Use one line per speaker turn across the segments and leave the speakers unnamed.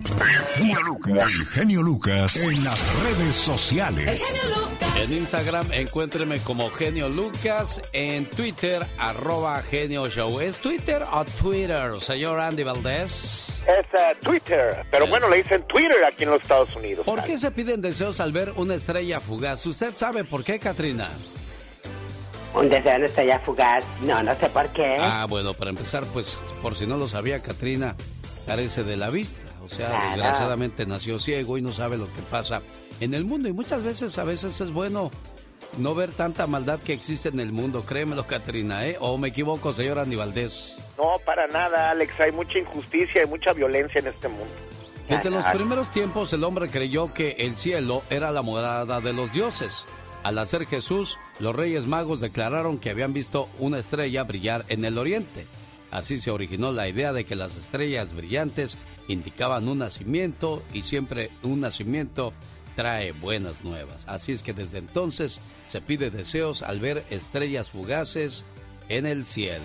El genio Lucas en las redes sociales.
En Instagram encuéntreme como genio Lucas, en Twitter arroba genio show. ¿Es Twitter o Twitter, señor Andy Valdés?
Es uh, Twitter, pero bueno, le dicen Twitter aquí en los Estados Unidos.
¿Por qué se piden deseos al ver una estrella fugaz? ¿Usted sabe por qué, Katrina?
Un deseo de una estrella fugaz. No, no sé por qué.
Ah, bueno, para empezar, pues, por si no lo sabía, Katrina carece de la vista. O sea, desgraciadamente nació ciego y no sabe lo que pasa en el mundo. Y muchas veces, a veces es bueno no ver tanta maldad que existe en el mundo. Créemelo, Katrina, ¿eh? ¿O me equivoco, señor Aníbaldez?
No, para nada, Alex. Hay mucha injusticia y mucha violencia en este mundo.
Desde los primeros tiempos el hombre creyó que el cielo era la morada de los dioses. Al hacer Jesús, los reyes magos declararon que habían visto una estrella brillar en el oriente. Así se originó la idea de que las estrellas brillantes indicaban un nacimiento y siempre un nacimiento trae buenas nuevas. Así es que desde entonces se pide deseos al ver estrellas fugaces en el cielo.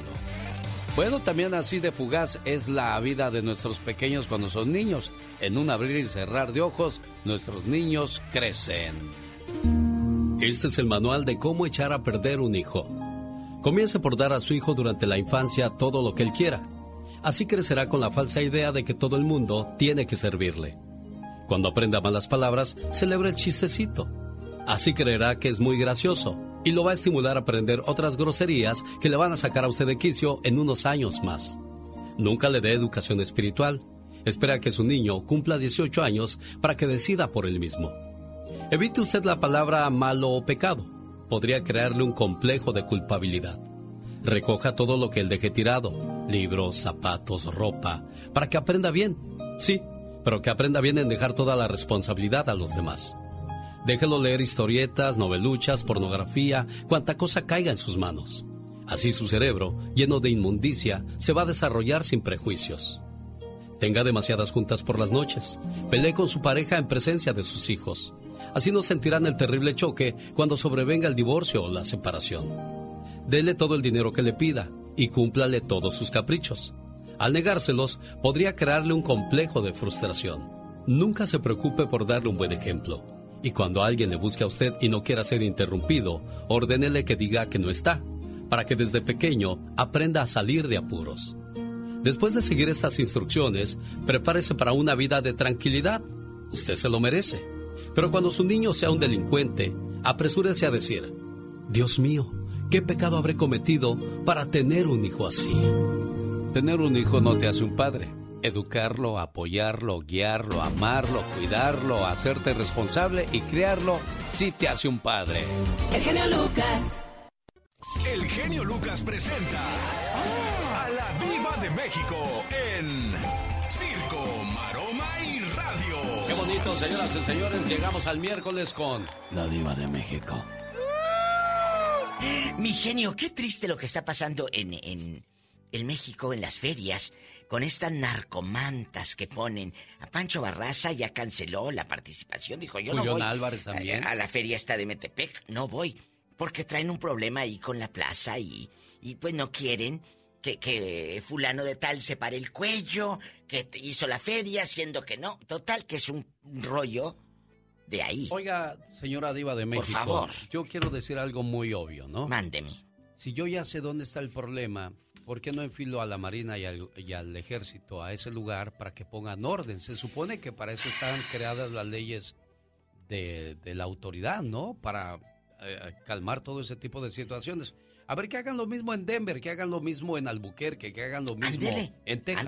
Bueno, también así de fugaz es la vida de nuestros pequeños cuando son niños. En un abrir y cerrar de ojos, nuestros niños crecen. Este es el manual de cómo echar a perder un hijo. Comience por dar a su hijo durante la infancia todo lo que él quiera. Así crecerá con la falsa idea de que todo el mundo tiene que servirle. Cuando aprenda malas palabras, celebra el chistecito. Así creerá que es muy gracioso y lo va a estimular a aprender otras groserías que le van a sacar a usted de quicio en unos años más. Nunca le dé educación espiritual. Espera que su niño cumpla 18 años para que decida por él mismo. Evite usted la palabra malo o pecado. Podría crearle un complejo de culpabilidad. Recoja todo lo que él deje tirado, libros, zapatos, ropa, para que aprenda bien. Sí, pero que aprenda bien en dejar toda la responsabilidad a los demás. Déjelo leer historietas, noveluchas, pornografía, cuanta cosa caiga en sus manos. Así su cerebro, lleno de inmundicia, se va a desarrollar sin prejuicios. Tenga demasiadas juntas por las noches. Pelee con su pareja en presencia de sus hijos. Así no sentirán el terrible choque cuando sobrevenga el divorcio o la separación. Dele todo el dinero que le pida y cúmplale todos sus caprichos. Al negárselos, podría crearle un complejo de frustración. Nunca se preocupe por darle un buen ejemplo. Y cuando alguien le busque a usted y no quiera ser interrumpido, ordénele que diga que no está, para que desde pequeño aprenda a salir de apuros. Después de seguir estas instrucciones, prepárese para una vida de tranquilidad. Usted se lo merece. Pero cuando su niño sea un delincuente, apresúrese a decir, Dios mío, ¿qué pecado habré cometido para tener un hijo así? Tener un hijo no te hace un padre. Educarlo, apoyarlo, guiarlo, amarlo, cuidarlo, hacerte responsable y criarlo sí te hace un padre.
El genio Lucas.
El genio Lucas presenta a la Viva de México en
bonito, señoras y señores. Llegamos al miércoles con La Diva de México.
Mi genio, qué triste lo que está pasando en, en, en México, en las ferias, con estas narcomantas que ponen. A Pancho Barraza ya canceló la participación. Dijo, yo no voy.
Álvarez también.
A, la feria esta de Metepec, no voy. Porque traen un problema ahí con la plaza y, y pues no quieren que, que fulano de tal se pare el cuello, que hizo la feria, siendo que no. Total, que es un rollo de ahí.
Oiga, señora Diva de México.
Por favor.
Yo quiero decir algo muy obvio, ¿no?
Mándeme.
Si yo ya sé dónde está el problema, ¿por qué no enfilo a la Marina y al, Ejército a ese lugar para que pongan orden? Se supone que para eso están creadas las leyes de, la autoridad, ¿no? Para eh, calmar todo ese tipo de situaciones. A ver que hagan lo mismo en Denver, que hagan lo mismo en Albuquerque, que hagan lo mismo en Texas.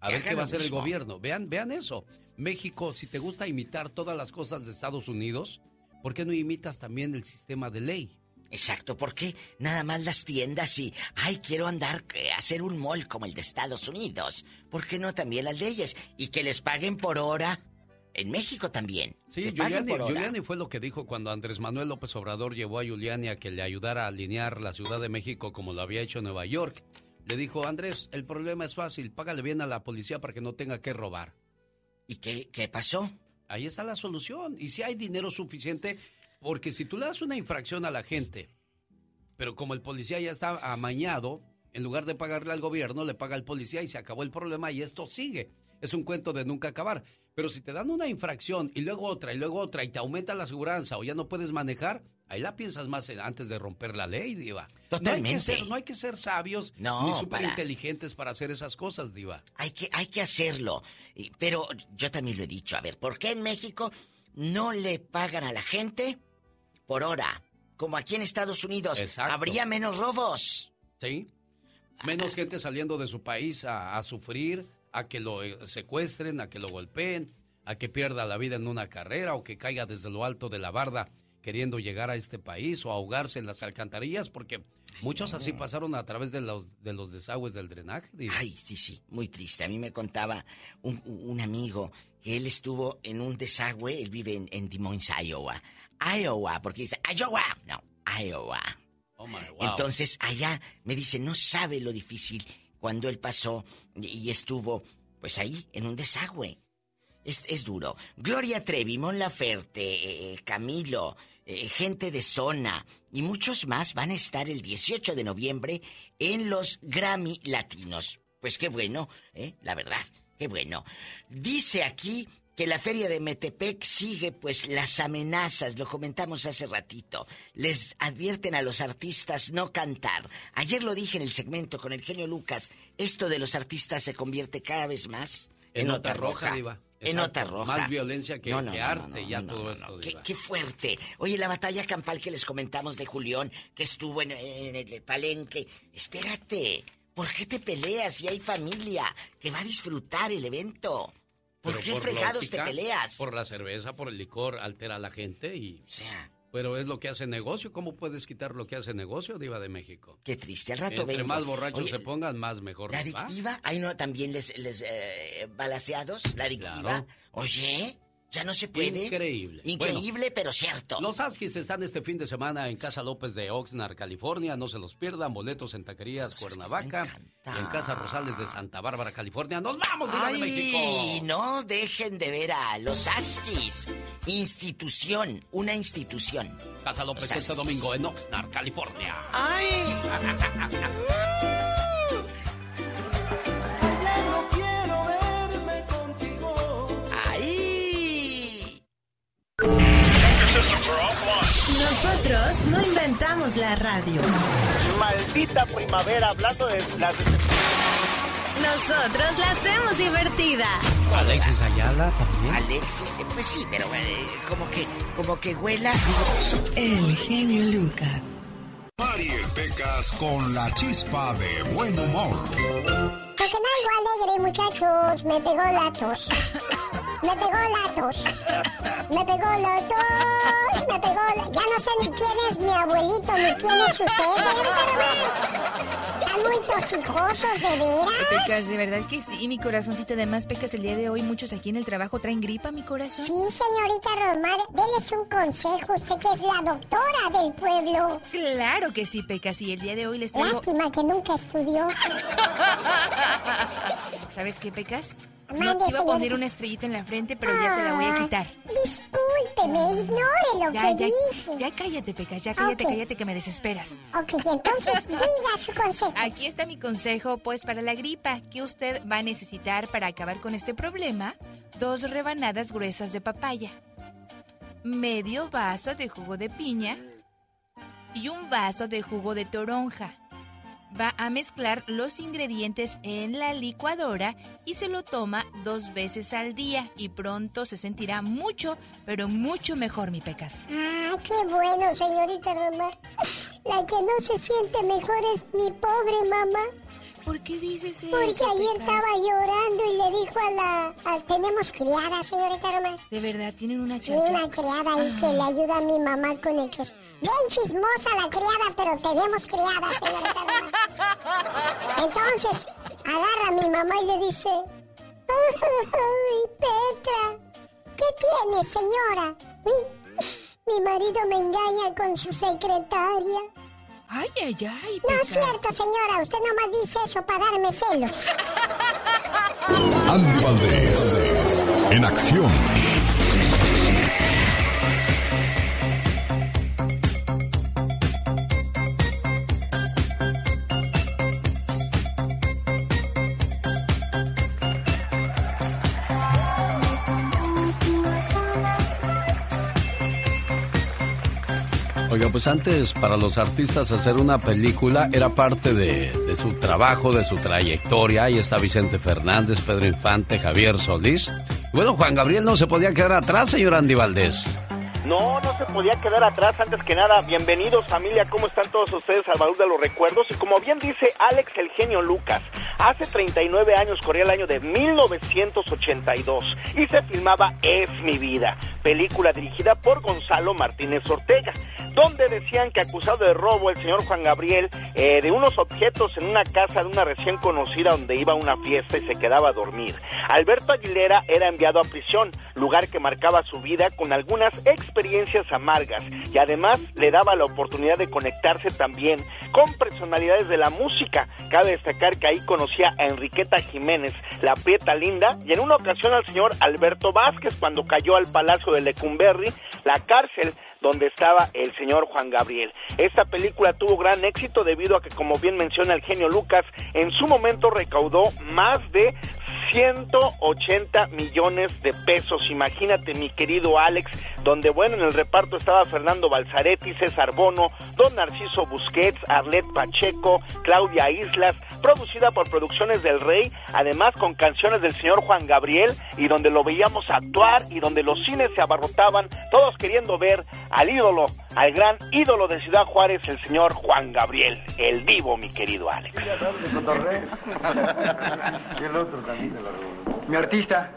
a ver qué va a hacer el gobierno. Vean, vean eso. México, si te gusta imitar todas las cosas de Estados Unidos, ¿por qué no imitas también el sistema de ley?
Exacto, ¿por qué nada más las tiendas y, ay, quiero andar, eh, a hacer un mall como el de Estados Unidos? ¿Por qué no también las leyes? Y que les paguen por hora en México también.
Sí, Giuliani, fue lo que dijo cuando Andrés Manuel López Obrador llevó a Giuliani a que le ayudara a alinear la Ciudad de México como lo había hecho Nueva York. Le dijo, Andrés, el problema es fácil, págale bien a la policía para que no tenga que robar.
¿Y qué, qué pasó?
Ahí está la solución. Y si hay dinero suficiente, porque si tú le das una infracción a la gente, pero como el policía ya está amañado, en lugar de pagarle al gobierno, le paga al policía y se acabó el problema y esto sigue. es un cuento de nunca acabar. Pero si te dan una infracción y luego otra y luego otra y te aumenta la aseguranza o ya no puedes manejar, ahí la piensas más antes de romper la ley, Diva.
Totalmente.
No hay que ser, no hay que ser sabios
No,
ni súper inteligentes para hacer esas cosas, Diva.
Hay que, hay que hacerlo. Pero yo también lo he dicho. A ver, ¿por qué en México no le pagan a la gente por hora? Como aquí en Estados Unidos.
Exacto.
Habría menos robos.
¿Sí? Menos gente saliendo de su país a, a sufrir, a que lo eh, secuestren, a que lo golpeen, a que pierda la vida en una carrera o que caiga desde lo alto de la barda queriendo llegar a este país o ahogarse en las alcantarillas, porque muchos así pasaron a través de los, de los desagües del drenaje. digo.
Ay, sí, sí, muy triste. A mí me contaba un, un amigo que él estuvo en un desagüe, él vive en, en Des Moines, Iowa. Iowa, porque dice Iowa, no, Iowa.
Oh, my, wow.
Entonces, allá me dice, no sabe lo difícil cuando él pasó y, estuvo, pues ahí, en un desagüe. Es, es duro. Gloria Trevi, Mon Laferte, eh, Camilo, eh, gente de zona y muchos más van a estar el 18 de noviembre en los Grammy Latinos. Pues qué bueno, ¿eh? La verdad, qué bueno. Dice aquí que la feria de Metepec sigue pues las amenazas, lo comentamos hace ratito. Les advierten a los artistas no cantar. Ayer lo dije en el segmento con el genio Lucas, esto de los artistas se convierte cada vez más en, nota roja. En nota roja.
Más violencia que,
No, no,
que arte,
no,
ya todo esto.
Qué, fuerte. Oye, la batalla campal que les comentamos de Julián, que estuvo en, en el palenque. Espérate, ¿por qué te peleas si hay familia que va a disfrutar el evento? ¿Por
Pero
qué fregados
lógica,
te peleas?
Por la cerveza, por el licor, altera a la gente y...
O sea,
Pero es lo que hace negocio. ¿Cómo puedes quitar lo que hace negocio, Diva de México?
qué triste. Al rato
Entre
vengo.
más borrachos
Oye,
se pongan, más mejor
La adictiva, ahí no, también les, les eh, balaseados, la adictiva.
Claro.
Oye, ya no se puede.
Increíble.
Increíble, pero cierto.
Los Askis están este fin de semana en Casa López de Oxnard, California. No se los pierdan. Boletos en Taquerías
Los
Cuernavaca y en Casa Rosales de Santa Bárbara, California. ¡Nos vamos, Diva de
Ay,
México!
no dejen de ver a los Askis. Institución, una institución.
Casa López
Los
este
Askis.
domingo en Oxnard, California.
¡Ay! ¡Ay!
Nosotros no inventamos la radio.
Maldita primavera, hablando de las...
Nosotros la hacemos divertida.
Alexis Ayala también.
Alexis, eh, pues sí, pero eh, como que, como que huela.
El genio Lucas.
Mariel Pecas con la chispa de buen humor.
Porque no algo alegre, muchachos. Me pegó la tos. Me pegó la tos. Me pegó la tos. Me pegó la... Ya no sé ni quién es mi abuelito, ni quién es usted, señorita. Están muy tosijosos, de veras.
Pecas, de verdad que sí, mi corazoncito. Además, Pecas, el día de hoy muchos aquí en el trabajo traen gripa, mi corazón.
Sí, señorita Román, déles un consejo, usted que es la doctora del pueblo.
Claro que sí, Pecas, y el día de hoy les traigo...
Lástima que nunca estudió.
¿Sabes qué, Pecas? No te iba a poner una estrellita en la frente, pero ya te la voy a
Ah,
quitar.
Discúlpeme, ignore lo
Ya,
que
ya,
dije.
ya cállate, Pecas, ya cállate, cállate que me desesperas.
Ok, entonces diga su consejo.
Aquí está mi consejo, pues para la gripa, que usted va a necesitar para acabar con este problema, dos rebanadas gruesas de papaya, medio vaso de jugo de piña y un vaso de jugo de toronja. Va a mezclar los ingredientes en la licuadora y se lo toma dos veces al día y pronto se sentirá mucho, pero mucho mejor, mi pecas.
Ah, qué bueno, señorita Román. La que no se siente mejor es mi pobre mamá.
¿Por qué dices eso?
Porque ayer
Pecas?
estaba llorando y le dijo a la... a- tenemos criada, señorita Román.
De verdad, tienen una chacha.
una criada ahí que le ayuda a mi mamá con el que... Bien chismosa la criada, pero tenemos criada, señorita Román. Entonces, agarra a mi mamá y le dice... ¡Ay, Petra! ¿Qué tiene, señora? Mi marido me engaña con su secretaria.
Ay, ay, ay,
No es cierto, señora. Usted nomás dice eso para darme celos.
Andy Valdés, en acción.
Oiga, pues antes para los artistas hacer una película era parte de, de, su trabajo, de su trayectoria. Ahí está Vicente Fernández, Pedro Infante, Javier Solís. Bueno, Juan Gabriel no se podía quedar atrás, señor Andy Valdés.
No, no se podía quedar atrás. Antes que nada, bienvenidos familia, ¿cómo están todos ustedes al de los recuerdos? Y como bien dice Alex el genio Lucas, hace 39 años corría el año de 1982 y se filmaba Es mi vida, película dirigida por Gonzalo Martínez Ortega donde decían que acusado de robo el señor Juan Gabriel eh, de unos objetos en una casa de una recién conocida donde iba a una fiesta y se quedaba a dormir. Alberto Aguilera era enviado a prisión, lugar que marcaba su vida con algunas experiencias amargas y además le daba la oportunidad de conectarse también con personalidades de la música. Cabe destacar que ahí conocía a Enriqueta Jiménez, la prieta linda, y en una ocasión al señor Alberto Vázquez cuando cayó al Palacio de Lecumberri, la cárcel donde estaba el señor Juan Gabriel. Esta película tuvo gran éxito debido a que, como bien menciona el genio Lucas, en su momento recaudó más de 180 millones de pesos. Imagínate, mi querido Alex, donde, bueno, en el reparto estaba Fernando Balzaretti, César Bono, Don Narciso Busquets, Arlet Pacheco, Claudia Islas, producida por Producciones del Rey, además con canciones del señor Juan Gabriel, y donde lo veíamos actuar y donde los cines se abarrotaban, todos queriendo ver al ídolo, al gran ídolo de Ciudad Juárez, el señor Juan Gabriel, el vivo, mi querido Alex.
y el otro también Mi artista,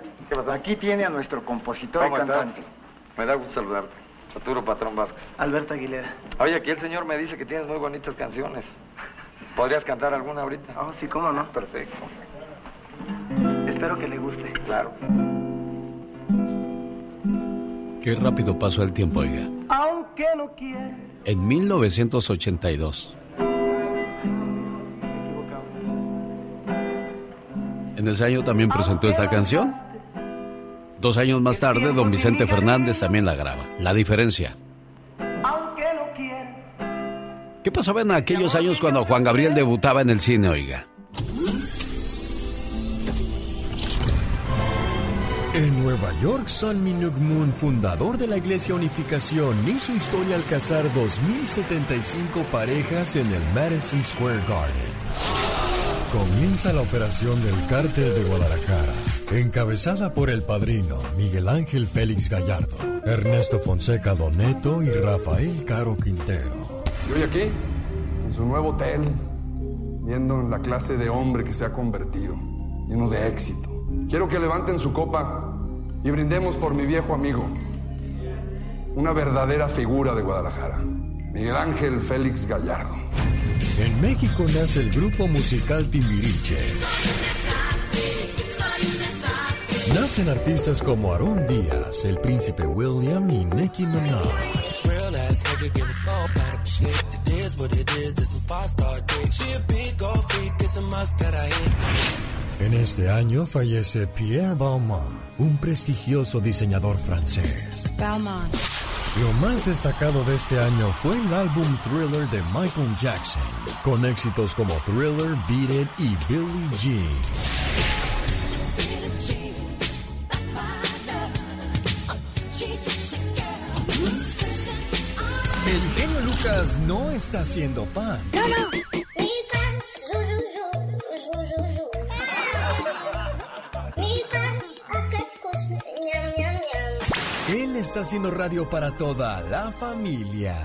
aquí tiene a nuestro compositor y cantante.
Me da gusto saludarte. Arturo Patrón Vázquez.
Alberto Aguilera.
Oye, aquí el señor me dice que tienes muy bonitas canciones. ¿Podrías cantar alguna ahorita?
Oh, sí, cómo no.
Perfecto.
Espero que le guste.
Claro.
Qué rápido pasó el tiempo, oiga.
Aunque no quieres.
En 1982. En ese año también presentó esta canción. Dos años más tarde, don Vicente Fernández también la graba. La diferencia. ¿Qué pasaba en aquellos años cuando Juan Gabriel debutaba en el cine, oiga?
En Nueva York, San Minuk Moon, fundador de la Iglesia Unificación, hizo historia al casar 2.075 parejas en el Madison Square Garden. Comienza la operación del Cártel de Guadalajara, encabezada por el padrino Miguel Ángel Félix Gallardo, Ernesto Fonseca Doneto y Rafael Caro Quintero.
Y hoy aquí, en su nuevo hotel, viendo la clase de hombre que se ha convertido, lleno de éxito. Quiero que levanten su copa y brindemos por mi viejo amigo, una verdadera figura de Guadalajara, Miguel Ángel Félix Gallardo.
En México nace el grupo musical Timbiriche. Nacen artistas como Aaron Díaz, el príncipe William y Nicki Minaj. En este año fallece Pierre Balmain, un prestigioso diseñador francés.
Balmain.
Lo más destacado de este año fue el álbum Thriller de Michael Jackson, con éxitos como Thriller, Beat It y Billie Jean. El genio Lucas no está haciendo pan.
No, no.
Está haciendo radio para toda la familia.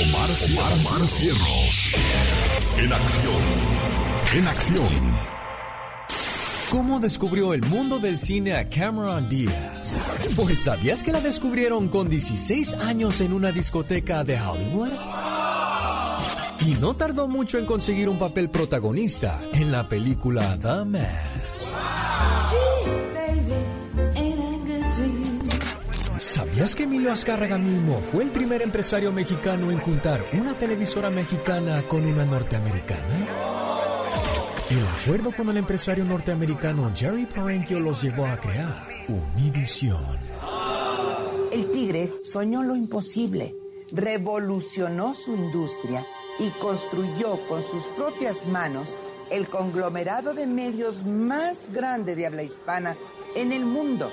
Omar, Omar, Omar Cierros. En acción. En acción.
¿Cómo descubrió el mundo del cine a Cameron Díaz? Pues ¿sabías que la descubrieron con 16 años en una discoteca de Hollywood? Y no tardó mucho en conseguir un papel protagonista en la película The Mask. ¿Sabías que Emilio Azcárraga mismo fue el primer empresario mexicano en juntar una televisora mexicana con una norteamericana? El acuerdo con el empresario norteamericano Jerry Parenchio los llevó a crear Univision.
El tigre soñó lo imposible, revolucionó su industria y construyó con sus propias manos el conglomerado de medios más grande de habla hispana en el mundo.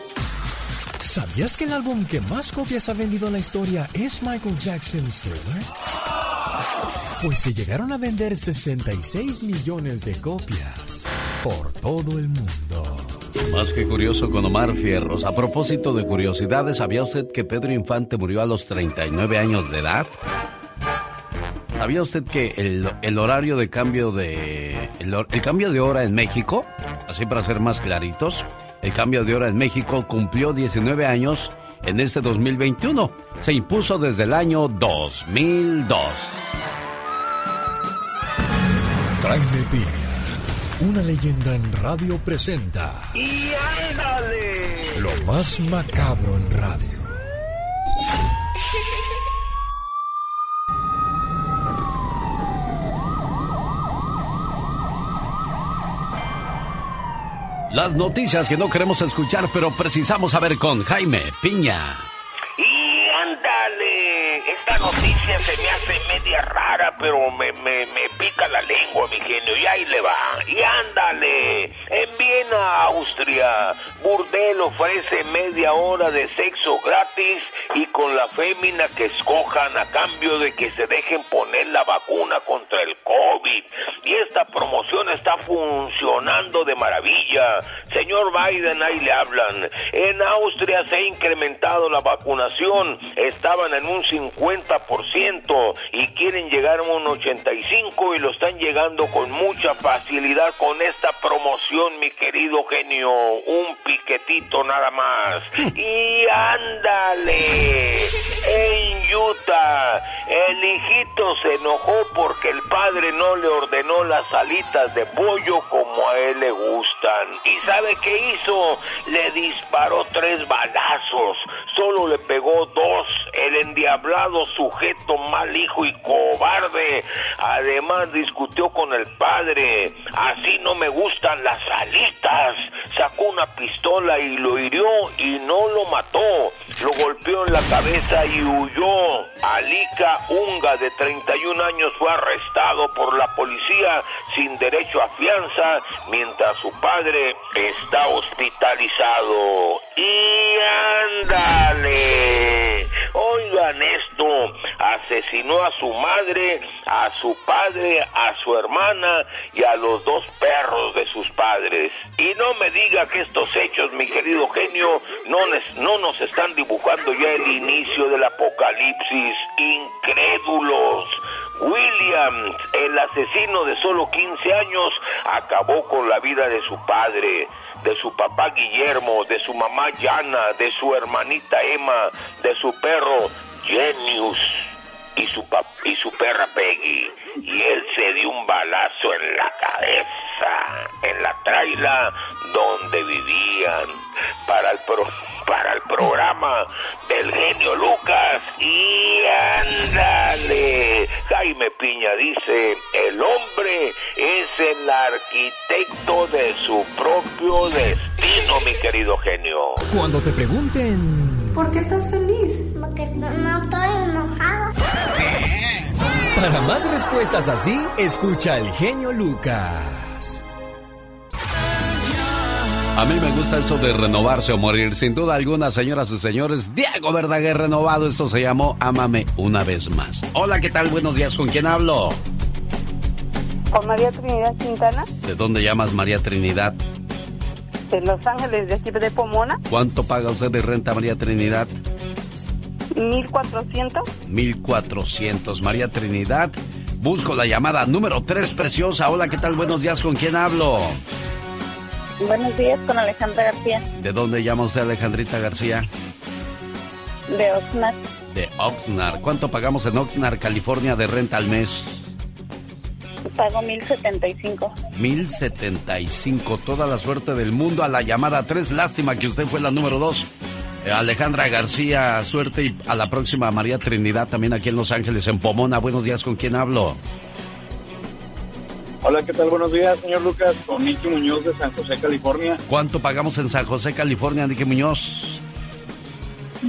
¿Sabías que el álbum que más copias ha vendido en la historia es Michael Jackson's Thriller? Pues se llegaron a vender 66 millones de copias por todo el mundo.
Más que curioso con Omar Fierros. A propósito de curiosidades, ¿sabía usted que Pedro Infante murió a los 39 años de edad? ¿Sabía usted que el, horario de cambio de... el cambio de hora en México, así para ser más claritos, el cambio de hora en México cumplió 19 años en este 2021. Se impuso desde el año 2002.
Jaime Piña, una leyenda en radio presenta.
¡Y ándale!
Lo más macabro en radio.
Las noticias que no queremos escuchar, pero precisamos saber con Jaime Piña.
Y ándale, esta noticia se me hace media rara, pero me, me, me pica la lengua, mi genio, y ahí le va. Y ándale, en Viena, Austria, Burdel ofrece media hora de sexo gratis y con la fémina que escojan a cambio de que se dejen poner la vacuna contra el COVID. Y esta promoción está funcionando de maravilla. Señor Biden, ahí le hablan. En Austria se ha incrementado la vacunación. Estaban en un 50% y quieren llegar a un 85% y lo están llegando con mucha facilidad con esta promoción, mi querido genio. Un piquetito nada más. Y ándale. En Utah, el hijito se enojó porque el padre no le ordenó las alitas de pollo como a él le gustan. ¿Y sabe qué hizo? Le disparó tres balazos. Solo le pegó dos. El endiablado sujeto mal hijo y cobarde. Además discutió con el padre. Así no me gustan las alitas. Sacó una pistola y lo hirió y no lo mató. Lo golpeó en la cabeza y huyó. Unga, de 31 años, fue arrestado por la policía sin derecho a fianza, mientras su padre está hospitalizado. Y ándale. Oigan esto, asesinó a su madre, a su padre, a su hermana y a los dos perros de sus padres. Y no me diga que estos hechos, mi querido genio, no nos están dibujando ya el inicio del apocalipsis. Incrédulos. Williams, el asesino de solo 15 años, acabó con la vida de su padre, de su papá Guillermo, de su mamá Yana, de su hermanita Emma, de su perro Genius y su, perra Peggy. Y él se dio un balazo en la cabeza, en la traila donde vivían, para el, para el programa del genio Lucas. Y ándale, Jaime Piña dice, el hombre es el arquitecto de su propio destino, mi querido genio.
Cuando te pregunten...
¿Por qué estás feliz?
Porque no estoy enojado.
Para más respuestas así, escucha el genio Lucas.
A mí me gusta eso de renovarse o morir. Sin duda alguna, señoras y señores, Diego Verdaguer renovado. Esto se llamó Ámame una vez más. Hola, ¿qué tal? Buenos días. ¿Con quién hablo?
Con María Trinidad Quintana.
¿De dónde llamas María Trinidad?
De Los Ángeles, de aquí de Pomona.
¿Cuánto paga usted de renta, María Trinidad?
1400.
1400. María Trinidad. Busco la llamada número 3, preciosa. Hola, ¿qué tal? Buenos días. ¿Con quién hablo?
Buenos días, con Alejandra García.
¿De dónde llama usted, Alejandrita García?
De Oxnard.
De Oxnard. ¿Cuánto pagamos en Oxnard, California, de renta al mes?
Pago 1075.
1075. Toda la suerte del mundo a la llamada 3. Lástima que usted fue la número 2. Eh, Alejandra García, suerte y a la próxima María Trinidad también aquí en Los Ángeles, en Pomona. Buenos días, ¿con quién hablo?
Hola, ¿qué tal? Buenos días, señor Lucas, con Nicky Muñoz de San José, California.
¿Cuánto pagamos en San José, California, Nicky Muñoz?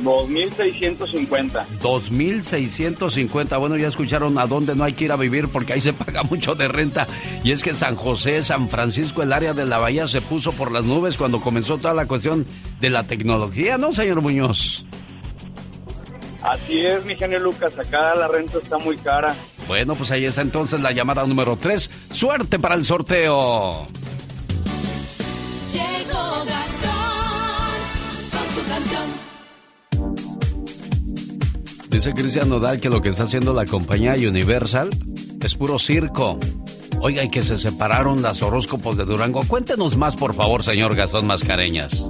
2.650.
2.650. Bueno, ya escucharon a dónde no hay que ir a vivir porque ahí se paga mucho de renta. Y es que San José, San Francisco, el área de la bahía se puso por las nubes cuando comenzó toda la cuestión de la tecnología, ¿no, señor Muñoz?
Así es, mi genio Lucas. Acá la renta está muy cara.
Bueno, pues ahí está entonces la llamada número 3. Suerte para el sorteo.
Llegó Gastón con su canción.
Dice Cristian Nodal que lo que está haciendo la compañía Universal es puro circo. Oiga, y que se separaron las horóscopos de Durango. Cuéntenos más, por favor, señor Gastón Mascareñas.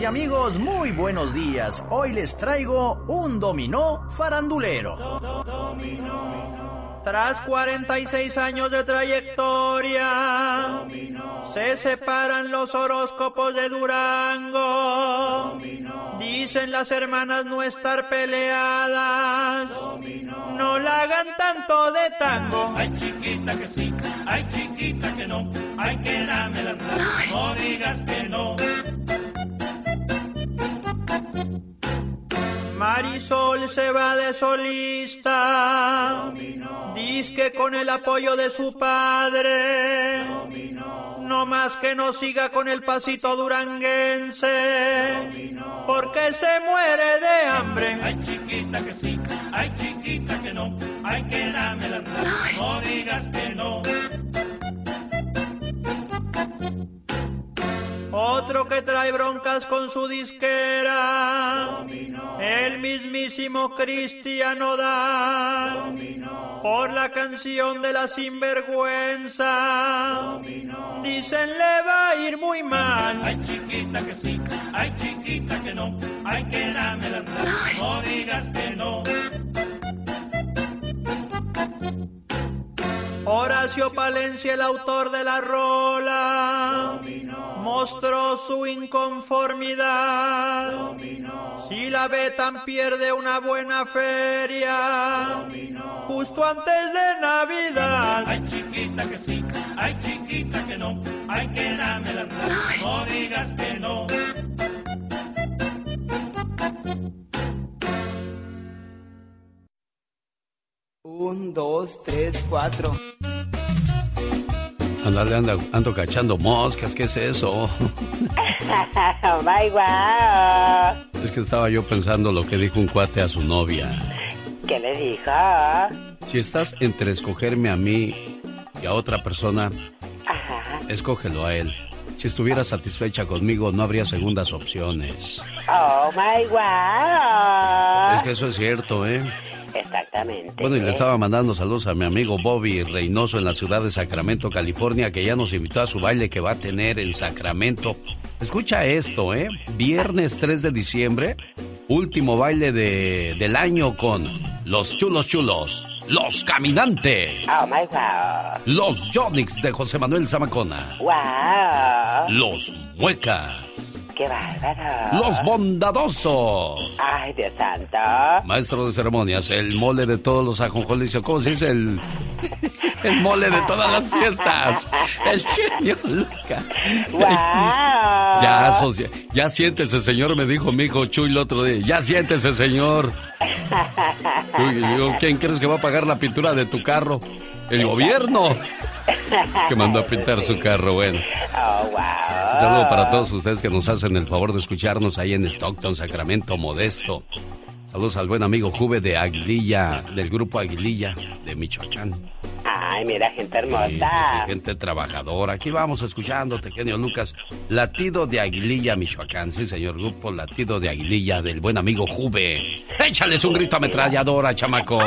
Y amigos, muy buenos días. Hoy les traigo un dominó farandulero. Tras 46 años de trayectoria, se separan los horóscopos de Durango. Dicen las hermanas no estar peleadas. No la hagan tanto de tango.
Ay, chiquita que sí, ay, chiquita que no. Ay, que dame las no digas que no.
Marisol se va de solista. Dice que con el apoyo de su padre. No más que no siga con el pasito duranguense. Porque se muere de hambre.
Ay, chiquita que sí, ay, chiquita que no. Ay, que dame las no digas que no.
Otro que trae broncas con su disquera. El mismísimo Cristiano da. Por la canción de la sinvergüenza. Dicen le va a ir muy mal.
Ay, chiquita que sí, ay, chiquita que no. Ay, que dame las no digas que no.
Horacio Palencia, el autor de la rola, mostró su inconformidad. Si la Betan pierde una buena feria, justo antes de Navidad.
Ay, chiquita que sí, ay, chiquita que no. Ay, que dame las no digas que no.
Un, dos, tres, cuatro.
Andale, ando, ando cachando moscas, ¿qué es eso?
Bye, guau.
Es que estaba yo pensando lo que dijo un cuate a su novia.
¿Qué le dijo?
Si estás entre escogerme a mí y a otra persona, escógelo a él. Si estuviera satisfecha conmigo, no habría segundas opciones.
Oh, my wow.
Es que eso es cierto, ¿eh?
Exactamente.
Bueno, y le estaba mandando saludos a mi amigo Bobby Reynoso en la ciudad de Sacramento, California, que ya nos invitó a su baile que va a tener en Sacramento. Escucha esto, ¿eh? Viernes 3 de diciembre, último baile de, del año con los chulos chulos, los caminantes,
Oh, my wow.
los Jonix de José Manuel Zamacona,
Wow.
los muecas,
Qué bárbaro.
los bondadosos.
Ay, Dios santo.
Maestro de ceremonias, el mole de todos los ajonjoles. ¿Cómo se dice? El, el mole de todas las fiestas. El genio Lucas.
Wow.
Ya, socia- ya siéntese, señor, me dijo mi hijo Chuy el otro día. Ya siéntese, señor. Uy, digo, ¿quién crees que va a pagar la pintura de tu carro? El gobierno. Es que mandó a pintar su carro, bueno.
Oh, wow.
Un saludo para todos ustedes que nos hacen el favor de escucharnos ahí en Stockton, Sacramento, Modesto. Saludos al buen amigo Juve de Aguililla, del grupo Aguililla de Michoacán.
Ay, mira, gente
Sí, sí,
hermosa.
sí, gente trabajadora. Aquí vamos escuchándote, genio Lucas. Latido de Aguililla, Michoacán. Sí, señor, grupo Latido de Aguililla del buen amigo Juve. Échales un grito ametralladora, chamaco.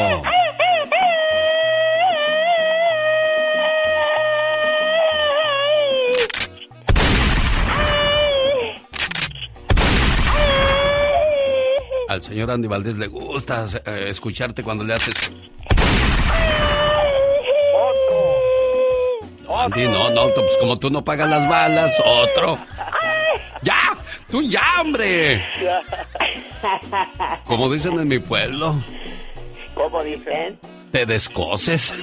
Al señor Andy Valdés le gusta eh, escucharte cuando le haces. No, Andy, no, no, pues como tú no pagas las balas, otro. ¡Ya! ¡Tú ya, hombre! Como dicen en mi pueblo,
¿Cómo dicen?
te descoces.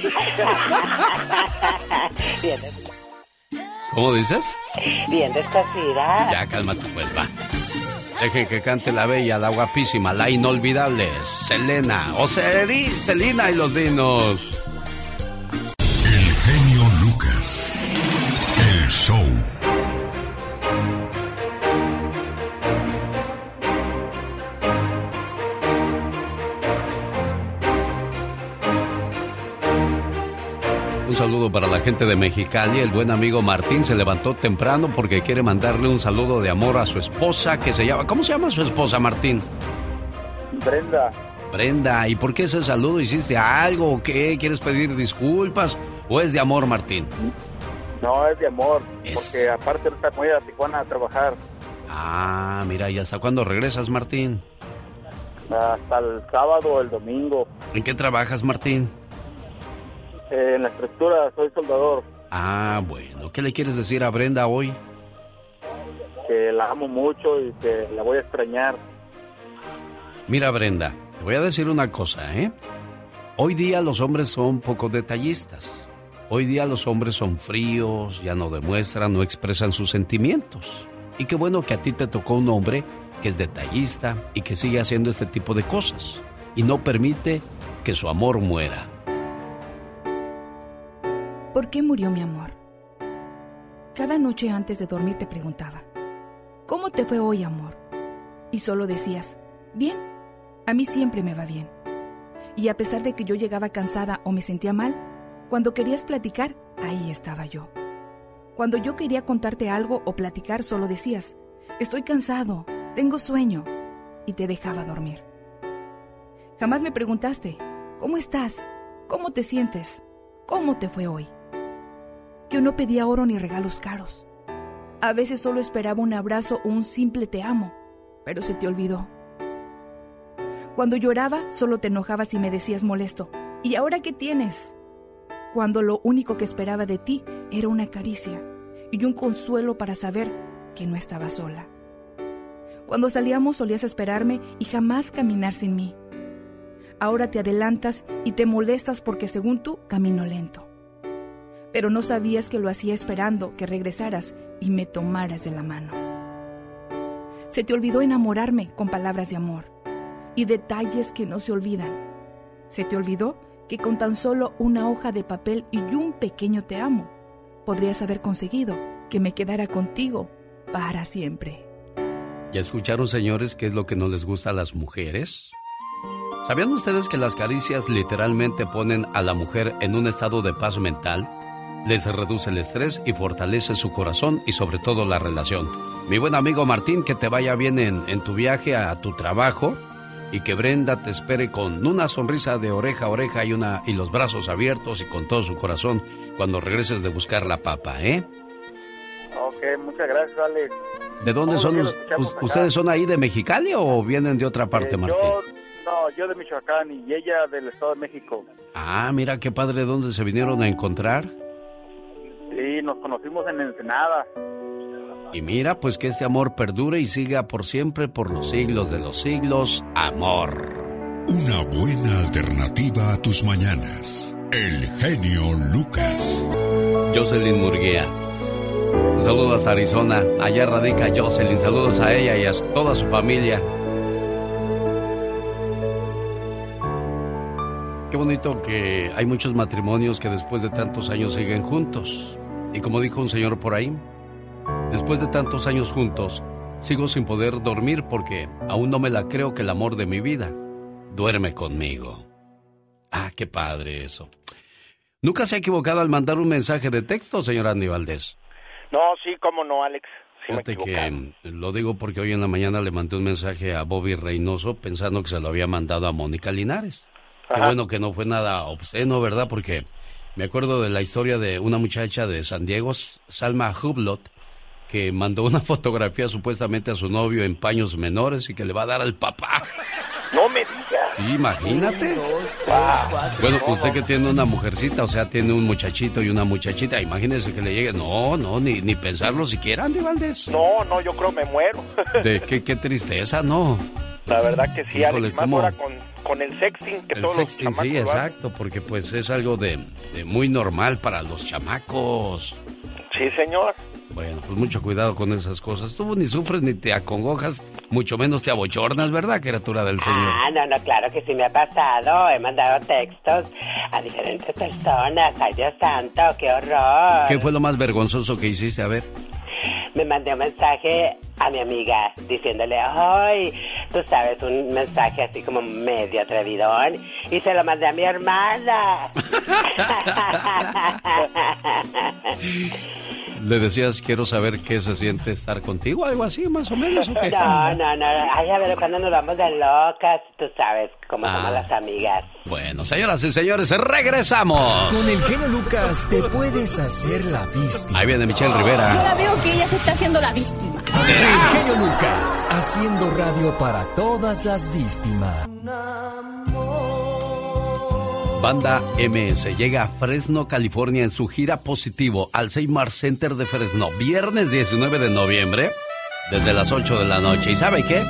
¿Cómo dices?
Bien despacida.
Ya, cálmate, pues, va. Dejen que cante la bella, la guapísima, la inolvidable, Selena, o Selena y los dinos.
El genio Lucas. El show.
Un saludo para la gente de Mexicali. El buen amigo Martín se levantó temprano porque quiere mandarle un saludo de amor a su esposa que se llama... ¿Cómo se llama su esposa, Martín?
Brenda,
Brenda. ¿Y por qué ese saludo? ¿Hiciste algo o qué? ¿Quieres pedir disculpas? ¿O es de amor, Martín?
no es de amor, porque aparte me voy a Tijuana a trabajar
Ah, mira, ¿y hasta cuándo regresas, Martín?
hasta el sábado o el domingo.
¿En qué trabajas, Martín?
Eh, en la estructura soy soldador,
Ah, bueno. ¿Qué le quieres decir a Brenda hoy?
que la amo mucho y que la voy a extrañar.
Mira, Brenda, te voy a decir una cosa, ¿eh? Hoy día los hombres son poco detallistas. Hoy día los hombres son fríos, ya no demuestran, no expresan sus sentimientos. Y qué bueno que a ti te tocó un hombre que es detallista y que sigue haciendo este tipo de cosas. Y no permite que su amor muera.
¿Por qué murió mi amor? Cada noche antes de dormir te preguntaba, ¿cómo te fue hoy, amor? Y solo decías, bien, a mí siempre me va bien. Y a pesar de que yo llegaba cansada o me sentía mal, cuando querías platicar, ahí estaba yo. Cuando yo quería contarte algo o platicar, solo decías, estoy cansado, tengo sueño, y te dejaba dormir. Jamás me preguntaste, ¿cómo estás? ¿Cómo te sientes? ¿Cómo te fue hoy? Yo no pedía oro ni regalos caros. A veces solo esperaba un abrazo o un simple te amo, pero se te olvidó. Cuando lloraba, solo te enojabas y me decías molesto, ¿y ahora qué tienes? Cuando lo único que esperaba de ti era una caricia y un consuelo para saber que no estaba sola. Cuando salíamos solías esperarme y jamás caminar sin mí. Ahora te adelantas y te molestas porque según tú camino lento. Pero no sabías que lo hacía esperando que regresaras y me tomaras de la mano. Se te olvidó enamorarme con palabras de amor y detalles que no se olvidan. Se te olvidó que con tan solo una hoja de papel y un pequeño te amo, podrías haber conseguido que me quedara contigo para siempre.
¿Ya escucharon, señores, qué es lo que no les gusta a las mujeres? ¿Sabían ustedes que las caricias literalmente ponen a la mujer en un estado de paz mental? Les reduce el estrés y fortalece su corazón y sobre todo la relación. Mi buen amigo Martín, que te vaya bien en, en tu viaje a tu trabajo y que Brenda te espere con una sonrisa de oreja a oreja y, una, y los brazos abiertos y con todo su corazón cuando regreses de buscar la papa, ¿eh?
Ok, muchas gracias, Alex.
¿De dónde son?
los.
¿Ustedes son ahí de Mexicali o vienen de otra parte,
Eh,
Martín?
Yo, no, yo de Michoacán y ella del Estado de México.
Ah, mira qué padre, ¿dónde se vinieron a encontrar?
Sí, nos conocimos en Ensenada.
Y mira, pues que este amor perdure y siga por siempre, por los siglos de los siglos. Amor.
Una buena alternativa a tus mañanas. El genio Lucas.
Jocelyn Murguía. Un saludo hasta Arizona. Allá radica Jocelyn. Saludos a ella y a toda su familia. Qué bonito que hay muchos matrimonios que después de tantos años siguen juntos. Y como dijo un señor por ahí, después de tantos años juntos, sigo sin poder dormir porque aún no me la creo que el amor de mi vida duerme conmigo. Ah, qué padre eso. ¿Nunca se ha equivocado al mandar un mensaje de texto, señor Andy Valdés?
No, sí, cómo no, Alex. Sí
Fíjate que lo digo porque hoy en la mañana le mandé un mensaje a Bobby Reynoso pensando que se lo había mandado a Mónica Linares. Qué bueno que no fue nada obsceno, ¿verdad? Porque me acuerdo de la historia de una muchacha de San Diego, Salma Hublot, que mandó una fotografía supuestamente a su novio en paños menores y que le va a dar al papá.
No me digas.
Sí, imagínate.
Ah,
Bueno,
no,
usted que tiene una mujercita, o sea, tiene un muchachito y una muchachita, imagínese que le llegue. No, no, ni, ni pensarlo siquiera, Andy Valdés.
No, no, yo creo me muero.
De qué, qué tristeza, ¿no?
La verdad que sí,
Híjole,
Alex. Más ahora con, con el sexting que
El
todos
sexting,
los chamacos
sí, exacto, porque pues es algo de, de muy normal para los chamacos.
Sí, señor.
Bueno, pues mucho cuidado con esas cosas. Tú ni sufres ni te acongojas, mucho menos te abochornas, ¿verdad, criatura del Señor?
Ah, no, no, claro que sí me ha pasado. He mandado textos a diferentes personas. Ay, Dios santo, qué horror.
¿Qué fue lo más vergonzoso que hiciste? A ver.
Me mandé un mensaje a mi amiga diciéndole, ay, tú sabes, un mensaje así como medio atrevidón. Y se lo mandé a mi hermana.
¿Le decías, quiero saber qué se siente estar contigo? ¿Algo así, más o menos? ¿o qué?
No, no, no. Ay, a ver, cuando nos vamos de locas, tú sabes cómo
Ah.
somos las amigas.
Bueno, señoras y señores, regresamos.
Con el genio Lucas te puedes hacer la víctima.
Ahí viene Michelle Rivera.
Yo la veo que ella se está haciendo la víctima.
El genio Lucas, haciendo radio para todas las víctimas.
Banda MS llega a Fresno, California en su gira positivo al Seymour Center de Fresno, viernes 19 de noviembre, desde las 8 de la noche. ¿Y sabe qué?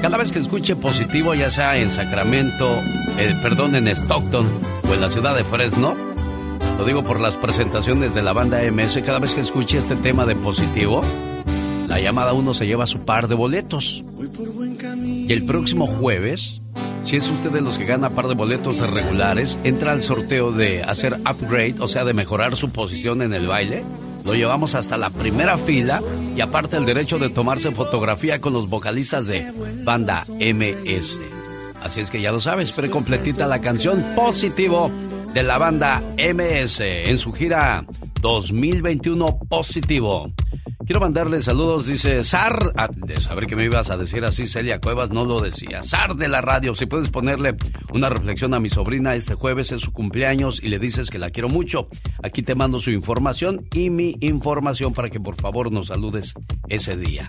Cada vez que escuche positivo, ya sea en Sacramento, eh, perdón, en Stockton o en la ciudad de Fresno, lo digo por las presentaciones de la banda MS, cada vez que escuche este tema de positivo, la llamada uno se lleva su par de boletos. Y el próximo jueves, si es usted de los que gana par de boletos regulares, entra al sorteo de hacer upgrade, o sea, de mejorar su posición en el baile. Lo llevamos hasta la primera fila y aparte el derecho de tomarse fotografía con los vocalistas de banda MS. Así es que ya lo sabes, precompletita la canción Positivo de la banda MS en su gira 2021 Positivo. Quiero mandarle saludos, dice Sar, ah, de saber que me ibas a decir así, Celia Cuevas no lo decía. Sar de la radio, si puedes ponerle una reflexión a mi sobrina este jueves es su cumpleaños y le dices que la quiero mucho. Aquí te mando su información y mi información para que por favor nos saludes ese día.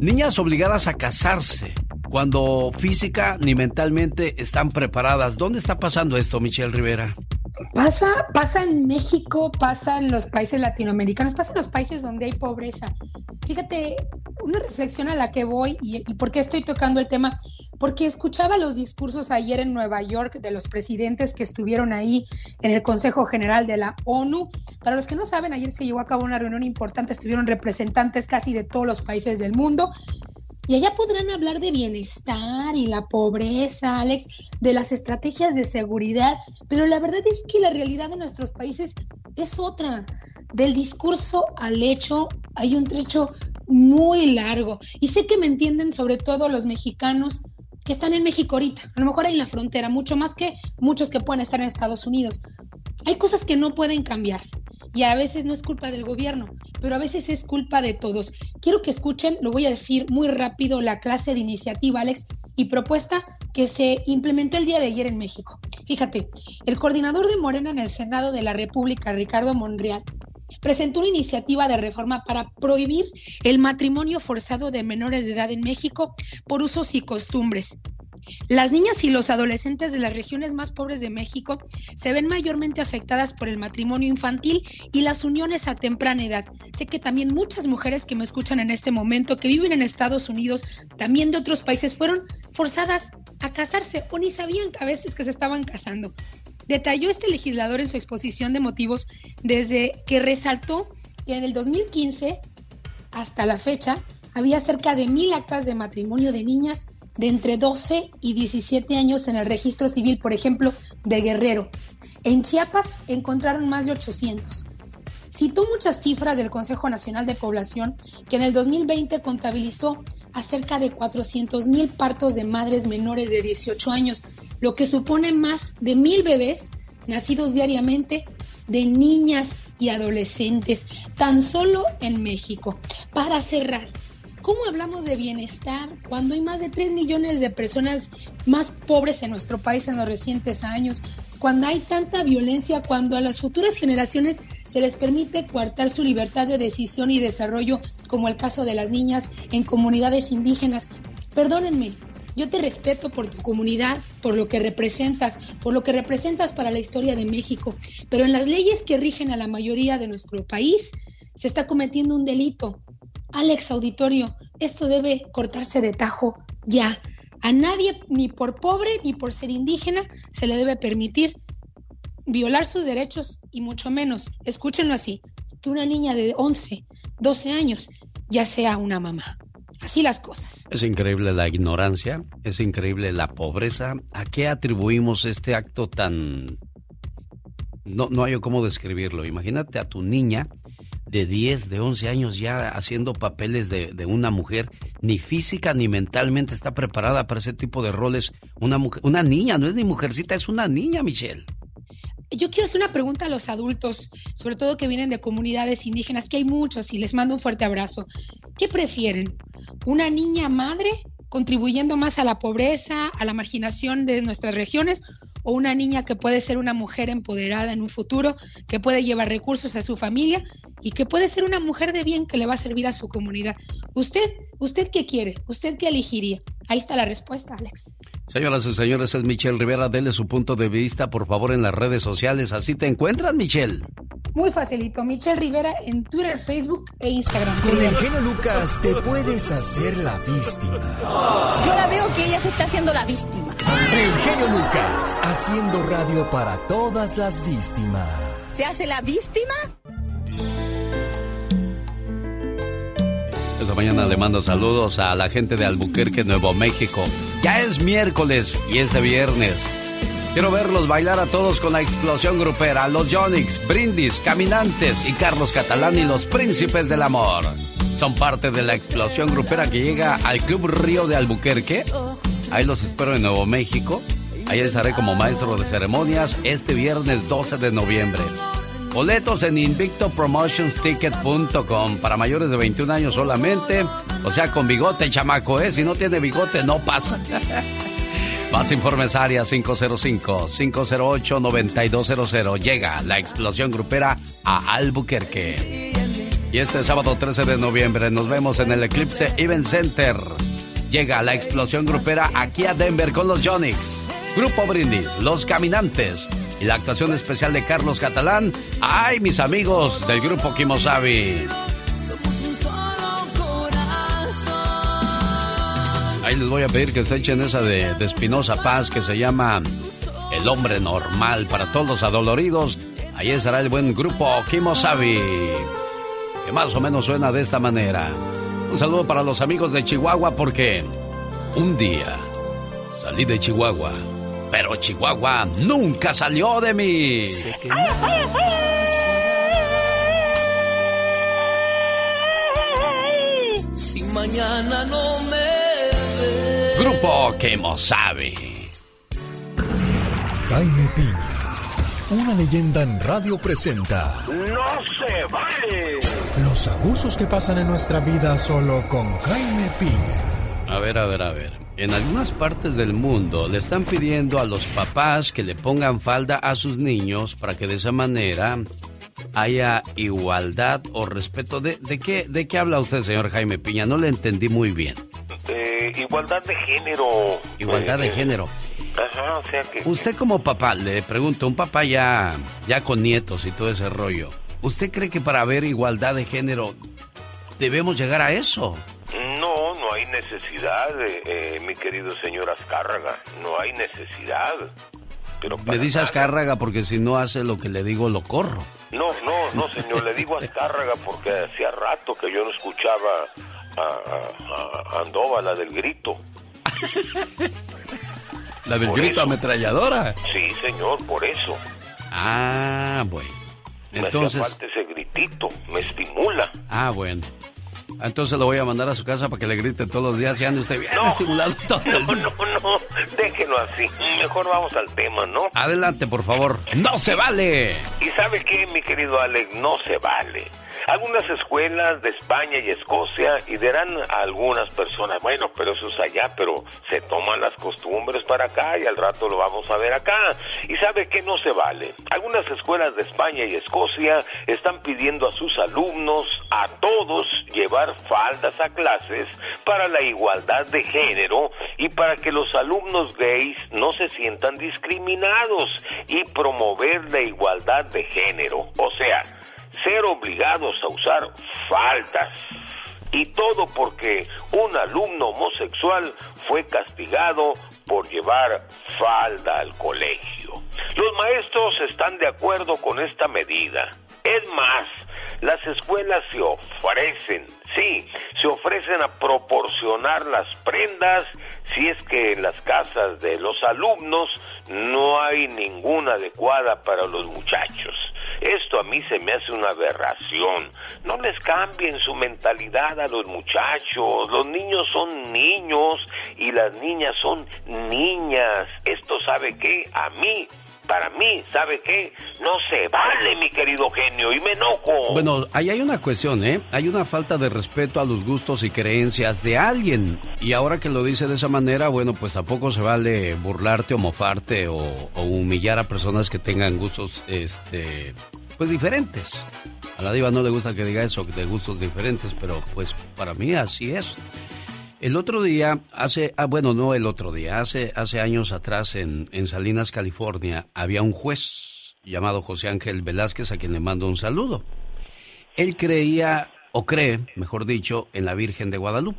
Niñas obligadas a casarse cuando física ni mentalmente están preparadas. ¿Dónde está pasando esto, Michelle Rivera?
Pasa, pasa en México, pasa en los países latinoamericanos, pasa en los países donde hay pobreza. Fíjate, una reflexión a la que voy y, y por qué estoy tocando el tema, porque escuchaba los discursos ayer en Nueva York de los presidentes que estuvieron ahí en el Consejo General de la ONU. Para los que no saben, ayer se llevó a cabo una reunión importante, estuvieron representantes casi de todos los países del mundo. Y allá podrán hablar de bienestar y la pobreza, Alex, de las estrategias de seguridad, pero la verdad es que la realidad de nuestros países es otra. Del discurso al hecho hay un trecho muy largo. Y sé que me entienden sobre todo los mexicanos que están en México ahorita, a lo mejor en la frontera, mucho más que muchos que pueden estar en Estados Unidos. Hay cosas que no pueden cambiarse y a veces no es culpa del gobierno, pero a veces es culpa de todos. Quiero que escuchen, lo voy a decir muy rápido, la clase de iniciativa, Alex, y propuesta que se implementó el día de ayer en México. Fíjate, el coordinador de Morena en el Senado de la República, Ricardo Monreal, presentó una iniciativa de reforma para prohibir el matrimonio forzado de menores de edad en México por usos y costumbres. Las niñas y los adolescentes de las regiones más pobres de México se ven mayormente afectadas por el matrimonio infantil y las uniones a temprana edad. Sé que también muchas mujeres que me escuchan en este momento, que viven en Estados Unidos, también de otros países, fueron forzadas a casarse o ni sabían a veces que se estaban casando. Detalló este legislador en su exposición de motivos desde que resaltó que en el 2015 hasta la fecha había cerca de mil actas de matrimonio de niñas de entre 12 y 17 años en el registro civil, por ejemplo, de Guerrero. En Chiapas encontraron más de 800. Citó muchas cifras del Consejo Nacional de Población que en el 2020 contabilizó a cerca de 400 mil partos de madres menores de 18 años, lo que supone más de mil bebés nacidos diariamente de niñas y adolescentes, tan solo en México. Para cerrar, ¿cómo hablamos de bienestar cuando hay más de 3 millones de personas más pobres en nuestro país en los recientes años? Cuando hay tanta violencia, cuando a las futuras generaciones se les permite coartar su libertad de decisión y desarrollo, como el caso de las niñas en comunidades indígenas. Perdónenme, yo te respeto por tu comunidad, por lo que representas, por lo que representas para la historia de México, pero en las leyes que rigen a la mayoría de nuestro país se está cometiendo un delito. Alex Auditorio, esto debe cortarse de tajo ya. A nadie, ni por pobre ni por ser indígena, se le debe permitir violar sus derechos y mucho menos, escúchenlo así, que una niña de 11, 12 años ya sea una mamá. Así las cosas.
Es increíble la ignorancia, es increíble la pobreza. ¿A qué atribuimos este acto tan... No, no hay cómo describirlo. Imagínate a tu niña de 10, de 11 años ya haciendo papeles de, de, una mujer, ni física ni mentalmente está preparada para ese tipo de roles. Una, mujer, una niña, no es ni mujercita, es una niña, Michelle.
Yo quiero hacer una pregunta a los adultos, sobre todo que vienen de comunidades indígenas, que hay muchos, y les mando un fuerte abrazo. ¿Qué prefieren? ¿Una niña madre contribuyendo más a la pobreza, a la marginación de nuestras regiones, o una niña que puede ser una mujer empoderada en un futuro, que puede llevar recursos a su familia y que puede ser una mujer de bien que le va a servir a su comunidad. ¿Usted, usted qué quiere? ¿Usted qué elegiría? Ahí está la respuesta, Alex.
Señoras y señores, es Michelle Rivera. Dele su punto de vista, por favor, en las redes sociales. Así te encuentras, Michelle.
Muy facilito. Michelle Rivera en Twitter, Facebook e Instagram.
Con el genio Lucas te puedes hacer la víctima.
Yo la veo que ella se está haciendo la víctima.
El genio Lucas, haciendo radio para todas las víctimas.
¿Se hace la víctima?
Esta mañana le mando saludos a la gente de Albuquerque, Nuevo México. Ya es miércoles y es de viernes. Quiero verlos bailar a todos con la explosión grupera, los Jonix, Brindis, Caminantes y Carlos Catalán y los Príncipes del Amor. Son parte de la explosión grupera que llega al Club Río de Albuquerque. Ahí los espero en Nuevo México. Ahí estaré como maestro de ceremonias este viernes 12 de noviembre. Boletos en invictopromotionsticket.com para mayores de 21 años solamente. O sea, con bigote, chamaco, ¿eh? Si no tiene bigote, no pasa. Más informes área 505-508-9200. Llega la explosión grupera a Albuquerque. Y este sábado 13 de noviembre nos vemos en el Eclipse Event Center. Llega la explosión grupera aquí a Denver con los Jonix. Grupo Brindis, Los Caminantes y la actuación especial de Carlos Catalán. ¡Ay, mis amigos del grupo Kimosabi! Ahí les voy a pedir que se echen esa de, Espinosa Paz que se llama El Hombre Normal para todos los adoloridos. Ahí estará el buen grupo Kimosabi, que más o menos suena de esta manera. Un saludo para los amigos de Chihuahua porque un día salí de Chihuahua pero Chihuahua nunca salió de mí.
Si mañana no me
Grupo Kemosabe.
Jaime Piña, una leyenda en radio presenta.
¡No se vale!
Los abusos que pasan en nuestra vida solo con Jaime Piña.
A ver, a ver, a ver. En algunas partes del mundo le están pidiendo a los papás que le pongan falda a sus niños para que de esa manera haya igualdad o respeto. ¿De, de qué, de qué habla usted, señor Jaime Piña? No le entendí muy bien.
Eh, igualdad de género.
Igualdad de
Eh,
género.
Ajá, o sea que...
Usted como papá, le pregunto, un papá ya, ya con nietos y todo ese rollo, ¿usted cree que para haber igualdad de género debemos llegar a eso?
No, hay necesidad, eh, eh, mi querido señor Azcárraga. No hay necesidad. Pero
Me dice Azcárraga porque si no hace lo que le digo, lo corro.
No, no, no, señor. Le digo Azcárraga porque hacía rato que yo no escuchaba a, a- a Andova, la del grito.
La del
Por
grito
eso.
ametralladora.
Sí, señor, por eso.
Ah, bueno.
Me hacía
Entonces,
falta ese gritito. Me estimula.
ah, bueno. Entonces lo voy a mandar a su casa para que le grite todos los días y ande usted bien estimulado todo el
No,
día.
no, no. Déjenlo así. Mejor vamos al tema, ¿no?
Adelante, por favor. ¡No se vale!
¿Y sabe qué, mi querido Alex? No se vale. Algunas escuelas de España y Escocia y dirán a algunas personas, bueno, pero eso es allá, pero se toman las costumbres para acá y al rato lo vamos a ver acá. ¿Y sabe qué no se vale? Algunas escuelas de España y Escocia están pidiendo a sus alumnos, a todos, llevar faldas a clases para la igualdad de género y para que los alumnos gays no se sientan discriminados y promover la igualdad de género. O sea, ser obligados a usar faldas. Y todo porque un alumno homosexual fue castigado por llevar falda al colegio. Los maestros están de acuerdo con esta medida. Es más, Las escuelas se ofrecen, sí, se ofrecen a proporcionar las prendas si es que en las casas de los alumnos no hay ninguna adecuada para los muchachos. Esto a mí se me hace una aberración. No les cambien su mentalidad a los muchachos. Los niños son niños y las niñas son niñas. Esto sabe qué? A mí para mí, ¿sabe qué? No se vale, mi querido genio, y me enojo.
Bueno, ahí hay una cuestión, ¿eh? Hay una falta de respeto a los gustos y creencias de alguien. Y ahora que lo dice de esa manera, bueno, pues tampoco se vale burlarte o mofarte o, o humillar a personas que tengan gustos, este, pues diferentes. A la diva no le gusta que diga eso, de gustos diferentes, pero pues para mí así es. El otro día, hace, ah, bueno, no el otro día, hace, hace años atrás en, en Salinas, California, había un juez llamado José Ángel Velázquez a quien le mando un saludo. Él creía, o cree, mejor dicho, en la Virgen de Guadalupe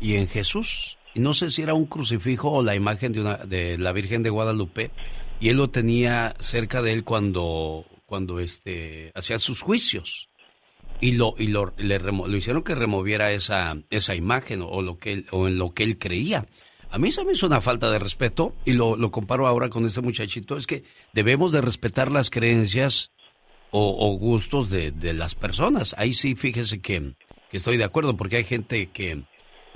y en Jesús. Y no sé si era un crucifijo o la imagen de, una, de la Virgen de Guadalupe, y él lo tenía cerca de él cuando, cuando este, hacía sus juicios y lo y lo, le lo hicieron que removiera esa esa imagen o lo que él, o en lo que él creía. A mí se me hizo una falta de respeto y lo, lo comparo ahora con este muchachito. Es que debemos de respetar las creencias o, gustos de, de, las personas. Ahí sí, fíjese que, que, estoy de acuerdo porque hay gente que,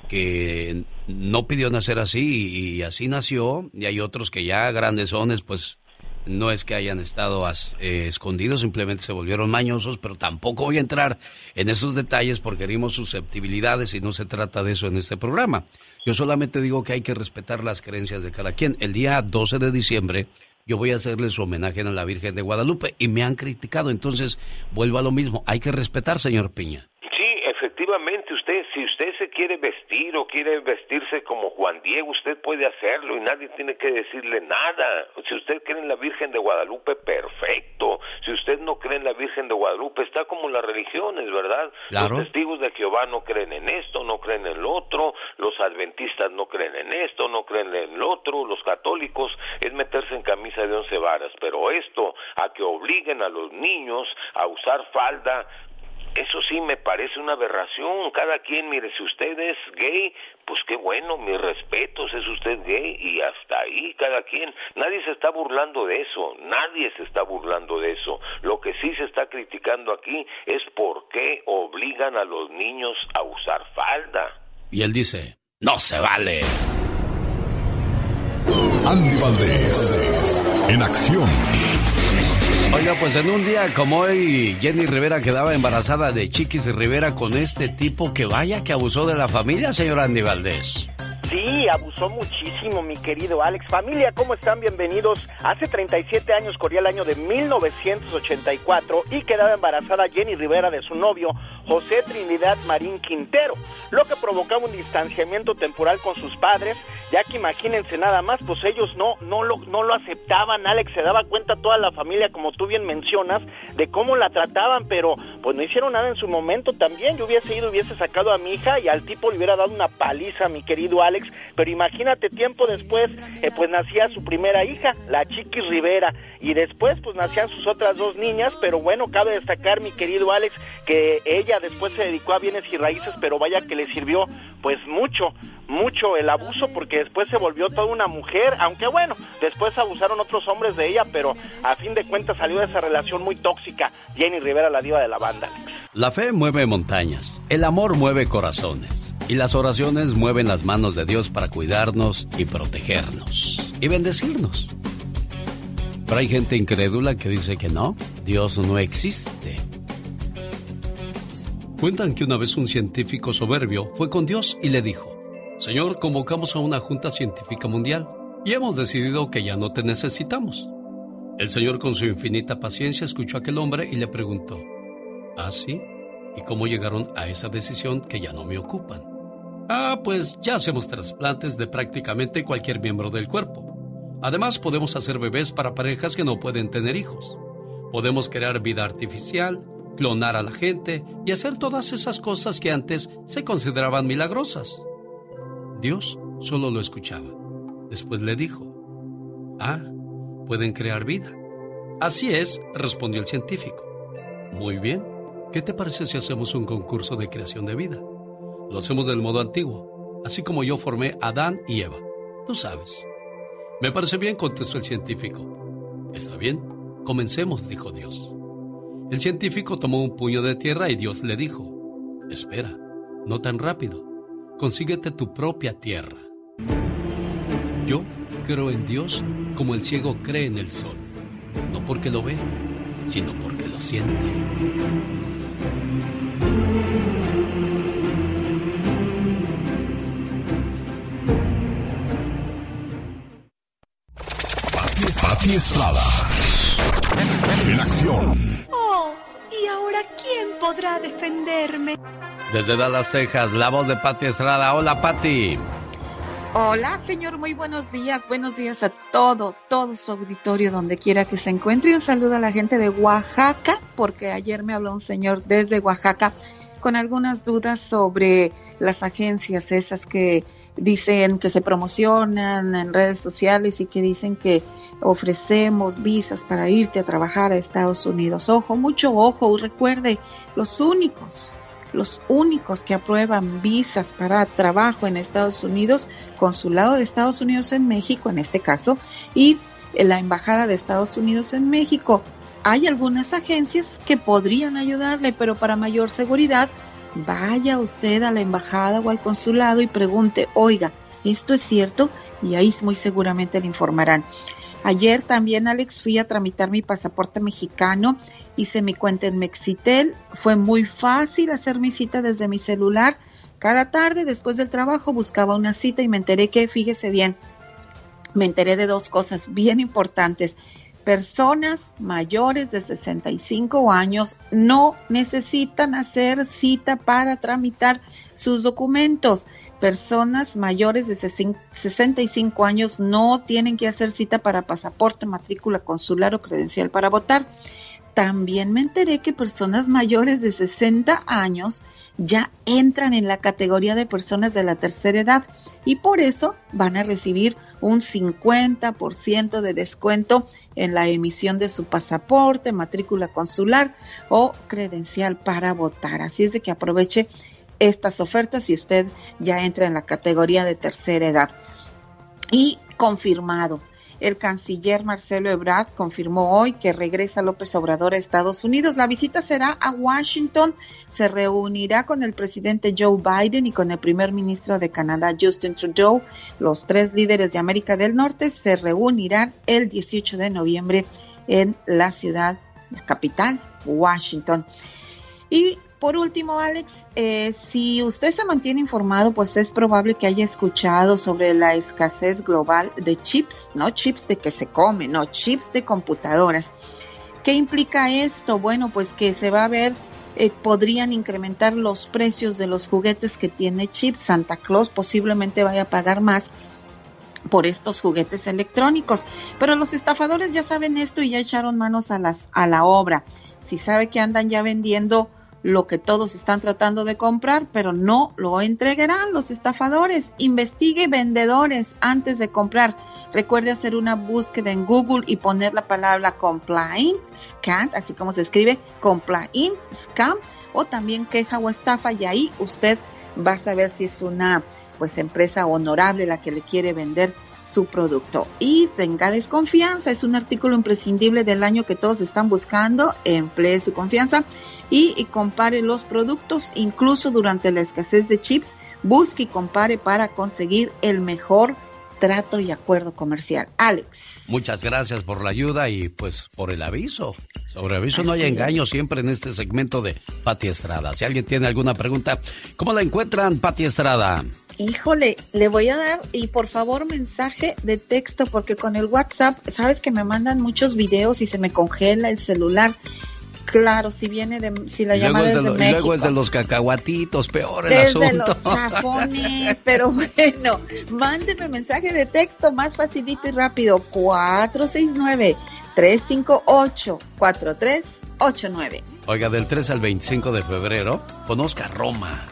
que no pidió nacer así y, y así nació y hay otros que ya grandes sones pues no es que hayan estado eh, escondidos, simplemente se volvieron mañosos, pero tampoco voy a entrar en esos detalles porque herimos susceptibilidades y no se trata de eso en este programa. Yo solamente digo que hay que respetar las creencias de cada quien. El día 12 de diciembre yo voy a hacerle su homenaje a la Virgen de Guadalupe y me han criticado, entonces vuelvo a lo mismo, hay que respetar, señor Piña
efectivamente usted, si usted se quiere vestir o quiere vestirse como Juan Diego, usted puede hacerlo y nadie tiene que decirle nada. Si usted cree en la Virgen de Guadalupe, perfecto. Si usted no cree en la Virgen de Guadalupe, está como las religiones, ¿verdad? Los testigos de Jehová no creen en esto, no creen en lo otro, los adventistas no creen en esto, no creen en lo otro, los católicos es meterse en camisa de once varas, pero esto a que obliguen a los niños a usar falda, eso sí me parece una aberración. Cada quien, mire, si usted es gay, pues qué bueno, mis respetos, es usted gay y hasta ahí cada quien. Nadie se está burlando de eso, nadie se está burlando de eso. Lo que sí se está criticando aquí es por qué obligan a los niños a usar falda.
Y él dice, no se vale.
Andy Valdés, en acción.
Oiga, pues en un día como hoy, Jenny Rivera quedaba embarazada de Chiquis Rivera con este tipo que vaya que abusó de la familia, señor Andy Valdés.
Sí, abusó muchísimo, mi querido Alex. Familia, ¿cómo están? Bienvenidos. Hace 37 años corría el año de 1984 y quedaba embarazada Jenny Rivera de su novio, José Trinidad Marín Quintero, lo que provocaba un distanciamiento temporal con sus padres, ya que imagínense nada más, pues ellos no, no, lo, no lo aceptaban. Alex se daba cuenta toda la familia, como tú bien mencionas, de cómo la trataban, pero pues no hicieron nada en su momento también. Yo hubiese ido, hubiese sacado a mi hija y al tipo le hubiera dado una paliza, mi querido Alex pero imagínate tiempo después, eh, pues nacía su primera hija, la Chiquis Rivera, y después pues nacían sus otras dos niñas, pero bueno, cabe destacar, mi querido Alex, que ella después se dedicó a bienes y raíces, pero vaya que le sirvió pues mucho, mucho el abuso, porque después se volvió toda una mujer, aunque bueno, después abusaron otros hombres de ella, pero a fin de cuentas salió de esa relación muy tóxica, Jenny Rivera, la diva de la banda.
La fe mueve montañas, el amor mueve corazones. Y las oraciones mueven las manos de Dios para cuidarnos y protegernos y bendecirnos. Pero hay gente incrédula que dice que no, Dios no existe. Cuentan que una vez un científico soberbio fue con Dios y le dijo, Señor, convocamos a una junta científica mundial y hemos decidido que ya no te necesitamos. El Señor con su infinita paciencia escuchó a aquel hombre y le preguntó, ¿Ah, sí? ¿Y cómo llegaron a esa decisión que ya no me ocupan? Ah, pues ya hacemos trasplantes de prácticamente cualquier miembro del cuerpo. Además, podemos hacer bebés para parejas que no pueden tener hijos. Podemos crear vida artificial, clonar a la gente y hacer todas esas cosas que antes se consideraban milagrosas. Dios solo lo escuchaba. Después le dijo, Ah, pueden crear vida. Así es, respondió el científico. Muy bien, ¿qué te parece si hacemos un concurso de creación de vida? Lo hacemos del modo antiguo, así como yo formé a Adán y Eva. Tú sabes. Me parece bien, contestó el científico. Está bien, comencemos, dijo Dios. El científico tomó un puño de tierra y Dios le dijo, espera, no tan rápido, consíguete tu propia tierra. Yo creo en Dios como el ciego cree en el sol, no porque lo ve, sino porque lo siente.
Pati Estrada. En acción.
Oh, ¿y ahora quién podrá defenderme?
Desde Dallas, Texas, la voz de Pati Estrada. Hola, Pati.
Hola, señor, muy buenos días. Buenos días a todo, todo su auditorio, donde quiera que se encuentre. Un saludo a la gente de Oaxaca, porque ayer me habló un señor desde Oaxaca con algunas dudas sobre las agencias esas que dicen que se promocionan en redes sociales y que dicen que ofrecemos visas para irte a trabajar a Estados Unidos. Ojo, mucho ojo, recuerde, los únicos los únicos que aprueban visas para trabajo en Estados Unidos, consulado de Estados Unidos en México en este caso, y la Embajada de Estados Unidos en México. Hay algunas agencias que podrían ayudarle, pero para mayor seguridad, vaya usted a la embajada o al consulado y pregunte, oiga, ¿esto es cierto? Y ahí muy seguramente le informarán. Ayer también, Alex, fui a tramitar mi pasaporte mexicano, hice mi cuenta en Mexitel, fue muy fácil hacer mi cita desde mi celular. Cada tarde, después del trabajo, buscaba una cita y me enteré que, fíjese bien, me enteré de dos cosas bien importantes. Personas mayores de 65 años no necesitan hacer cita para tramitar sus documentos personas mayores de 65 años no tienen que hacer cita para pasaporte, matrícula consular o credencial para votar. También me enteré que personas mayores de 60 años ya entran en la categoría de personas de la tercera edad y por eso van a recibir un 50% de descuento en la emisión de su pasaporte, matrícula consular o credencial para votar. Así es de que aproveche estas ofertas si usted ya entra en la categoría de tercera edad. Y confirmado. El canciller Marcelo Ebrard confirmó hoy que regresa López Obrador a Estados Unidos. La visita será a Washington. Se reunirá con el presidente Joe Biden y con el primer ministro de Canadá, Justin Trudeau. Los tres líderes de América del Norte se reunirán el 18 de noviembre en la ciudad, la capital, Washington. Y por último, Alex, eh, si usted se mantiene informado, pues es probable que haya escuchado sobre la escasez global de chips, no chips de que se come, no chips de computadoras. ¿Qué implica esto? Bueno, pues que se va a ver, eh, podrían incrementar los precios de los juguetes que tiene chips. Santa Claus posiblemente vaya a pagar más por estos juguetes electrónicos. Pero los estafadores ya saben esto y ya echaron manos a, las, a la obra. Si sabe que andan ya vendiendo lo que todos están tratando de comprar, pero no lo entregarán los estafadores. Investigue vendedores antes de comprar. Recuerde hacer una búsqueda en Google y poner la palabra complaint scam, así como se escribe complaint scam, o también queja o estafa, y ahí usted va a saber si es una pues empresa honorable la que le quiere vender su producto. Y tenga desconfianza, es un artículo imprescindible del año que todos están buscando, emplee su confianza y, compare los productos, incluso durante la escasez de chips, busque y compare para conseguir el mejor trato y acuerdo comercial. Alex.
Muchas gracias por la ayuda y pues por el aviso. Sobre aviso no hay engaño siempre en este segmento de Pati Estrada. Si alguien tiene alguna pregunta, ¿cómo la encuentran, Pati Estrada?
Híjole, le voy a dar y por favor mensaje de texto porque con el WhatsApp, sabes que me mandan muchos videos y se me congela el celular. Claro, si viene de, si la llamada es de, México. Y
luego es de los cacahuatitos, peor el asunto.
de los chafones, pero bueno, mándeme mensaje de texto más facilito y rápido, 469 358 4389.
Oiga, del 3 al 25 de febrero, conozca Roma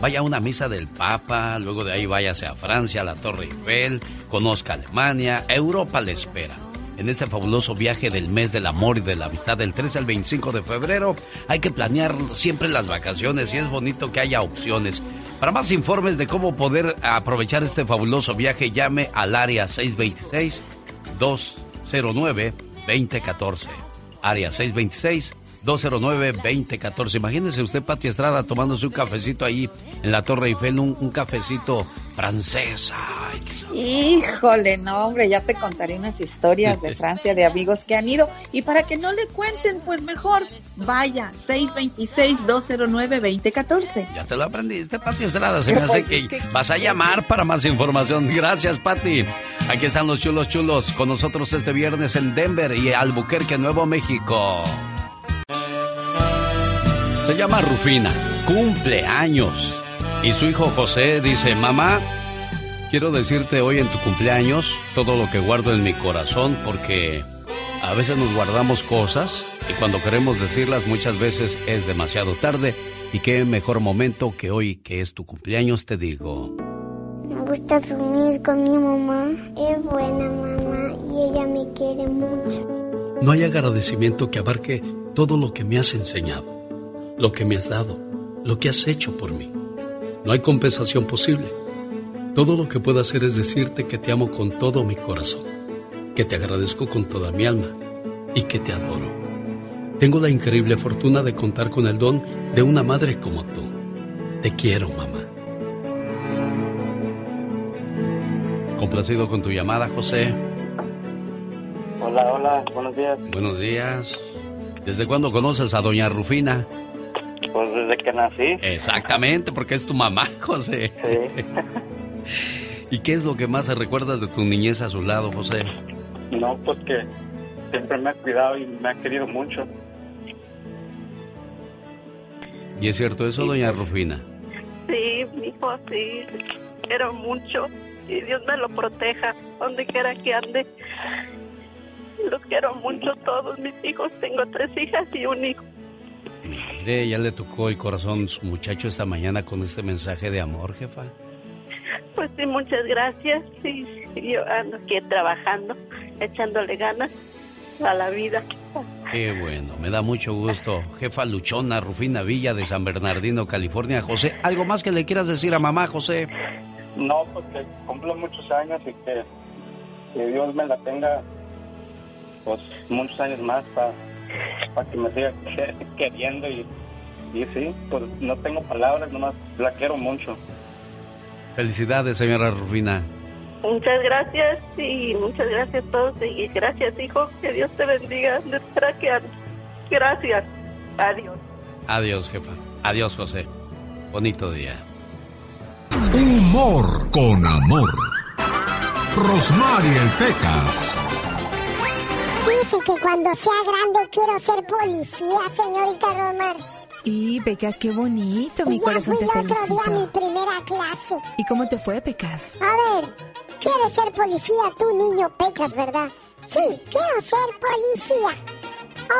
vaya a una misa del Papa, luego de ahí váyase a Francia, a la Torre Eiffel, conozca Alemania, Europa le espera. en ese fabuloso viaje del mes del amor y de la amistad del 13 al 25 de febrero. Hay que planear siempre las vacaciones y es bonito que haya opciones. Para más informes de cómo poder aprovechar este fabuloso viaje, llame al área 626 209 2014. Área 626 209-2014. Imagínese usted, Pati Estrada, tomándose un cafecito ahí en la Torre Eiffel, un, un cafecito francés.
Híjole, no, hombre, ya te contaré unas historias de Francia de amigos que han ido. Y para que no le cuenten, pues mejor vaya, 626-209-2014.
Ya te lo aprendiste, Pati Estrada. Se me hace pues que vas a llamar para más información. Gracias, Pati. Aquí están los chulos chulos con nosotros este viernes en Denver y Albuquerque, Nuevo México. Se llama Rufina, cumple años. Y su hijo José dice, mamá, quiero decirte hoy en tu cumpleaños todo lo que guardo en mi corazón porque a veces nos guardamos cosas y cuando queremos decirlas muchas veces es demasiado tarde y qué mejor momento que hoy que es tu cumpleaños te digo.
Me gusta dormir con mi mamá. Es buena mamá y ella me quiere mucho.
No hay agradecimiento que abarque todo lo que me has enseñado lo que me has dado, lo que has hecho por mí. No hay compensación posible. Todo lo que puedo hacer es decirte que te amo con todo mi corazón, que te agradezco con toda mi alma y que te adoro. Tengo la increíble fortuna de contar con el don de una madre como tú. Te quiero, mamá. Complacido con tu llamada, José.
Hola, hola, buenos días.
Buenos días. ¿Desde cuándo conoces a doña Rufina?
Pues desde que nací.
Exactamente, porque es tu mamá, José. Sí. ¿Y qué es lo que más recuerdas de tu niñez a su lado, José?
No, pues que siempre me ha cuidado y me ha querido mucho.
¿Y es cierto eso, doña Rufina?
Sí, mi hijo, sí. Quiero mucho. Y Dios me lo proteja donde quiera que ande. Los quiero mucho todos mis hijos. Tengo tres hijas y un hijo.
Mire, ya le tocó el corazón su muchacho esta mañana con este mensaje de amor, jefa.
Pues sí, muchas gracias. Sí, yo ando aquí trabajando, echándole ganas a la vida.
Qué bueno, me da mucho gusto. Jefa Luchona, Rufina Villa de San Bernardino, California. José, ¿algo más que le quieras decir a mamá, José?
No, porque cumplo muchos años y que, que Dios me la tenga pues muchos años más para para que me siga queriendo y, y sí, pues no tengo palabras, nomás la quiero mucho.
Felicidades, señora Rufina.
Muchas gracias y muchas gracias a todos y gracias, hijo. Que Dios te bendiga. Gracias. Gracias. Adiós.
Adiós, jefa. Adiós, José. Bonito día.
Humor con amor. Rosmarie Pecas.
Dice que cuando sea grande quiero ser policía, señorita Romar.
Y Pecas, qué bonito, mi
y
corazón
ya fui
te
el otro día a mi primera clase.
¿Y cómo te fue, Pecas?
A ver, ¿quieres ser policía tú, niño Pecas, verdad? Sí, quiero ser policía.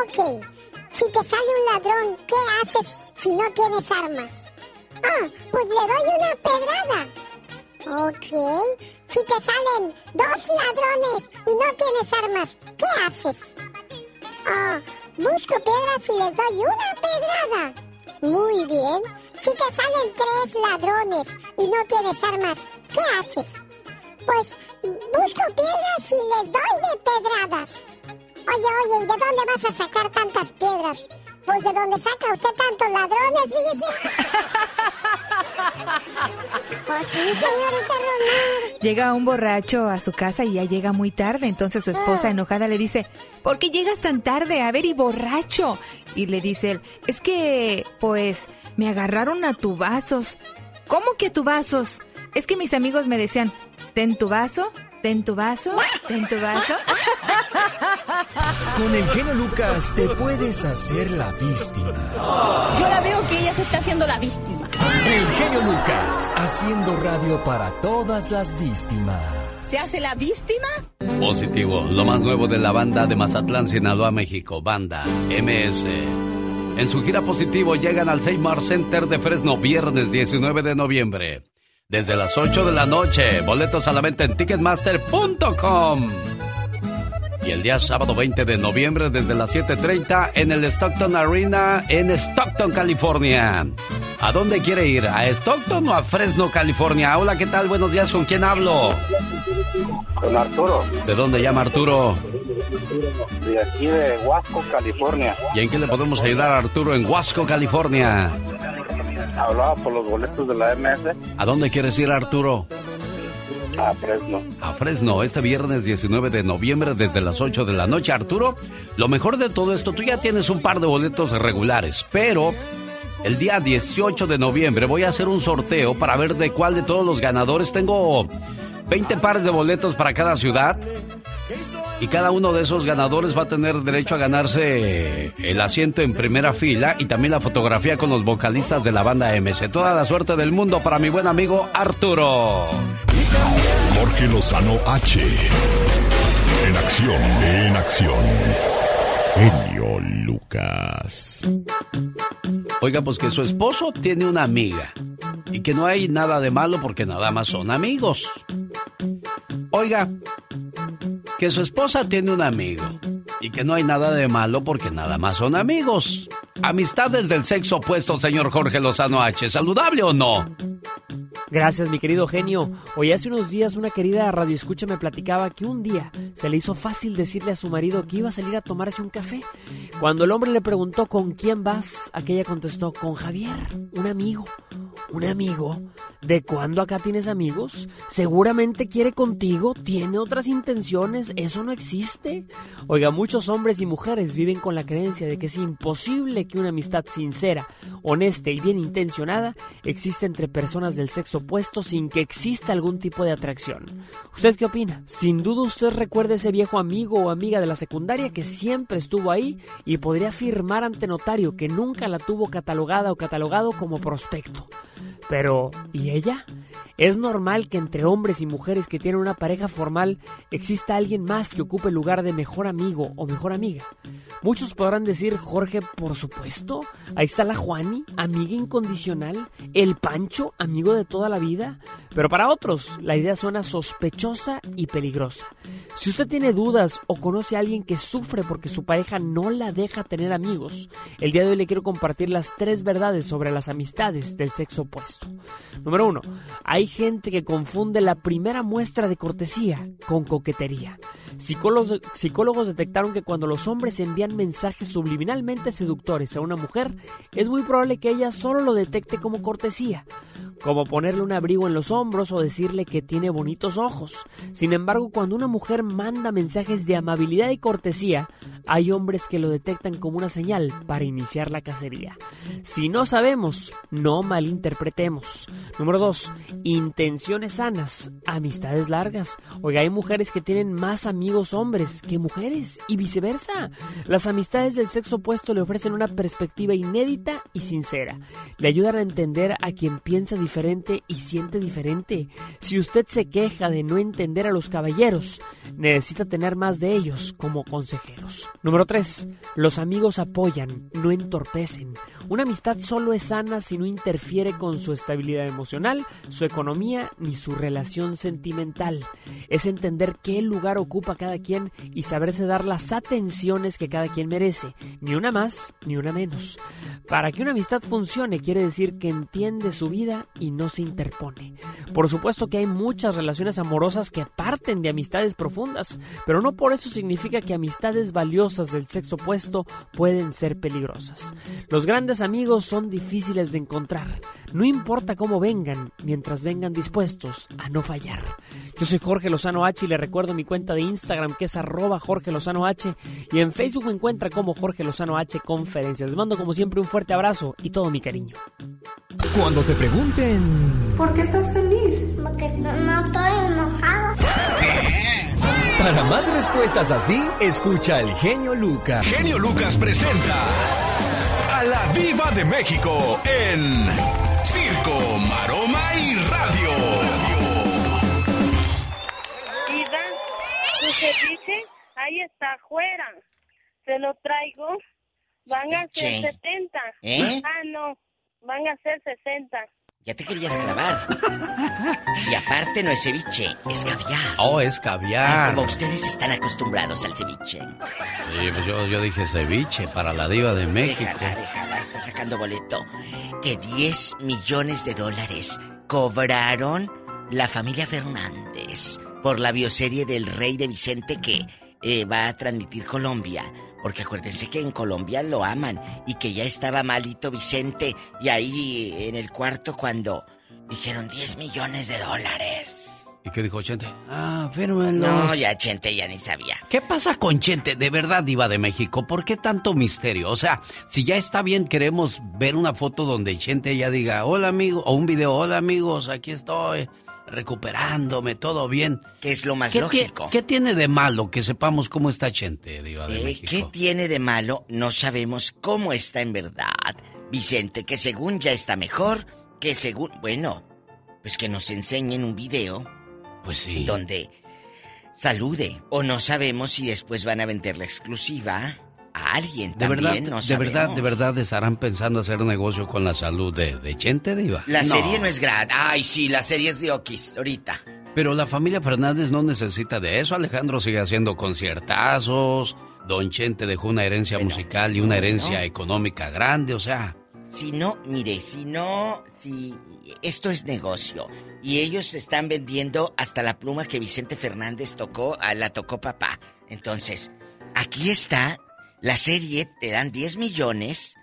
Ok, si te sale un ladrón, ¿qué haces si no tienes armas? Ah, pues le doy una pedrada. Ok, si te salen dos ladrones y no tienes armas, ¿qué haces? Ah, busco piedras y les doy una pedrada. Muy bien. Si te salen tres ladrones y no tienes armas, ¿qué haces? Pues busco piedras y les doy de pedradas. Oye, oye, ¿y de dónde vas a sacar tantas piedras? Pues de dónde saca usted tantos ladrones, fíjese. pues sí, señorita Romar.
Llega un borracho a su casa y ya llega muy tarde. Entonces su esposa enojada le dice, ¿por qué llegas tan tarde? A ver, y borracho. Y le dice él, es que, pues, me agarraron a tubazos. ¿Cómo que a tubazos? Es que mis amigos me decían, ten tu vaso, ten tu vaso, ten tu vaso.
Con el genio Lucas te puedes hacer la víctima.
Yo la veo que ella se está haciendo la víctima.
El genio Lucas haciendo radio para todas las víctimas.
¿Se hace la víctima?
Positivo, lo más nuevo de la banda de Mazatlán, Sinaloa, México, banda MS. En su gira positivo llegan al Seymour Center de Fresno viernes 19 de noviembre. Desde las 8 de la noche, boletos a la venta en ticketmaster.com. Y el día sábado 20 de noviembre desde las 7.30 en el Stockton Arena en Stockton, California. ¿A dónde quiere ir? ¿A Stockton o a Fresno, California? Hola, ¿qué tal? Buenos días, ¿con quién hablo?
Con Arturo.
¿De dónde llama Arturo?
De aquí de Huasco, California.
¿Y en qué le podemos ayudar a Arturo en Huasco, California?
Hablaba por los boletos de la MS
¿A dónde quieres ir, Arturo?
a Fresno.
A Fresno, este viernes 19 de noviembre desde las 8 de la noche. Arturo, lo mejor de todo esto, tú ya tienes un par de boletos regulares, pero el día 18 de noviembre voy a hacer un sorteo para ver de cuál de todos los ganadores. Tengo 20 pares de boletos para cada ciudad. Y cada uno de esos ganadores va a tener derecho a ganarse el asiento en primera fila y también la fotografía con los vocalistas de la banda MC. Toda la suerte del mundo para mi buen amigo Arturo.
Jorge Lozano H. En acción, en acción. Genio Lucas.
Oiga, pues que su esposo tiene una amiga y que no hay nada de malo porque nada más son amigos. Oiga, que su esposa tiene un amigo y que no hay nada de malo porque nada más son amigos. Amistades del sexo opuesto, señor Jorge Lozano H. ¿Saludable o no?
Gracias, mi querido genio. Hoy hace unos días una querida radioescucha me platicaba que un día se le hizo fácil decirle a su marido que iba a salir a tomarse un café. Cuando el hombre le preguntó con quién vas, aquella contestó con Javier, un amigo. ¿Un amigo? ¿De cuándo acá tienes amigos? Seguramente quiere contigo, tiene otras intenciones, eso no existe. Oiga, muchos hombres y mujeres viven con la creencia de que es imposible que una amistad sincera, honesta y bien intencionada exista entre personas del sexo opuesto sin que exista algún tipo de atracción. ¿Usted qué opina? Sin duda usted recuerda ese viejo amigo o amiga de la secundaria que siempre estuvo ahí y podría afirmar ante notario que nunca la tuvo catalogada o catalogado como prospecto. Pero, ¿y ella? Es normal que entre hombres y mujeres que tienen una pareja formal exista alguien más que ocupe el lugar de mejor amigo o mejor amiga. Muchos podrán decir, Jorge, por supuesto, ahí está la Juani, amiga incondicional, el Pancho, amigo de toda la vida. Pero para otros, la idea suena sospechosa y peligrosa. Si usted tiene dudas o conoce a alguien que sufre porque su pareja no la deja tener amigos, el día de hoy le quiero compartir las tres verdades sobre las amistades del sexo opuesto. Número uno, hay gente que confunde la primera muestra de cortesía con coquetería. Psicólogos, psicólogos detectaron que cuando los hombres envían mensajes subliminalmente seductores a una mujer, es muy probable que ella solo lo detecte como cortesía, como ponerle un abrigo en los hombros o decirle que tiene bonitos ojos. Sin embargo, cuando una mujer manda mensajes de amabilidad y cortesía, hay hombres que lo detectan como una señal para iniciar la cacería. Si no sabemos, no malinterpretemos. Número 2. Intenciones sanas, amistades largas. Oiga, hay mujeres que tienen más amigos hombres que mujeres y viceversa. Las amistades del sexo opuesto le ofrecen una perspectiva inédita y sincera. Le ayudan a entender a quien piensa diferente y siente diferente. Si usted se queja de no entender a los caballeros, necesita tener más de ellos como consejeros. Número 3. Los amigos apoyan, no entorpecen. Una amistad solo es sana si no interfiere con su estabilidad emocional, su economía ni su relación sentimental. Es entender qué lugar ocupa cada quien y saberse dar las atenciones que cada quien merece, ni una más ni una menos. Para que una amistad funcione quiere decir que entiende su vida y no se interpone. Por supuesto que hay muchas relaciones amorosas que parten de amistades profundas, pero no por eso significa que amistades valiosas del sexo opuesto pueden ser peligrosas. Los grandes amigos son difíciles de encontrar. No importa cómo vengan, mientras vengan dispuestos a no fallar. Yo soy Jorge Lozano H y le recuerdo mi cuenta de Instagram que es arroba Jorge Lozano H y en Facebook me encuentra como Jorge Lozano H Conferencias. Les mando como siempre un fuerte abrazo y todo mi cariño.
Cuando te pregunten...
¿Por qué estás feliz? Porque no, no estoy enojado.
Para más respuestas así, escucha al genio Lucas.
Genio Lucas presenta la Viva de México en Circo, Maroma y Radio.
Ida, tu ceviche, ahí está afuera. Se lo traigo. Van a ser
Ceviche.
70.
¿Eh?
Ah, no. Van a ser 60.
Ya te querías clavar. Y aparte no es ceviche, es caviar.
Oh, es
Ay,
caviar.
como ustedes están acostumbrados al ceviche.
Sí, pues yo, yo dije ceviche para la diva de México.
Déjala, déjala, está sacando boleto. Que 10 millones de dólares cobraron la familia Fernández por la bioserie del rey de Vicente que eh, va a transmitir Colombia. Porque acuérdense que en Colombia lo aman y que ya estaba malito Vicente y ahí en el cuarto cuando dijeron 10 millones de dólares.
¿Y qué dijo Chente? Ah, fírmenlos.
No, ya Chente ya ni sabía.
¿Qué pasa con Chente? De verdad, Diva de México, ¿por qué tanto misterio? O sea, si ya está bien, queremos ver una foto donde Chente ya diga, hola amigo, o un video, hola amigos, aquí estoy, recuperándome, todo bien.
¿Qué es lo más
¿Qué
lógico?
¿Qué tiene de malo que sepamos cómo está Chente, de
Eh,
México?
¿Qué tiene de malo? No sabemos cómo está en verdad. Vicente, que según ya está mejor, que según... Bueno, pues que nos enseñen un video.
Pues sí.
Donde salude. O no sabemos si después van a vender la exclusiva a alguien.
De
También,
verdad,
no
de verdad, de verdad estarán pensando hacer negocio con la salud de, de Chente, Diva.
La serie no es gratis. Ay, sí, la serie es de Okis, ahorita.
Pero la familia Fernández no necesita de eso. Alejandro sigue haciendo conciertazos. Don Chente dejó una herencia musical y una herencia económica grande, o sea.
Si no, mire, si no, si esto es negocio y ellos están vendiendo hasta la pluma que Vicente Fernández tocó, la tocó papá. Entonces, aquí está la serie, te dan 10 millones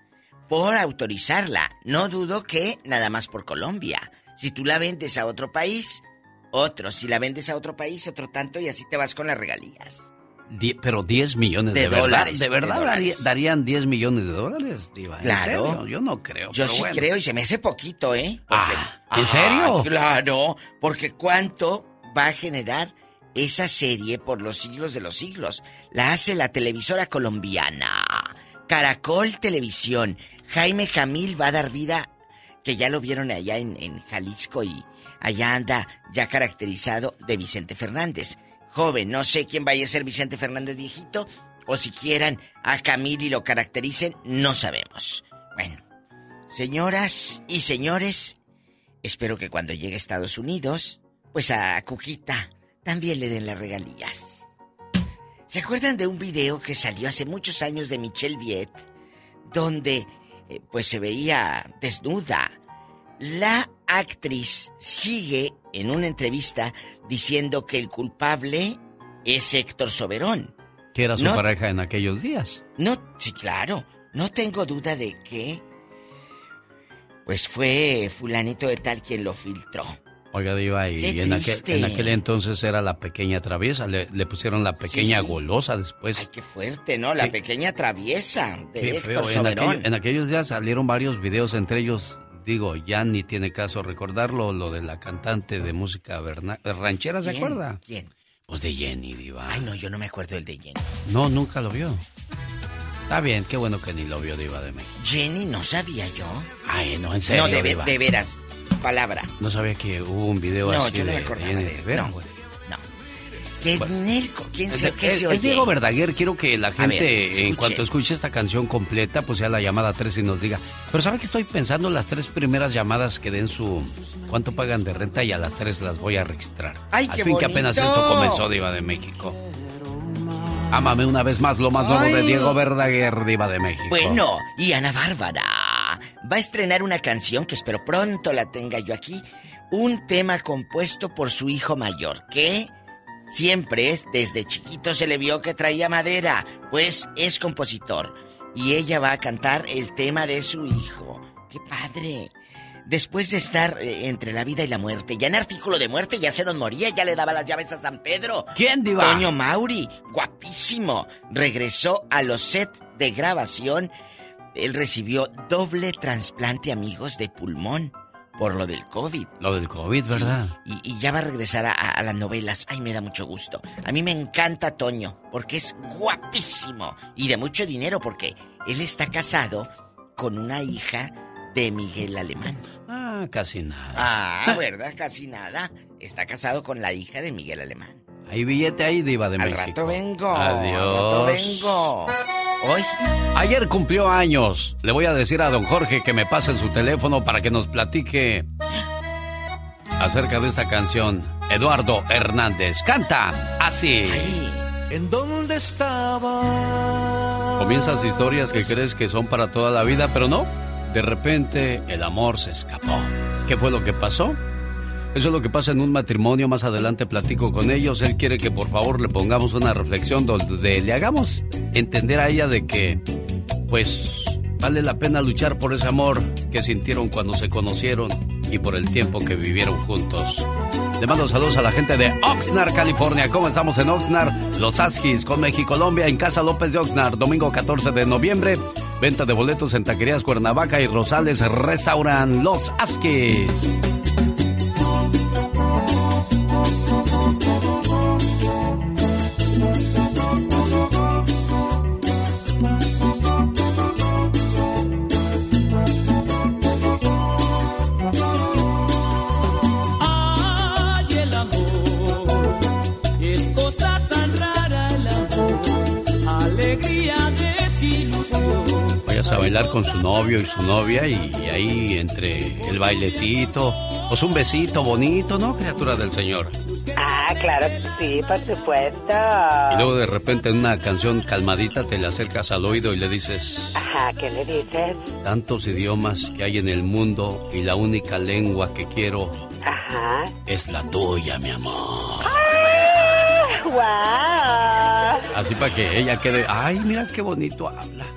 por autorizarla. No dudo que nada más por Colombia. Si tú la vendes a otro país, otro. Si la vendes a otro país, otro tanto y así te vas con las regalías.
Die- pero 10 millones de,
De
verdad.
dólares,
¿De verdad
de dólares.
daría- darían 10 millones de dólares, Diva? ¿En
Claro.
serio? Yo no creo.
Yo
pero
sí
bueno.
creo y se me hace poquito, ¿eh? Porque-
¿en serio?
Claro, porque ¿cuánto va a generar esa serie por los siglos de los siglos? La hace la televisora colombiana. Caracol Televisión. Jaime Jamil va a dar vida, que ya lo vieron allá en, Jalisco y allá anda ya caracterizado de Vicente Fernández. Joven, no sé quién vaya a ser Vicente Fernández viejito, o si quieran a Camil y lo caractericen, no sabemos. Bueno, señoras y señores, espero que cuando llegue a Estados Unidos, pues a Cuquita también le den las regalías. ¿Se acuerdan de un video que salió hace muchos años de Michelle Viet, donde eh, pues se veía desnuda? La actriz sigue en una entrevista diciendo que el culpable es Héctor Soberón.
Que era su
No.
pareja en aquellos días.
No, sí, claro. No tengo duda de que. Pues fue fulanito de tal quien lo filtró.
Oiga, Diva, y en aquel, en aquel entonces era la pequeña traviesa. Le, le pusieron la pequeña
sí.
golosa después.
Ay, qué fuerte, ¿no? La
Sí.
pequeña traviesa de
Qué
Héctor
feo. En, aquellos días salieron varios videos, entre ellos, digo, ya ni tiene caso recordarlo, lo de la cantante de música verna- ranchera, ¿se
¿Quién?
acuerda?
¿Quién?
Pues de Jenny, Diva.
Ay, no, yo no me acuerdo del de Jenny.
No, nunca lo vio. Está bien, qué bueno que ni lo vio Diva de México.
Jenny, no sabía yo.
Ay, no, en serio,
no, de,
Diva.
de veras. Palabra.
No sabía que hubo un video
No,
así
yo no
de
me acordaba de No. ¿Qué
Bueno.
¿Quién se,
Es,
qué
es
oye?
Diego Verdaguer, quiero que la gente,
ver,
en cuanto escuche esta canción completa, pues sea la llamada 3 y nos diga. Pero ¿sabe que estoy pensando? Las tres primeras llamadas que den su cuánto pagan de renta y a las tres las voy a registrar.
¡Ay,
Al
qué
fin que
bonito!
apenas esto comenzó, Diva de México. Ámame una vez más, lo más nuevo de. Diego Verdaguer, Diva de México.
Bueno, y Ana Bárbara va a estrenar una canción que espero pronto la tenga yo aquí. Un tema compuesto por su hijo mayor, que siempre es, desde chiquito se le vio que traía madera, pues es compositor. Y ella va a cantar el tema de su hijo. ¡Qué padre! Después de estar eh, entre la vida y la muerte, ya en artículo de muerte ya se nos moría, ya le daba las llaves a San Pedro.
¿Quién, Diva?
Toño Mauri, guapísimo. Regresó a los sets de grabación. Él recibió doble trasplante, amigos, de pulmón por lo del COVID.
Lo del COVID, ¿verdad?
Y, y ya va a regresar a, a las novelas. Ay, me da mucho gusto. A mí me encanta Toño, porque es guapísimo y de mucho dinero, porque él está casado con una hija de Miguel Alemán.
Ah, casi nada.
Ah, ¿verdad? Casi nada. Está casado con la hija de Miguel Alemán.
Hay billete ahí, Diva de
Al
México.
rato vengo.
Adiós.
Al rato vengo. Hoy.
Ayer cumplió años. Le voy a decir a don Jorge que me pase su teléfono para que nos platique acerca de esta canción. Eduardo Hernández canta así.
¿En dónde estaba?
Comienzas historias que crees que son para toda la vida, pero no. De repente el amor se escapó. ¿Qué fue lo que pasó? Eso es lo que pasa en un matrimonio. Más adelante platico con ellos. Él quiere que por favor le pongamos una reflexión donde le hagamos entender a ella de que, pues, vale la pena luchar por ese amor que sintieron cuando se conocieron y por el tiempo que vivieron juntos. Le mando saludos a la gente de Oxnard, California. ¿Cómo estamos en Oxnard? Los Askis con México, Colombia, en Casa López de Oxnard, domingo 14 de noviembre. Venta de boletos en Taquerías Cuernavaca y Rosales Restaurant Los Askis. Bailar con su novio y su novia y, ahí entre el bailecito, pues un besito bonito, ¿no, criatura del Señor?
Ah, claro, sí, por supuesto.
Y luego de repente en una canción calmadita te le acercas al oído y le dices...
Ajá, ¿qué le dices?
Tantos idiomas que hay en el mundo y la única lengua que quiero...
Ajá.
Es la tuya, mi amor.
¡Ah!
Así para que ella quede... ¡Ay, mira qué bonito hablas!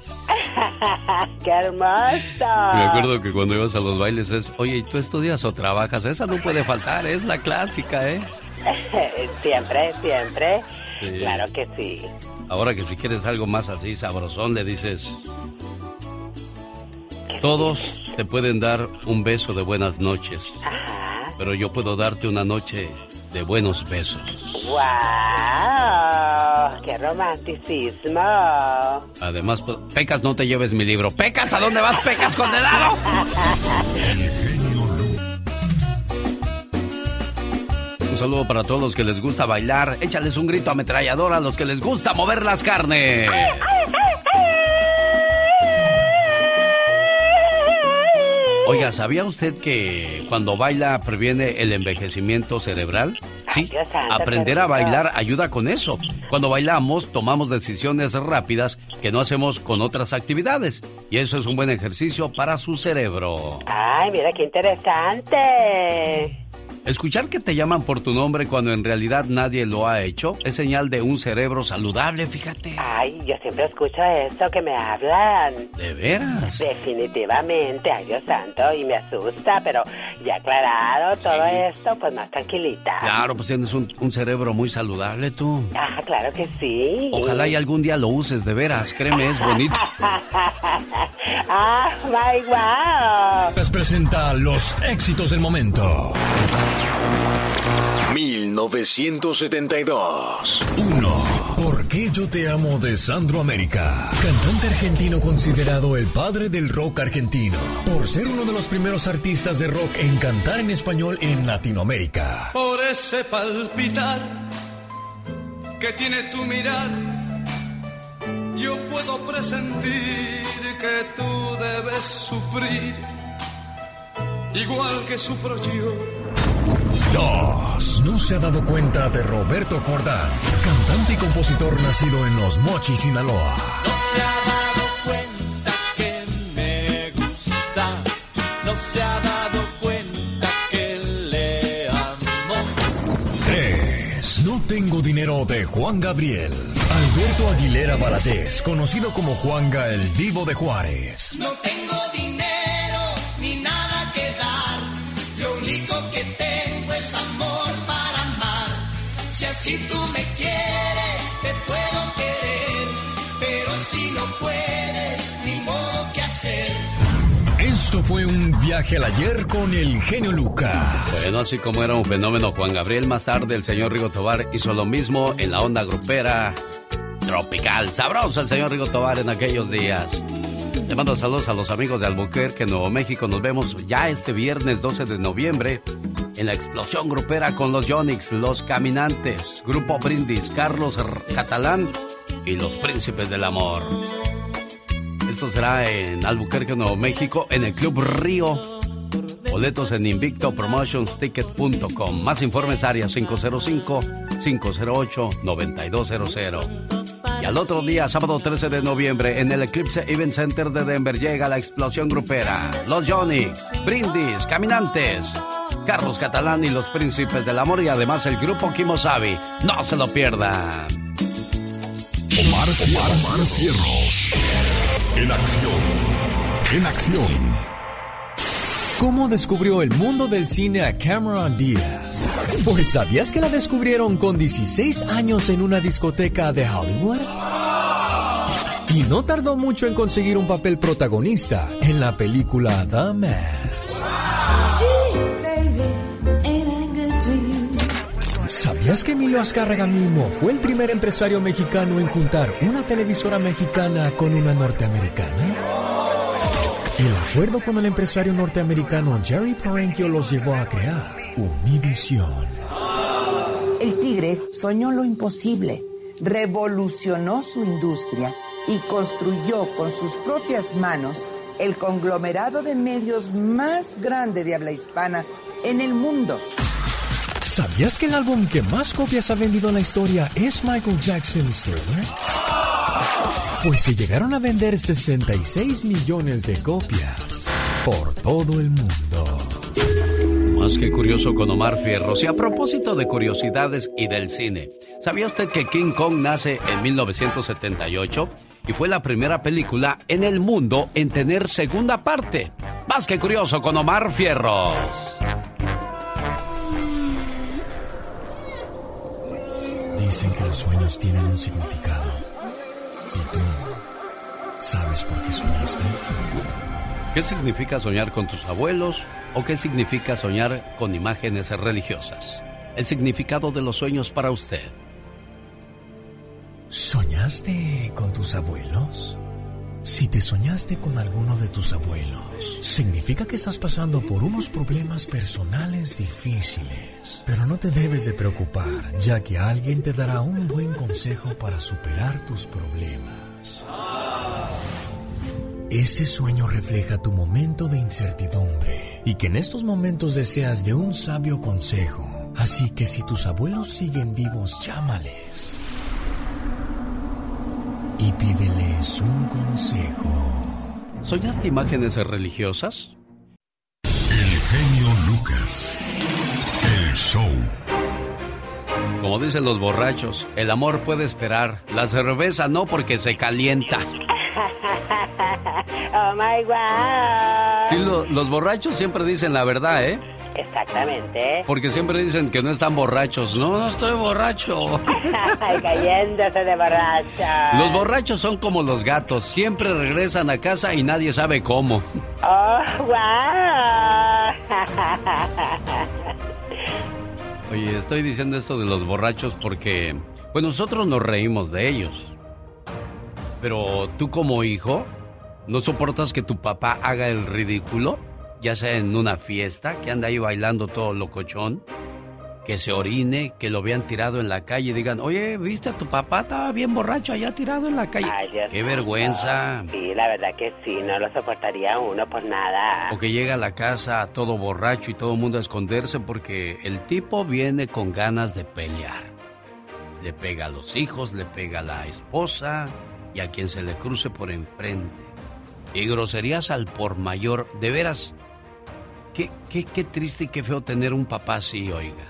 ¡Qué hermoso!
Me acuerdo que cuando ibas a los bailes es, oye, ¿y tú estudias o trabajas? Esa no puede faltar, es la clásica, ¿eh?
siempre, siempre. Claro que sí.
Ahora que si quieres algo más así sabrosón, le dices... Todos te pueden dar un beso de buenas noches. Pero yo puedo darte una noche de buenos besos.
¡Wow! ¡Qué romanticismo!
Además, pues, Pecas, no te lleves mi libro. ¡Pecas! ¿A dónde vas, Pecas, condenado? Un saludo para todos los que les gusta bailar. Échales un grito ametrallador a los que les gusta mover las carnes. Oiga, ¿sabía usted que cuando baila previene el envejecimiento cerebral? Sí, aprender a bailar ayuda con eso. Cuando bailamos tomamos decisiones rápidas que no hacemos con otras actividades. Y eso es un buen ejercicio para su cerebro.
Ay, mira qué interesante.
Escuchar que te llaman por tu nombre cuando en realidad nadie lo ha hecho es señal de un cerebro saludable, fíjate.
Ay, yo siempre escucho eso que me hablan.
¿De veras?
Definitivamente, ay Dios santo, y me asusta, pero ya aclarado todo esto, pues más tranquilita.
Claro, pues tienes un, un, cerebro muy saludable tú.
Ah, claro que sí.
Ojalá y algún día lo uses, de veras, créeme, es bonito.
ah, my wow.
Les presenta los éxitos del momento.
1972.
1. ¿Por qué yo te amo de Sandro América? Cantante argentino considerado el padre del rock argentino. Por ser uno de los primeros artistas de rock en cantar en español en Latinoamérica.
Por ese palpitar que tiene tu mirar, yo puedo presentir que tú debes sufrir, igual que sufro yo
2. No se ha dado cuenta de Roberto Jordán, cantante y compositor nacido en Los Mochis, Sinaloa.
No se ha dado cuenta que me gusta, no se ha dado cuenta que le amo.
3. No tengo dinero de Juan Gabriel. Alberto Aguilera Valadez, conocido como Juanga el Divo de Juárez.
No tengo
fue un viaje al ayer con el genio Lucas.
Bueno, así como era un fenómeno Juan Gabriel, más tarde el señor Rigo Tobar hizo lo mismo en la onda grupera tropical. Sabroso el señor Rigo Tobar en aquellos días. Le mando saludos a los amigos de Albuquerque, Nuevo México. Nos vemos ya este viernes 12 de noviembre en la explosión grupera con los Yonix, los Caminantes, Grupo Brindis, Carlos Catalán y los Príncipes del Amor. Esto será en Albuquerque, Nuevo México, en el Club Río. Boletos en invictopromotionsticket.com. Más informes área 505-508-9200. Y al otro día, sábado 13 de noviembre, en el Eclipse Event Center de Denver llega la explosión grupera. Los Jonix, Brindis, Caminantes, Carlos Catalán y los Príncipes del Amor y además el grupo Kimosabi. No se lo pierdan.
Omar, Omar, Cierros. En acción. En acción.
¿Cómo descubrió el mundo del cine a Cameron Diaz? Pues ¿sabías que la descubrieron con 16 años en una discoteca de Hollywood? Y no tardó mucho en conseguir un papel protagonista en la película The Mask. ¿Sabías que Emilio Azcárraga Mimo fue el primer empresario mexicano en juntar una televisora mexicana con una norteamericana? El acuerdo con el empresario norteamericano Jerry Parenchio los llevó a crear Univision.
El tigre soñó lo imposible, revolucionó su industria y construyó con sus propias manos el conglomerado de medios más grande de habla hispana en el mundo.
¿Sabías que el álbum que más copias ha vendido en la historia es Michael Jackson's Thriller? Pues se llegaron a vender 66 millones de copias por todo el mundo.
Más que curioso con Omar Fierros. Y a propósito de curiosidades y del cine, ¿sabía usted que King Kong nace en 1978? Y fue la primera película en el mundo en tener segunda parte. Más que curioso con Omar Fierros.
Dicen que los sueños tienen un significado. ¿Y tú sabes por qué soñaste?
¿Qué significa soñar con tus abuelos o qué significa soñar con imágenes religiosas? El significado de los sueños para usted.
¿Soñaste con tus abuelos? Si te soñaste con alguno de tus abuelos, significa que estás pasando por unos problemas personales difíciles. Pero no te debes de preocupar, ya que alguien te dará un buen consejo para superar tus problemas. Ese sueño refleja tu momento de incertidumbre y que en estos momentos deseas de un sabio consejo. Así que si tus abuelos siguen vivos, llámales y pídeles un consejo.
¿Soñaste imágenes religiosas?
El genio Lucas. El show.
Como dicen los borrachos, el amor puede esperar, la cerveza no porque se calienta.
oh my God.
Sí, lo- los borrachos siempre dicen la verdad, ¿eh?
Exactamente.
Porque siempre dicen que no están borrachos. No, no estoy borracho.
Ay, cayéndose de borracha.
Los borrachos son como los gatos, siempre regresan a casa y nadie sabe cómo.
Oh, wow.
Oye, estoy diciendo esto de los borrachos porque, pues nosotros nos reímos de ellos. Pero tú como hijo, ¿no soportas que tu papá haga el ridículo? Ya sea en una fiesta, que anda ahí bailando todo locochón, que se orine, que lo vean tirado en la calle y digan, oye, ¿viste a tu papá? Estaba bien borracho allá tirado en la calle.
Ay, Dios
¡Qué vergüenza!
Sí, la verdad que sí, no lo soportaría uno por nada.
O que llega a la casa todo borracho y todo el mundo a esconderse porque el tipo viene con ganas de pelear. Le pega a los hijos, le pega a la esposa y a quien se le cruce por enfrente. Y groserías al por mayor. De veras, qué, qué, triste y qué feo tener un papá así, oiga.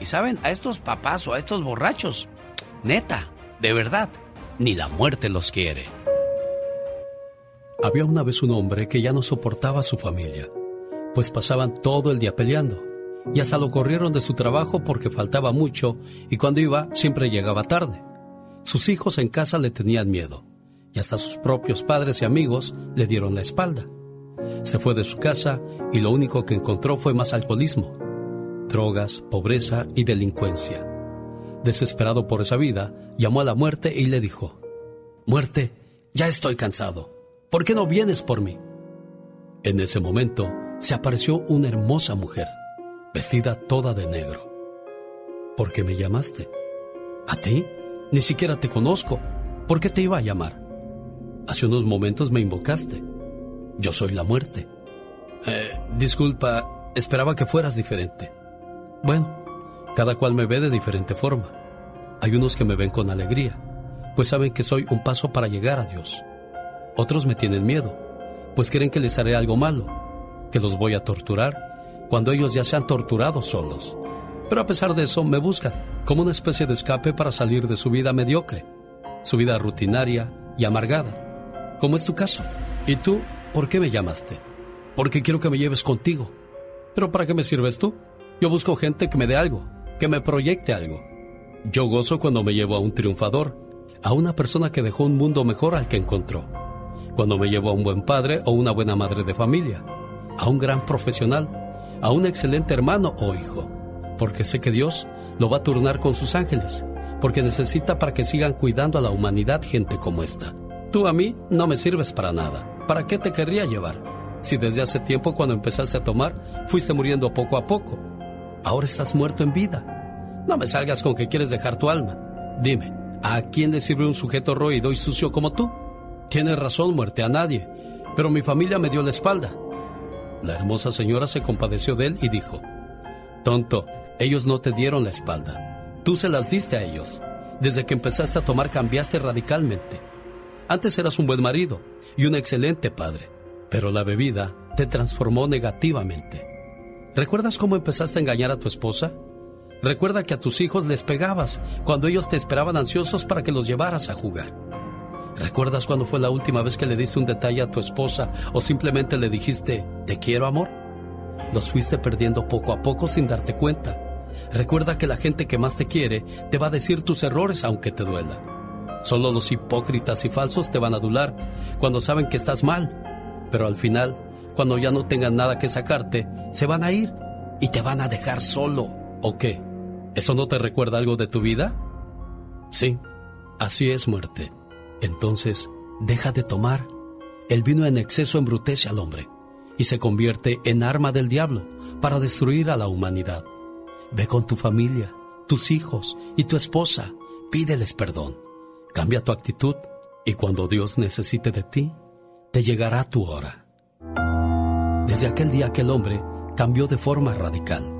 Y saben, a estos papás o a estos borrachos, neta, de verdad, ni la muerte los quiere.
Había una vez un hombre que ya no soportaba a su familia, pues pasaban todo el día peleando, y hasta lo corrieron de su trabajo porque faltaba mucho y cuando iba siempre llegaba tarde. Sus hijos en casa le tenían miedo, y hasta sus propios padres y amigos le dieron la espalda. Se fue de su casa y lo único que encontró fue más alcoholismo, drogas, pobreza y delincuencia. Desesperado por esa vida, llamó a la muerte y le dijo, Muerte, ya estoy cansado. ¿Por qué no vienes por mí? En ese momento se apareció una hermosa mujer, vestida toda de negro. ¿Por qué me llamaste? ¿A ti? Ni siquiera te conozco. ¿Por qué te iba a llamar? Hace unos momentos me invocaste. Yo soy la muerte.
Eh, disculpa, esperaba que fueras diferente. Bueno, cada cual me ve de diferente forma. Hay unos que me ven con alegría, pues saben que soy un paso para llegar a Dios. Otros me tienen miedo, pues creen que les haré algo malo, que los voy a torturar cuando ellos ya se han torturado solos. Pero a pesar de eso me buscan como una especie de escape para salir de su vida mediocre, su vida rutinaria y amargada, como es tu caso. ¿Y tú por qué me llamaste? Porque quiero que me lleves contigo. ¿Pero para qué me sirves tú? Yo busco gente que me dé algo, que me proyecte algo. Yo gozo cuando me llevo a un triunfador, a una persona que dejó un mundo mejor al que encontró. Cuando me llevo a un buen padre o una buena madre de familia, a un gran profesional, a un excelente hermano o hijo, porque sé que Dios lo va a turnar con sus ángeles, porque necesita para que sigan cuidando a la humanidad gente como esta. Tú a mí no me sirves para nada. ¿Para qué te querría llevar? Si desde hace tiempo cuando empezaste a tomar, fuiste muriendo poco a poco. Ahora estás muerto en vida. No me salgas con que quieres dejar tu alma. Dime, ¿a quién le sirve un sujeto roído y sucio como tú? Tienes razón, muerte, a nadie. Pero mi familia me dio la espalda. La hermosa señora se compadeció de él y dijo, Tonto, ellos no te dieron la espalda. Tú se las diste a ellos. Desde que empezaste a tomar cambiaste radicalmente. Antes eras un buen marido y un excelente padre, pero la bebida te transformó negativamente. ¿Recuerdas cómo empezaste a engañar a tu esposa? Recuerda que a tus hijos les pegabas cuando ellos te esperaban ansiosos para que los llevaras a jugar. ¿Recuerdas cuándo fue la última vez que le diste un detalle a tu esposa o simplemente le dijiste, te quiero amor? Los fuiste perdiendo poco a poco sin darte cuenta. Recuerda que la gente que más te quiere te va a decir tus errores aunque te duela. Solo los hipócritas y falsos te van a adular cuando saben que estás mal. Pero al final, cuando ya no tengan nada que sacarte, se van a ir y te van a dejar solo. ¿O qué? ¿Eso no te recuerda algo de tu vida? Sí, así es muerte. Entonces, deja de tomar. El vino en exceso embrutece al hombre y se convierte en arma del diablo para destruir a la humanidad. Ve con tu familia, tus hijos y tu esposa, pídeles perdón. Cambia tu actitud y cuando Dios necesite de ti, te llegará tu hora. Desde aquel día que el hombre cambió de forma radical.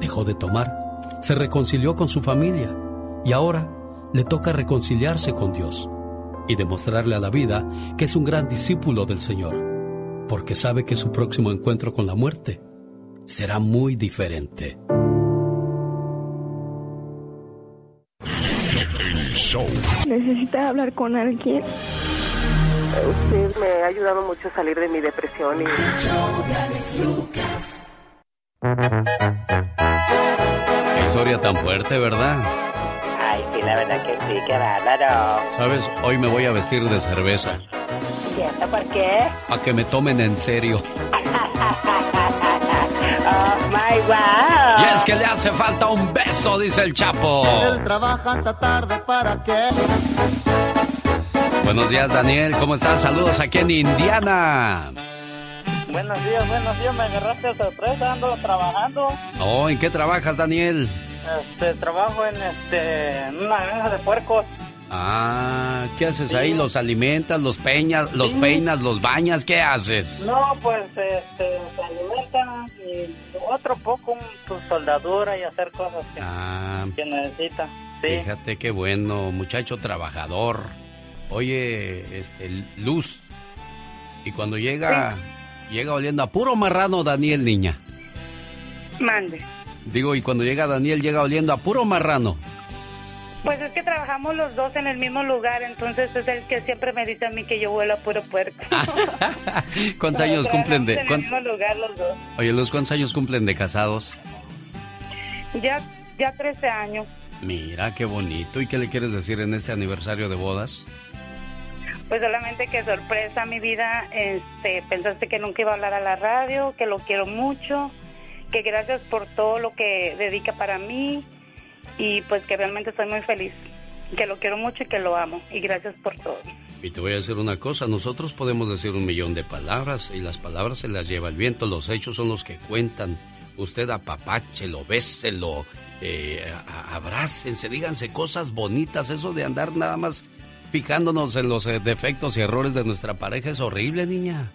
Dejó de tomar, se reconcilió con su familia y ahora le toca reconciliarse con Dios y demostrarle a la vida que es un gran discípulo del Señor, porque sabe que su próximo encuentro con la muerte será muy diferente.
¿Necesita hablar con alguien?
Usted me ha ayudado mucho a salir de mi depresión y...
Qué historia tan fuerte, ¿verdad?
Ay, sí, la verdad que sí, qué bárbaro.
Sabes, hoy me voy a vestir de cerveza.
¿Cierto por qué?
A que me tomen en serio.
Oh my wow.
Y es que le hace falta un beso, dice el Chapo.
Él trabaja hasta tarde para qué.
Buenos días, Daniel. ¿Cómo estás? Saludos aquí en Indiana.
Buenos días, buenos días. Me agarraste de sorpresa, ando trabajando.
Oh, ¿en qué trabajas, Daniel?
Este, trabajo en, este, en una granja de puercos.
Ah, ¿qué haces
Sí.
ahí? ¿Los alimentas, los peñas, los
Sí.
peinas, los bañas? ¿Qué haces?
No, pues este, se alimentan y otro poco, un- su soldadura y hacer cosas que,
Ah,
que necesita. Sí.
fíjate qué bueno, muchacho trabajador. Oye, este, Luz. Y cuando llega, llega oliendo a puro marrano Daniel, niña.
Mande.
Digo, y cuando llega Daniel, llega oliendo a puro marrano.
Pues es que trabajamos los dos en el mismo lugar, entonces es el que siempre me dice a mí que yo huelo a puro puerco.
¿Cuántos años cumplen de...?
En el
cuántos-
mismo lugar los dos.
Oye, Luz, ¿cuántos años cumplen de casados?
Ya, ya 13 años.
Mira, qué bonito. ¿Y qué le quieres decir en este aniversario de bodas?
Pues solamente que sorpresa mi vida, este, pensaste que nunca iba a hablar a la radio, que lo quiero mucho, que gracias por todo lo que dedica para mí y pues que realmente estoy muy feliz, que lo quiero mucho y que lo amo y gracias por todo.
Y te voy a decir una cosa, nosotros podemos decir un millón de palabras y las palabras se las lleva el viento, los hechos son los que cuentan. Usted apapáchelo, béselo, eh, abrácense, díganse cosas bonitas, eso de andar nada más fijándonos en los eh, defectos y errores de nuestra pareja es horrible, niña.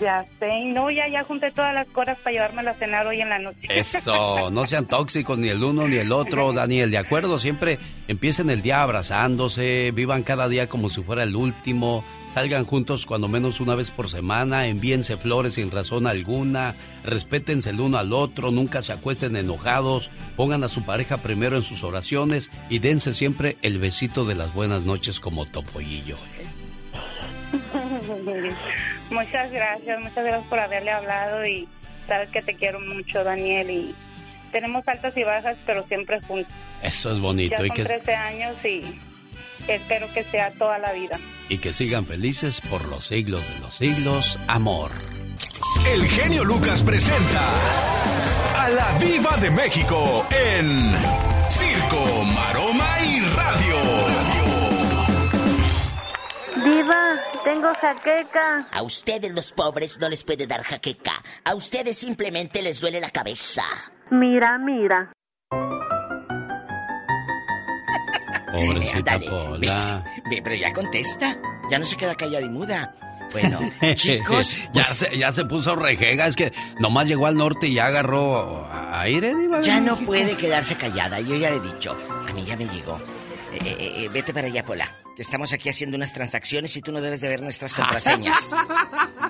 Ya sé, no, ya, ya junté todas las cosas para llevármelo a cenar hoy en la noche.
Eso, no sean tóxicos ni el uno ni el otro, Daniel, ¿de acuerdo? Siempre empiecen el día abrazándose, vivan cada día como si fuera el último, salgan juntos cuando menos una vez por semana, envíense flores sin razón alguna, respétense el uno al otro, nunca se acuesten enojados, pongan a su pareja primero en sus oraciones y dense siempre el besito de las buenas noches como topollillo.
muchas gracias, muchas gracias por haberle hablado y sabes que te quiero mucho, Daniel, y tenemos altas y bajas, pero siempre juntos.
Eso es bonito.
Ya
y
son
que,
13 años y espero que sea toda la vida.
y que sigan felices por los siglos de los siglos, amor.
El genio Lucas presenta a la Viva de México en Circo, Maroma y Radio.
Diva, tengo jaqueca.
A ustedes los pobres no les puede dar jaqueca. A ustedes simplemente les duele la cabeza.
Mira, mira.
Pobrecita
Ándale,
Pola.
Ve, pero ya contesta. Ya no se queda callada y muda. Bueno, chicos.
ya, se, ya se puso rejega, es que nomás llegó al norte y ya agarró aire, Diva
Ya no puede quedarse callada. Yo ya le he dicho. A mí ya me llegó. Eh, eh, eh, vete para allá, Pola. Que estamos aquí haciendo unas transacciones y tú no debes de ver nuestras contraseñas.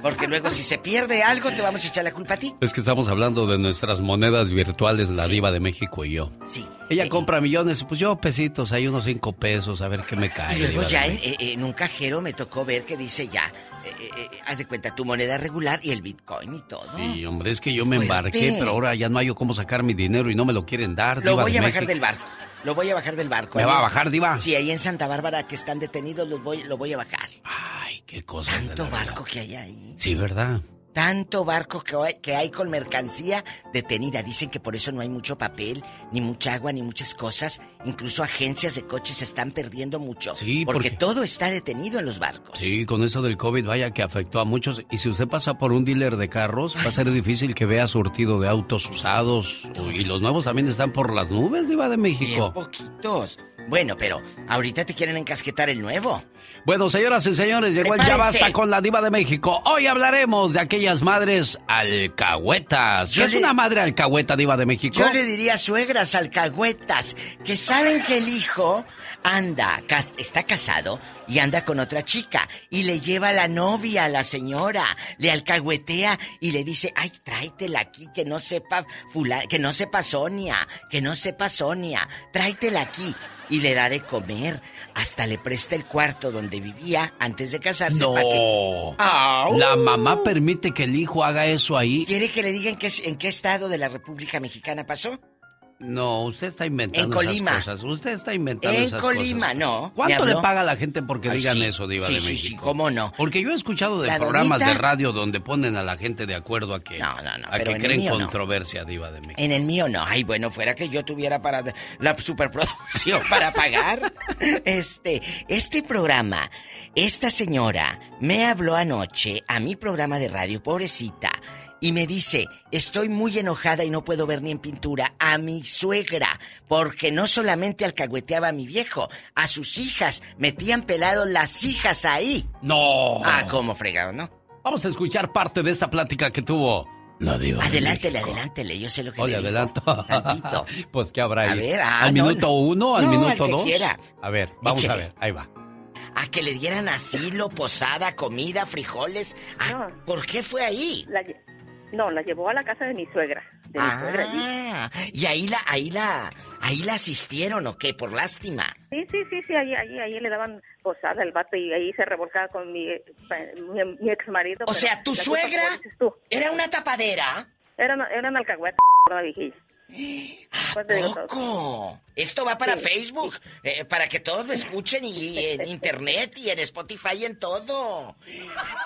Porque luego si se pierde algo te vamos a echar la culpa a ti.
Es que estamos hablando de nuestras monedas virtuales, la diva de México y yo.
Sí.
Ella compra millones, pues yo pesitos, hay unos cinco pesos, a ver qué me cae.
Y luego ya en, eh, en un cajero me tocó ver que dice ya, eh, eh, eh, haz de cuenta tu moneda regular y el bitcoin y todo.
Sí, hombre, es que yo me
Fuerte.
embarqué, pero ahora ya no hay cómo sacar mi dinero y no me lo quieren dar.
Lo
Diva
voy
de
a bajar del barco. Lo voy a bajar del barco.
¿Me
Ahí
va a bajar, Diva?
Sí, ahí en Santa Bárbara que están detenidos los voy, lo voy a bajar.
Ay, qué cosa.
Tanto barco que hay ahí.
Sí, ¿verdad?
Tanto barco que hay, que hay con mercancía detenida. Dicen que por eso no hay mucho papel, ni mucha agua, ni muchas cosas. Incluso agencias de coches se están perdiendo mucho.
Sí,
porque,
porque-
todo está detenido en los barcos.
Sí, con eso del COVID, vaya que afectó a muchos. Y si usted pasa por un dealer de carros, va a ser difícil que vea surtido de autos usados. Y los nuevos también están por las nubes, Diva de
Bien
México.
poquitos. Bueno, pero ahorita te quieren encasquetar el nuevo.
Bueno, señoras y señores, llegó el Ya. Basta con la Diva de México. Hoy hablaremos de aquellas madres alcahuetas. ¿Qué
Yo
es
le-
una madre alcahueta, Diva de México?
Yo le diría suegras alcahuetas que saben que el hijo anda, cas- está casado y anda con otra chica y le lleva la novia a la señora, le alcahuetea y le dice, ay, tráetela aquí, que no sepa fula, que no sepa Sonia, que no sepa Sonia, tráetela aquí. Y le da de comer, hasta le presta el cuarto donde vivía antes de casarse
No.
que...
La mamá permite que el hijo haga eso ahí.
¿Quiere que le digan que, en qué estado de la República Mexicana pasó?
No, usted está inventando
En Colima.
esas cosas. Usted está inventando
En
esas
Colima,
cosas.
no.
¿Cuánto
¿Me
le paga a la gente porque
Ay,
digan
sí.
eso, Diva
Sí,
de
sí,
México?
sí, cómo no.
Porque yo he escuchado de
La
programas
donita-
de radio donde ponen a la gente de acuerdo a que,
No, no, no,
a
pero
que creen controversia, Diva de México.
En el mío no. Ay, bueno, fuera que yo tuviera para la superproducción para pagar. Este, este programa, esta señora me habló anoche a mi programa de radio, pobrecita, y me dice, estoy muy enojada y no puedo ver ni en pintura a mi suegra, porque no solamente alcahueteaba a mi viejo, a sus hijas, metían pelados las hijas ahí.
No.
Ah, cómo fregado, ¿no?
Vamos a escuchar parte de esta plática que tuvo la Diva. de
Adelántele, adelántele, yo sé lo que
Oye,
le digo.
adelanto.
Tantito.
pues, ¿qué habrá ahí?
A ver, ah,
¿Al
no,
minuto
no.
uno? ¿Al
No,
minuto
al que
dos?
quiera.
A ver, vamos a ver. Ahí va.
A que le dieran asilo, posada, comida, frijoles. Ah, ¿Por qué fue ahí?
La no, la llevó a la casa de mi suegra. De mi suegra allí.
Ah, y ahí la, ahí la, ahí la asistieron, ¿o qué? Por lástima.
Sí, sí, sí, sí, ahí, ahí, ahí le daban posada al vato y ahí se revolcaba con mi, mi, mi ex marido.
O sea, ¿tu suegra era una tapadera?
Era, una- era una alcahueta, la viejilla. Todo.
¡Poco! Esto va para Facebook, eh, para que todos lo escuchen y en internet y en Spotify y en todo.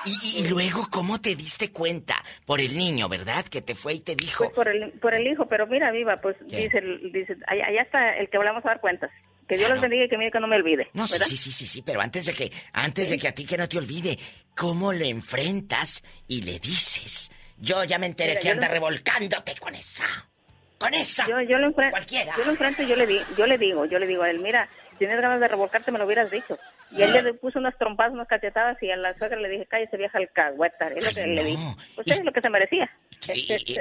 Y, luego, ¿cómo te diste cuenta? Por el niño, ¿verdad? Que te fue y te dijo.
Pues por el, por el hijo, pero mira, viva, pues
¿Qué?
dice, dice allá, allá está el que hablamos a dar cuentas. Que Dios los bendiga y que mire que no me olvide.
No, sí,
¿verdad?
sí, sí, sí, sí, pero antes de que, antes de que a ti que no te olvide, ¿cómo lo enfrentas y le dices? Yo ya me enteré
Mira,
que anda
no-
revolcándote con esa. Con esa.
Yo, yo lo enfrento,
Cualquiera.
yo lo enfrento y yo le, di, yo le digo, yo le digo a él, mira, si tienes ganas de revolcarte me lo hubieras dicho. Y él le puso unas trompadas, unas cachetadas y a la suegra le dije, cállese vieja alcahueta. Es lo que le dije. Usted es lo que se merecía.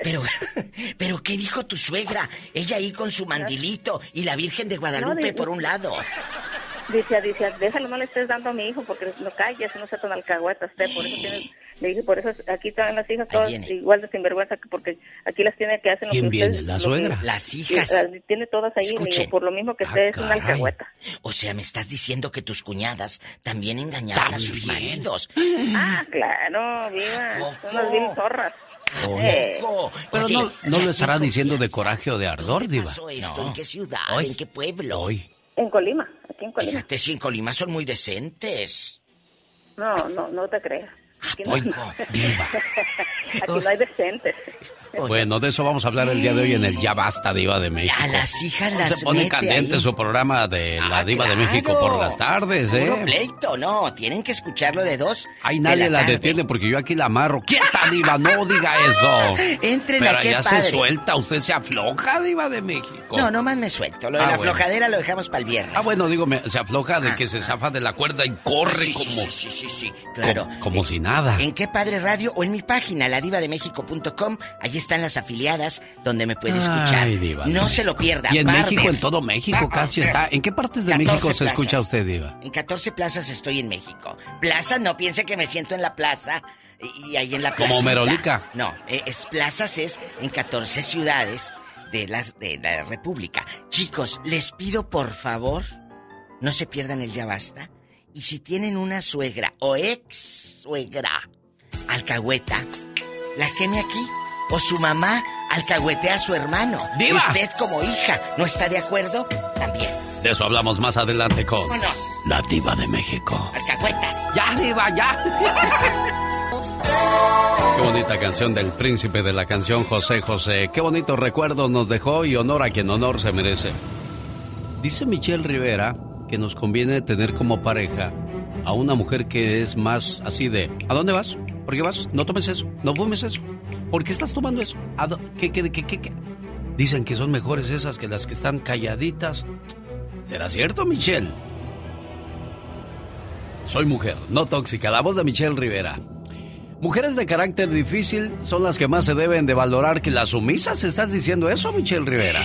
Pero, pero, ¿qué dijo tu suegra? Ella ahí con su mandilito y la Virgen de Guadalupe por un lado.
Dice, dice, déjalo, no le estés dando a mi hijo porque no calles, no se tan alcahueta usted, por eso tiene, le dije, por eso aquí están las hijas todas igual de sinvergüenza, porque aquí las tiene que hacen lo
¿Quién
que
viene? ¿La suegra?
las hijas.
tiene todas ahí, digo, por lo mismo que
Ah,
usted es una alcahueta.
O sea, me estás diciendo que tus cuñadas también engañaban a sus maridos.
Ah, claro, viva, son unas vil zorras. Eh,
Pero no, no lo estará diciendo de coraje o de ardor, Diva.
pasó esto? ¿En qué ciudad?
Hoy.
¿En qué pueblo?
Hoy.
En Colima, aquí en Colima.
Fíjate, si en Colima son muy decentes.
No, no, no te creas. Aquí no, aquí no hay decentes.
Bueno, de eso vamos a hablar el día de hoy en el Ya Basta Diva de México.
A las hijas las
Se pone candente
ahí.
su programa de la Diva de. México por las tardes, ¿eh?
Puro pleito, no. Tienen que escucharlo de dos.
Ay,
de
nadie la, detiene porque yo aquí la amarro. ¡Quieta, Diva! No diga eso.
Entren
Pero allá se suelta, usted se afloja, Diva de México.
No, nomás me suelto. Lo de
Ah,
la
bueno.
flojadera lo dejamos para el viernes.
Ah, bueno, digo, me- se afloja de que se zafa de la cuerda y corre
Sí,
como,
sí, sí, sí, sí, claro.
como, como si nada.
En qué padre radio o en mi página, ladivademéxico.com. Allí están las afiliadas donde me puede escuchar.
Ay, Diva.
no se lo pierda.
Y en
Barber.
México, en todo México casi está. ¿En qué partes de
14
México se escucha usted, Diva?
En 14 plazas estoy en México. Plaza, no piense que me siento en la plaza y, y ahí en la plaza.
Como Merolica.
No, eh, es plazas es en 14 ciudades de la, de la República. Chicos, les pido por favor, no se pierdan el ya basta. Y si tienen una suegra o ex suegra alcahueta, la queme aquí. O su mamá alcahuetea a su hermano.
¡Diva!
Usted como hija no está de acuerdo, también.
De eso hablamos más adelante con
Vámonos.
la Diva de México.
Alcahuetas.
¡Ya, Diva, ya! Qué bonita canción del príncipe de la canción José José. Qué bonitos recuerdos nos dejó y honor a quien honor se merece. Dice Michelle Rivera que nos conviene tener como pareja a una mujer que es más así de ¿A dónde vas? ¿Por qué vas? No tomes eso, no fumes eso. ¿Por qué estás tomando eso? ¿A dó- ¿Qué, qué, qué, qué, qué? Dicen que son mejores esas que las que están calladitas. ¿Será cierto, Michelle? Soy mujer, no tóxica. La voz de Michelle Rivera. Mujeres de carácter difícil son las que más se deben de valorar que las sumisas. ¿Estás diciendo eso, Michelle Rivera?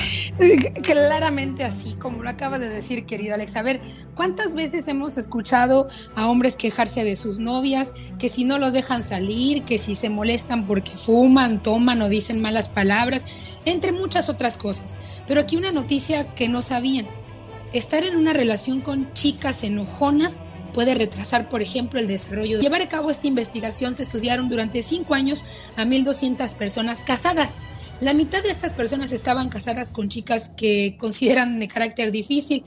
Claramente así, como lo acaba de decir, querido Alex. A ver, ¿cuántas veces hemos escuchado a hombres quejarse de sus novias, que si no los dejan salir, que si se molestan porque fuman, toman o dicen malas palabras, entre muchas otras cosas? Pero aquí una noticia que no sabían. Estar en una relación con chicas enojonas puede retrasar, por ejemplo, el desarrollo. Llevar a cabo esta investigación se estudiaron durante cinco años a 1.200 personas casadas. La mitad de estas personas estaban casadas con chicas que consideran de carácter difícil.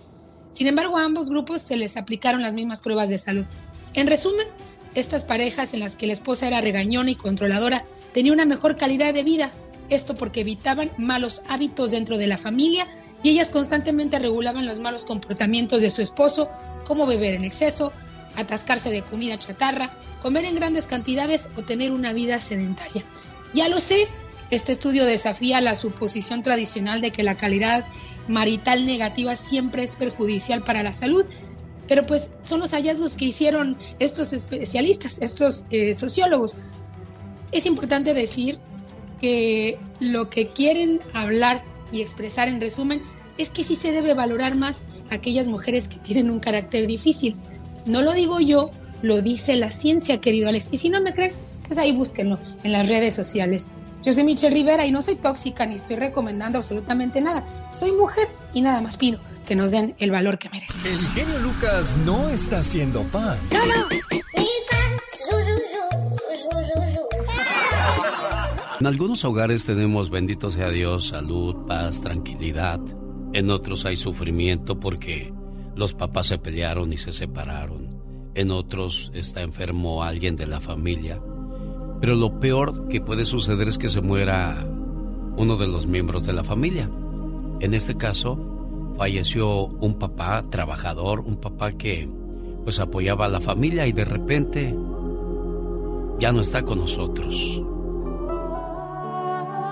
Sin embargo, a ambos grupos se les aplicaron las mismas pruebas de salud. En resumen, estas parejas en las que la esposa era regañona y controladora tenían una mejor calidad de vida. Esto porque evitaban malos hábitos dentro de la familia y ellas constantemente regulaban los malos comportamientos de su esposo, como beber en exceso, atascarse de comida chatarra, comer en grandes cantidades o tener una vida sedentaria. Ya lo sé, este estudio desafía la suposición tradicional de que la calidad marital negativa siempre es perjudicial para la salud, pero pues son los hallazgos que hicieron estos especialistas, estos eh, sociólogos. Es importante decir que lo que quieren hablar y expresar en resumen es que sí se debe valorar más a aquellas mujeres que tienen un carácter difícil. No lo digo yo, lo dice la ciencia, querido Alex. Y si no me creen, pues ahí búsquenlo en las redes sociales. Yo soy Michelle Rivera y no soy tóxica ni estoy recomendando absolutamente nada. Soy mujer y nada más pido que nos den el valor que merecen.
El genio Lucas no está haciendo pan.
En algunos hogares tenemos, bendito sea Dios, salud, paz, tranquilidad. En otros hay sufrimiento porque los papás se pelearon y se separaron. En otros está enfermo alguien de la familia. Pero lo peor que puede suceder es que se muera uno de los miembros de la familia. En este caso, falleció un papá trabajador, un papá que pues apoyaba a la familia y de repente ya no está con nosotros.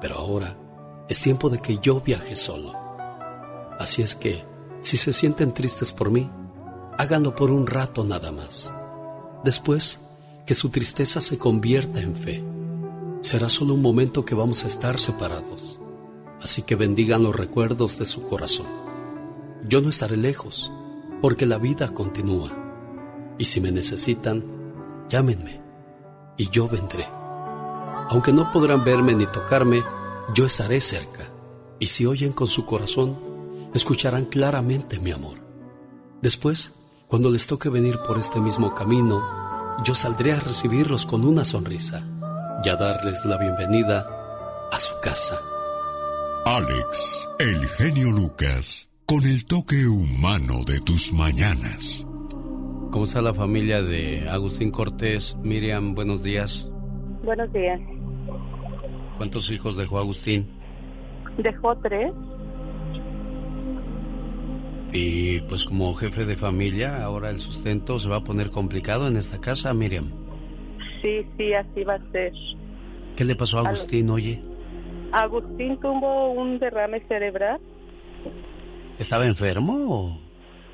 Pero ahora es tiempo de que yo viaje solo. Así es que, si se sienten tristes por mí, háganlo por un rato nada más. Después, que su tristeza se convierta en fe. Será solo un momento que vamos a estar separados. Así que bendigan los recuerdos de su corazón. Yo no estaré lejos, porque la vida continúa. Y si me necesitan, llámenme y yo vendré. Aunque no podrán verme ni tocarme, yo estaré cerca. Y si oyen con su corazón, escucharán claramente mi amor. Después, cuando les toque venir por este mismo camino, yo saldré a recibirlos con una sonrisa y a darles la bienvenida a su casa.
Alex, el genio Lucas, con el toque humano de tus mañanas.
¿Cómo está la familia de Agustín Cortés? Miriam, buenos días.
Buenos días.
¿Cuántos hijos dejó Agustín?
Dejó tres.
Y pues como jefe de familia, ahora el sustento se va a poner complicado en esta casa, Miriam.
Sí, sí, así va a ser.
¿Qué le pasó a Agustín, oye?
Agustín tuvo un derrame cerebral.
¿Estaba enfermo o...?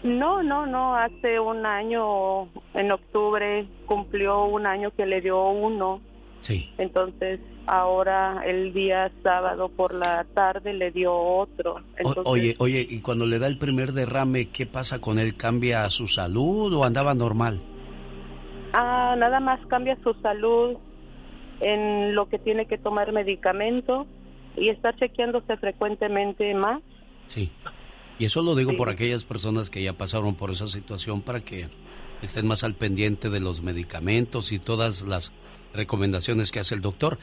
No, no, no. Hace un año, en octubre, cumplió un año que le dio uno.
Sí.
Entonces, ahora el día sábado por la tarde le dio otro. Entonces,
oye, oye, y cuando le da el primer derrame, ¿qué pasa con él? ¿Cambia su salud o andaba normal?
Ah, nada más cambia su salud en lo que tiene que tomar medicamento y está chequeándose frecuentemente más.
Sí. Y eso lo digo por aquellas personas que ya pasaron por esa situación para que estén más al pendiente de los medicamentos y todas las recomendaciones que hace el doctor.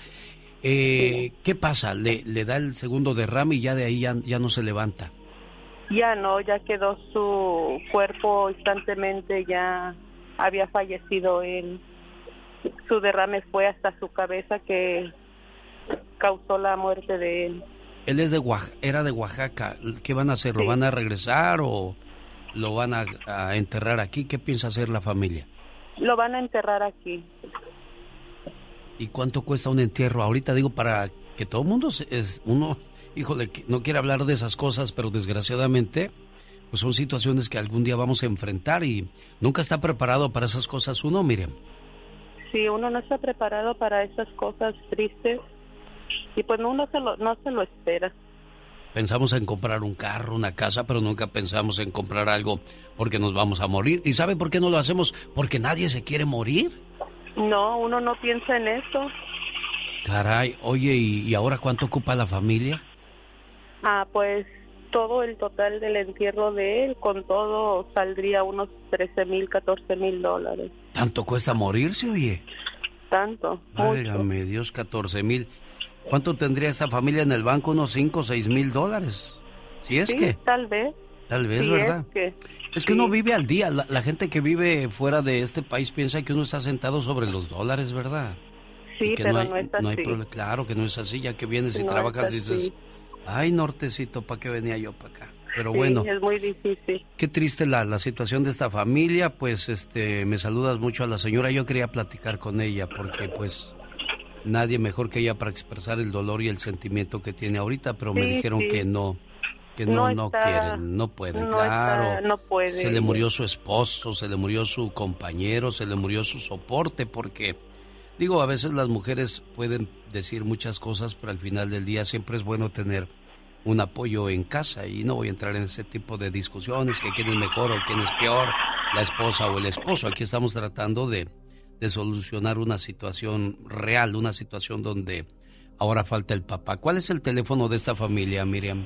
Eh, ¿Qué pasa? ¿Le, ¿Le da el segundo derrame y ya de ahí ya, ya no se levanta?
Ya no, ya quedó su cuerpo instantemente, ya había fallecido él. Su derrame fue hasta su cabeza que causó la muerte de él.
Él es de Oaxaca, era de Oaxaca. ¿Qué van a hacer? ¿Lo van a regresar o lo van a, a enterrar aquí? ¿Qué piensa hacer la familia?
Lo van a enterrar aquí.
¿Y cuánto cuesta un entierro? Ahorita digo para que todo el mundo es uno, híjole, no quiere hablar de esas cosas, pero desgraciadamente pues son situaciones que algún día vamos a enfrentar y nunca está preparado para esas cosas uno, Miriam.
Sí, uno no está preparado para esas cosas tristes y pues no, uno se lo, no se lo espera.
Pensamos en comprar un carro, una casa, pero nunca pensamos en comprar algo porque nos vamos a morir. ¿Y sabe por qué no lo hacemos? Porque nadie se quiere morir.
No, uno no piensa en eso.
Caray, oye, ¿y, ahora cuánto ocupa la familia?
Ah, pues todo el total del entierro de él, con todo, saldría unos 13 mil, 14 mil dólares.
¿Tanto cuesta morirse, oye?
Tanto.
Válgame Dios, 14 mil. ¿Cuánto tendría esta familia en el banco? Unos 5 o 6 mil dólares. Si es
sí,
que,
tal vez.
Tal vez,
Sí,
¿verdad?
Es que,
Es que uno vive al día. La, la gente que vive fuera de este país piensa que uno está sentado sobre los dólares, ¿verdad?
sí,
que
pero
no hay,
no es
no hay
así.
problema. Claro que no es así. Ya que vienes y
No
trabajas, dices, ay, nortecito, ¿para qué venía yo para acá? Pero
Sí,
bueno,
es muy difícil.
qué triste la, la situación de esta familia. Pues este, me saludas mucho a la señora. Yo quería platicar con ella porque, pues, nadie mejor que ella para expresar el dolor y el sentimiento que tiene ahorita. Pero me dijeron que no, que no,
No
quieren, no pueden.
no
claro,
está- no puede.
se le murió su esposo, se le murió su compañero, se le murió su soporte, porque digo, a veces las mujeres pueden decir muchas cosas, pero al final del día siempre es bueno tener un apoyo en casa y no voy a entrar en ese tipo de discusiones, que quién es mejor o quién es peor, la esposa o el esposo. Aquí estamos tratando de, de solucionar una situación real, una situación donde ahora falta el papá. ¿Cuál es el teléfono de esta familia, Miriam?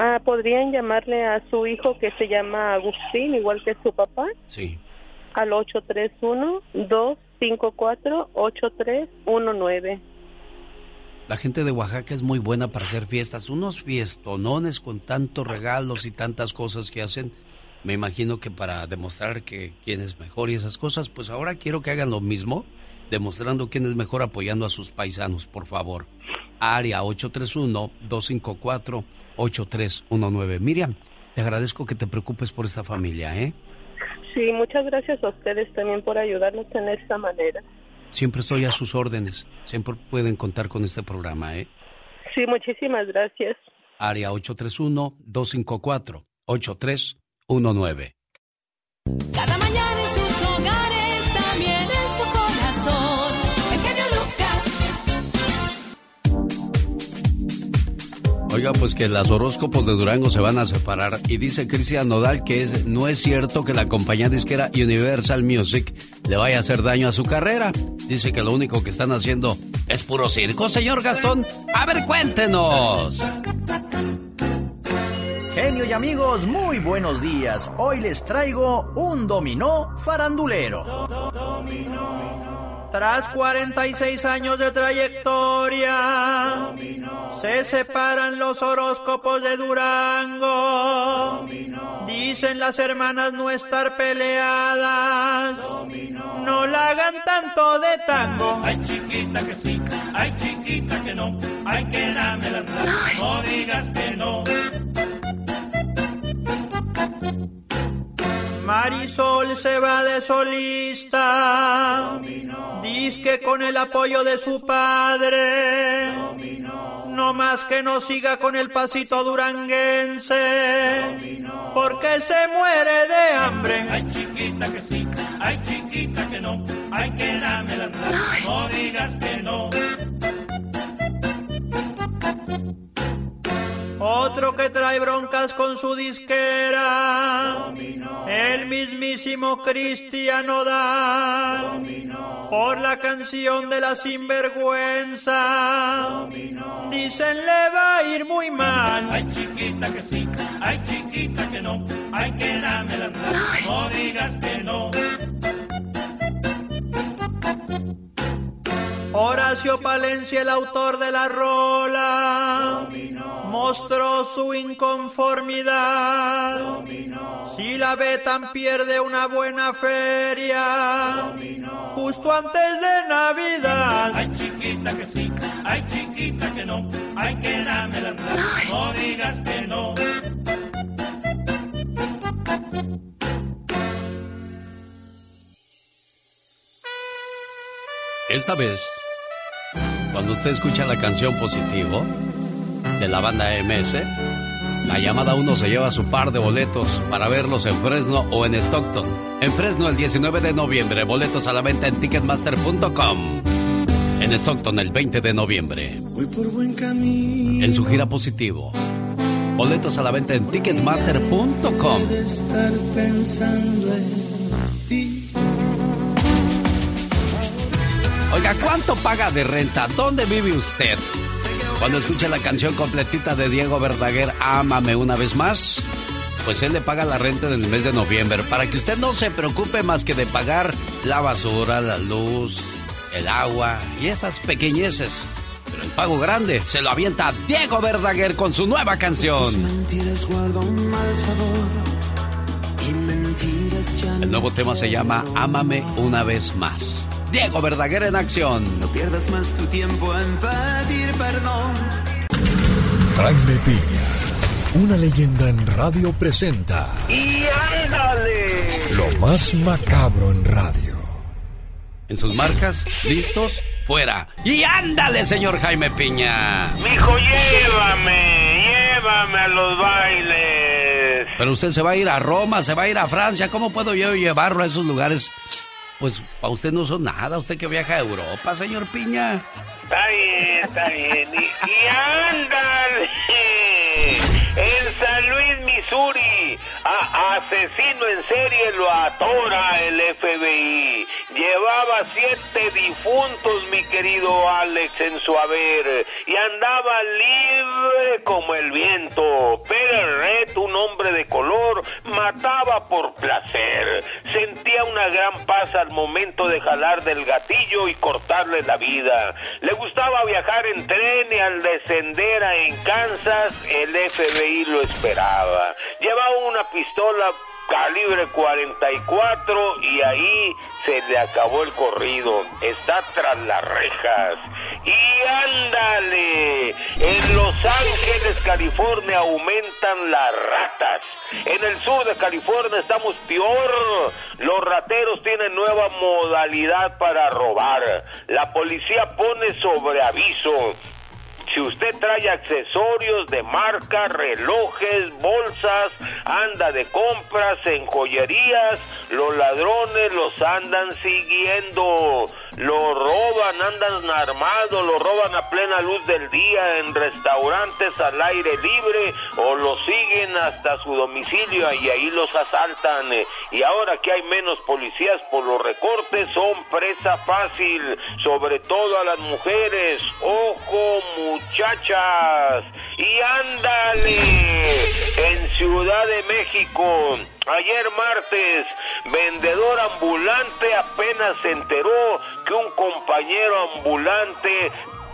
Ah, podrían llamarle a su hijo que se llama Agustín, igual que su papá,
Sí.
al 831-254-8319.
La gente de Oaxaca es muy buena para hacer fiestas, unos fiestonones con tantos regalos y tantas cosas que hacen. me imagino que para demostrar que quién es mejor y esas cosas, pues ahora quiero que hagan lo mismo, demostrando quién es mejor apoyando a sus paisanos, por favor. Área 831-254-8319. Miriam, te agradezco que te preocupes por esta familia, ¿eh?
Sí, muchas gracias a ustedes también por ayudarnos en esta manera.
Siempre estoy a sus órdenes. Siempre pueden contar con este programa, ¿eh?
Sí, muchísimas gracias.
Área 831-254-8319.
Cada
Oiga, pues que las horóscopos de Durango se van a separar y dice Cristian Nodal que es, no es cierto que la compañía disquera Universal Music le vaya a hacer daño a su carrera. Dice que lo único que están haciendo es puro circo, señor Gastón. A ver, cuéntenos.
Genio y amigos, muy buenos días. Hoy les traigo un dominó farandulero. Tras 46 años de trayectoria, se separan los horóscopos de Durango. Dicen las hermanas no estar peleadas. No la hagan tanto de tango.
Ay, chiquita que sí, ay, chiquita que no. Ay, que dame las no digas que no.
Marisol se va de solista. Dice que con el apoyo de su padre. No más que no siga con el pasito duranguense. Porque se muere de hambre.
Ay, chiquita que sí, ay, chiquita que no. Ay, que dame las no digas que no.
Otro que trae broncas con su disquera. El mismísimo Cristiano da. Por la canción de la sinvergüenza. Dicen le va a ir muy mal.
Ay, chiquita que sí, ay, chiquita que no. Ay, que dame las no digas que no.
Horacio Palencia, el autor de la rola, mostró su inconformidad. Si la Betan pierde una buena feria, justo antes de Navidad.
Ay, chiquita que sí, ay, chiquita que no. Ay, que dame las no digas que no.
Esta vez, cuando usted escucha la canción Positivo de la banda MS, la llamada 1 se lleva su par de boletos para verlos en Fresno o en Stockton. En Fresno el 19 de noviembre, boletos a la venta en ticketmaster.com. En Stockton el 20 de noviembre.
Voy por buen camino.
En su gira Positivo. Boletos a la venta en ticketmaster.com.
De estar pensando en ti.
Oiga, ¿cuánto paga de renta? ¿Dónde vive usted? Cuando escuche la canción completita de Diego Verdaguer, Ámame una vez más, pues él le paga la renta en el mes de noviembre para que usted no se preocupe más que de pagar la basura, la luz, el agua y esas pequeñeces. Pero el pago grande se lo avienta Diego Verdaguer con su nueva canción.
Mentiras guarda un mal sabor. Y mentiras ya
El nuevo tema se llama Ámame una vez más. Diego Verdaguer en acción.
No pierdas más tu tiempo en pedir perdón.
Jaime Piña, una leyenda en radio presenta
¡Y ándale!
lo más macabro en radio.
En sus marcas, listos, fuera. Y ándale, señor Jaime Piña.
Mijo, llévame, llévame a los bailes.
Pero usted se va a ir a Roma, se va a ir a Francia. ¿Cómo puedo yo llevarlo a esos lugares? Pues para usted no son nada, usted que viaja a Europa, señor Piña.
Está bien, está bien. Y, y ándale. En San Luis, Missouri, a asesino en serie lo atora el FBI. Llevaba siete difuntos, mi querido Alex, en su haber. Y andaba libre como el viento. Pero Red, un hombre de color, mataba por placer. Sentía una gran paz al momento de jalar del gatillo y cortarle la vida. Le gustaba viajar en tren y al descender a en Kansas, el FBI lo esperaba. Llevaba una pistola calibre 44 y ahí se le acabó el corrido. Está tras las rejas. Y ándale, en Los Ángeles, California aumentan las ratas. En el sur de California estamos peor. Los rateros tienen nueva modalidad para robar. La policía pone sobre aviso si usted trae accesorios de marca, relojes, bolsas, anda de compras en joyerías, los ladrones los andan siguiendo lo roban, andan armados, lo roban a plena luz del día en restaurantes al aire libre o lo siguen hasta su domicilio y ahí los asaltan. Y ahora que hay menos policías por los recortes, son presa fácil, sobre todo a las mujeres. Ojo muchachas. Y ándale, en Ciudad de México Ayer martes, vendedor ambulante apenas se enteró que un compañero ambulante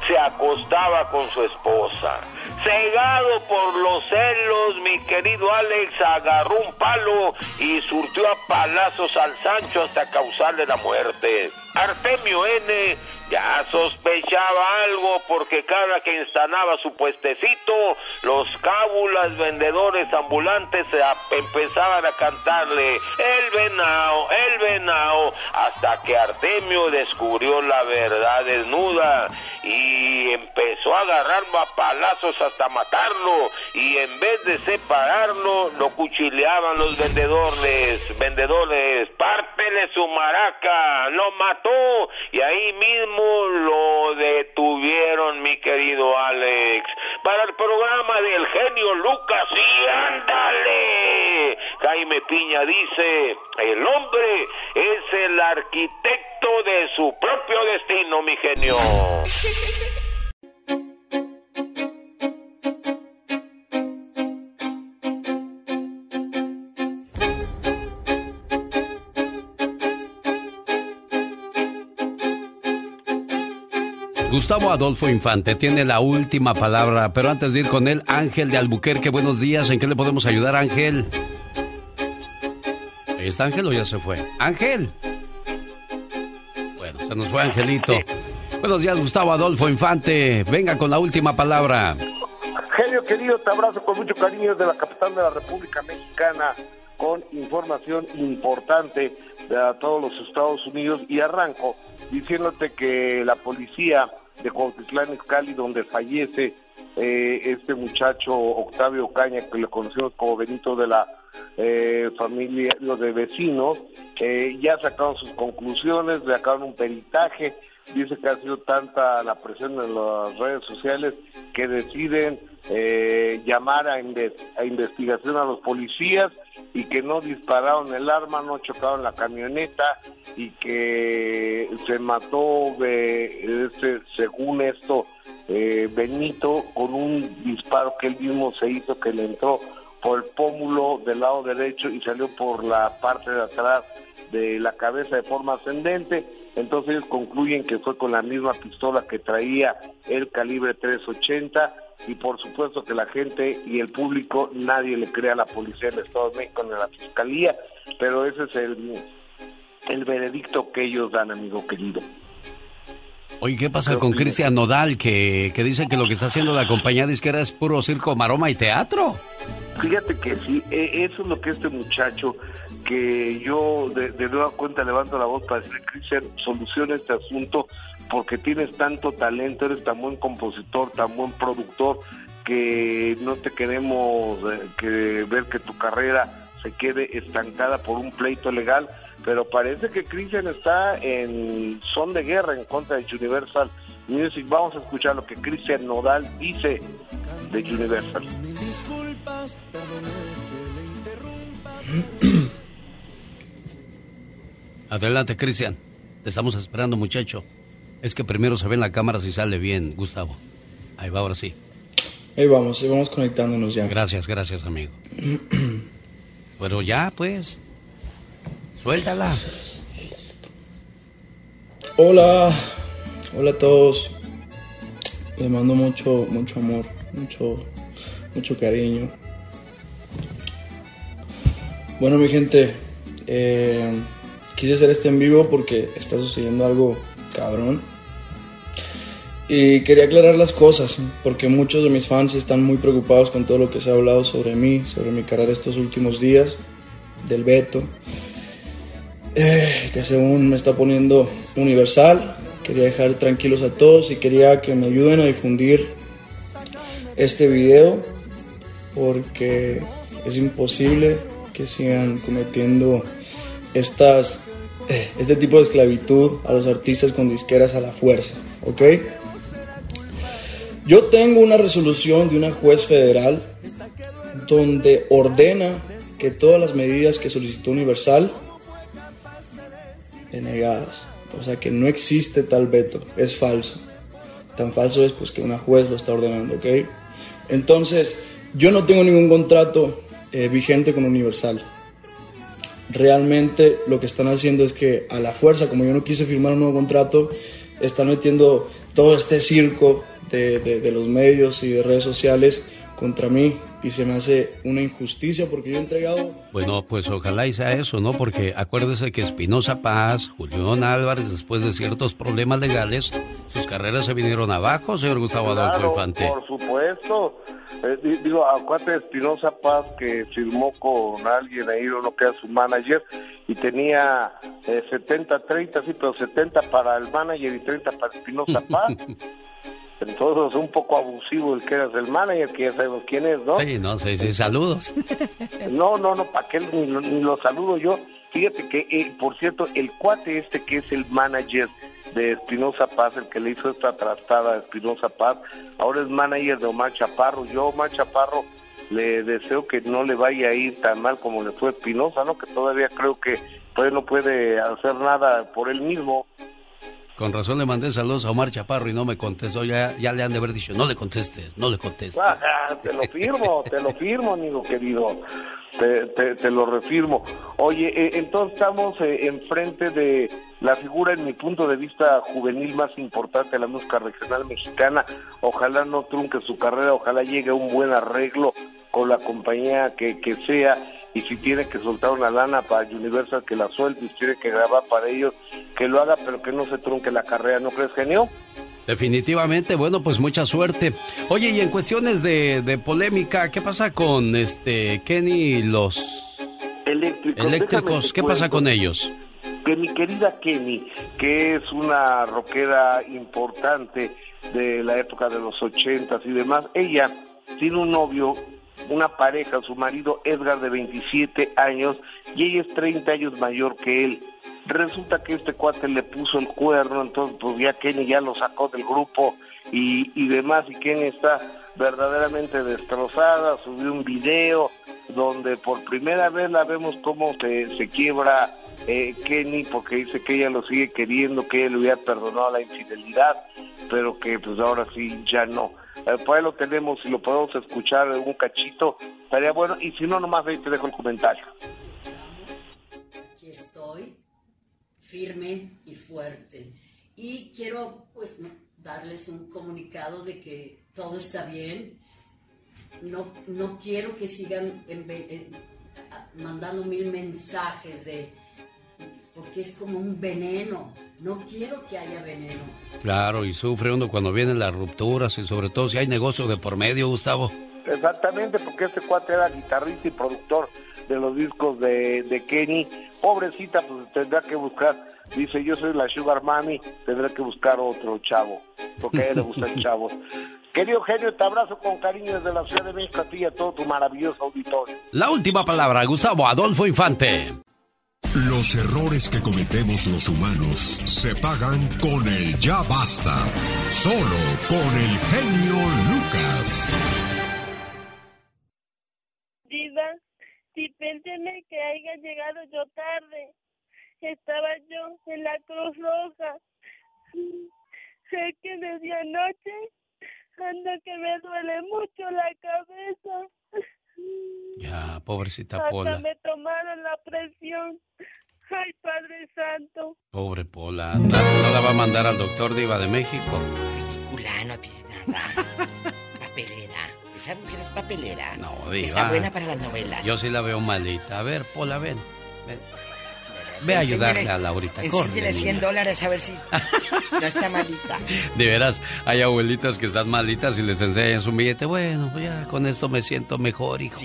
se acostaba con su esposa. Cegado por los celos, mi querido Alex agarró un palo y surtió a palazos al Sancho hasta causarle la muerte. Artemio N ya sospechaba algo porque cada que instalaba su puestecito, los cábulas vendedores ambulantes empezaban a cantarle el venao, el venao, hasta que Artemio descubrió la verdad desnuda y empezó a agarrar a palazos hasta matarlo y en vez de separarlo lo cuchileaban los vendedores, vendedores, pártele su maraca, lo mató y ahí mismo lo detuvieron, mi querido Alex. Para el programa del genio Lucas, y ándale. Jaime Piña dice, el hombre es el arquitecto de su propio destino, mi genio.
Gustavo Adolfo Infante tiene la última palabra, pero antes de ir con él, Ángel de Albuquerque, buenos días. ¿En qué le podemos ayudar, Ángel? ¿Está Ángel o ya se fue? ¡Ángel! Bueno, se nos fue Angelito. Buenos días, Gustavo Adolfo Infante. Venga con la última palabra.
Genio querido, te abrazo con mucho cariño desde la capital de la República Mexicana con información importante de todos los Estados Unidos y arranco diciéndote que la policía de Cuautitlán Izcalli, donde fallece eh, este muchacho Octavio Caña, que le conocemos como Benito de la eh, familia, de vecinos, eh, ya sacaron sus conclusiones, le acabaron un peritaje, dice que ha sido tanta la presión en las redes sociales que deciden eh, llamar a investigación a los policías y que no dispararon el arma, no chocaron la camioneta y que se mató, de, este, según esto, eh, Benito con un disparo que él mismo se hizo, que le entró por el pómulo del lado derecho y salió por la parte de atrás de la cabeza de forma ascendente. Entonces ellos concluyen que fue con la misma pistola que traía el calibre 380 y por supuesto que la gente y el público, nadie le cree a la policía del Estado de México ni a la Fiscalía, pero ese es el, el veredicto que ellos dan, amigo querido.
Oye, ¿qué pasa con Cristian Nodal que, que dice que lo que está haciendo la compañía disquera es puro circo, maroma y teatro?
Fíjate que sí, e, eso es lo que este muchacho, que yo de, nueva cuenta levanto la voz para decirle, Cristian, soluciona este asunto porque tienes tanto talento, eres tan buen compositor, tan buen productor, que no te queremos eh, que ver que tu carrera se quede estancada por un pleito legal, pero parece que Christian está en son de guerra en contra de Universal Music. Vamos a escuchar lo que Christian Nodal dice de Universal.
Adelante, Cristian. Te estamos esperando, muchacho. Es que primero se ve en la cámara si sale bien, Gustavo. Ahí va, ahora sí.
Ahí vamos, ahí vamos conectándonos ya.
Gracias, gracias, amigo. Pero ya, pues. Suéltala.
Hola, hola a todos. Les mando mucho, mucho amor, mucho, mucho cariño. Bueno, mi gente, eh, quise hacer este en vivo porque está sucediendo algo cabrón. Y quería aclarar las cosas, porque muchos de mis fans están muy preocupados con todo lo que se ha hablado sobre mí, sobre mi carrera estos últimos días, del veto, eh, que según me está poniendo universal. Quería dejar tranquilos a todos y quería que me ayuden a difundir este video, porque es imposible que sigan cometiendo estas, eh, este tipo de esclavitud a los artistas con disqueras a la fuerza, ¿ok? Yo tengo una resolución de una juez federal donde ordena que todas las medidas que solicitó Universal denegadas. O sea que no existe tal veto, es falso. Tan falso es pues que una juez lo está ordenando, ¿ok? Entonces, yo no tengo ningún contrato eh, vigente con Universal. Realmente lo que están haciendo es que a la fuerza, como yo no quise firmar un nuevo contrato, están metiendo todo este circo de, de los medios y de redes sociales contra mí y se me hace una injusticia porque yo he entregado...
Bueno, pues ojalá y sea eso, ¿no? Porque acuérdese que Espinosa Paz, Julián Álvarez, después de ciertos problemas legales, sus carreras se vinieron abajo, señor Gustavo Adolfo Infante.
Por supuesto. Eh, digo, acuérdate de Espinosa Paz que firmó con alguien ahí, uno que era su manager, y tenía 70-30, eh, sí, pero 70 para el manager y 30 para Espinosa Paz. Entonces, un poco abusivo el que eras el manager, que ya sabemos quién es, ¿no?
Sí, no, sí, sí, saludos.
No, no, no, ¿para qué ni, ni lo saludo yo? Fíjate que, eh, por cierto, el cuate este que es el manager de Espinosa Paz, el que le hizo esta trastada a Espinosa Paz, ahora es manager de Omar Chaparro. Yo, Omar Chaparro, le deseo que no le vaya a ir tan mal como le fue Espinosa, ¿no? Que todavía creo que todavía no puede hacer nada por él mismo.
Con razón le mandé saludos a Omar Chaparro y no me contestó. Ya, ya le han de haber dicho, no le contestes, no le contestes.
Ah, te lo firmo, te lo firmo, amigo querido. Te, te, lo refirmo. Oye, eh, entonces estamos eh, enfrente de la figura, en mi punto de vista, juvenil más importante de la música regional mexicana. Ojalá no trunque su carrera, ojalá llegue a un buen arreglo con la compañía que, que sea y si tiene que soltar una lana para Universal que la suelte, si tiene que grabar para ellos, que lo haga, pero que no se trunque la carrera, ¿no crees, genio?
Definitivamente, bueno, pues mucha suerte. Oye, y en cuestiones de, polémica, ¿qué pasa con este Kenny y los
eléctricos?
eléctricos ¿Qué pasa con ellos?
Que mi querida Kenny, que es una rockera importante de la época de los ochentas y demás, ella tiene un novio una pareja, su marido Edgar de 27 años y ella es 30 años mayor que él. Resulta que este cuate le puso el cuerno, entonces pues ya Kenny ya lo sacó del grupo y, y demás y Kenny está verdaderamente destrozada, subió un video donde por primera vez la vemos cómo se, se quiebra eh, Kenny porque dice que ella lo sigue queriendo, que él le hubiera perdonado la infidelidad, pero que pues ahora sí ya no. Eh, por ahí lo tenemos y lo podemos escuchar en un cachito, estaría bueno, y si no, nomás ahí te dejo el comentario.
Aquí estoy, firme y fuerte. Y quiero pues darles un comunicado de que todo está bien. No, no quiero que sigan mandando mil mensajes de porque es como un veneno. No quiero que haya veneno.
Claro, y sufre uno cuando vienen las rupturas y sobre todo si hay negocio de por medio, Gustavo.
Exactamente, porque este cuate era guitarrista y productor de los discos de, de Kenny. Pobrecita, pues tendrá que buscar. Dice, yo soy la Sugar Mami, tendrá que buscar otro chavo, porque a él le gustan chavos. Querido genio, te abrazo con cariño desde la Ciudad de México a ti y a todo tu maravilloso auditorio.
La última palabra, Gustavo Adolfo Infante.
Los errores que cometemos los humanos se pagan con el ya basta. Solo con el genio Lucas.
Diva, dispénseme que haya llegado yo tarde. Estaba yo en la Cruz Roja. Sé que desde anoche anda que me duele mucho la cabeza.
Ya, pobrecita
Hasta
Pola.
me tomaron la presión. Ay, Padre Santo.
Pobre Pola. ¿No, no la va a mandar al doctor Diva de México?
Ridícula, no tiene nada. Papelera. Esa mujer es papelera.
No, diva.
Está buena para las novelas.
Yo sí la veo malita. A ver, Pola, ven. ven. Ve a ayudarle a Laurita. Corre,
Enséñale 100
niña.
dólares a ver si no está malita.
De veras, hay abuelitas que están malitas y les enseñan su billete. Bueno, pues ya con esto me siento mejor, hijo.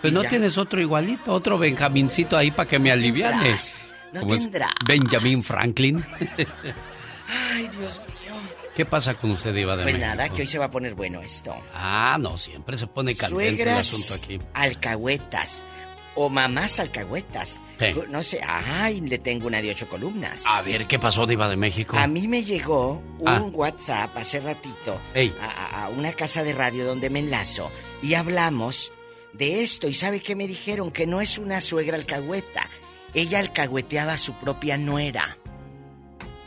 Pues no
ya.
tienes otro igualito, otro Benjamincito ahí para que me alivianes.
no tendrás.
Benjamin Franklin.
Ay, Dios mío.
¿Qué pasa con usted, Diva de
Pues
México?
nada, que hoy se va a poner bueno esto.
Ah, no, siempre se pone caliente el asunto
Suegras
aquí.
alcahuetas o mamás alcahuetas.
Sí.
No sé, ay, le tengo una de ocho columnas.
A ver, ¿qué pasó, Diva de México?
A mí me llegó un
Ah.
WhatsApp hace ratito a, una casa de radio donde me enlazo y hablamos de esto. ¿Y sabe qué me dijeron? Que no es una suegra alcahueta. Ella alcahueteaba a su propia nuera.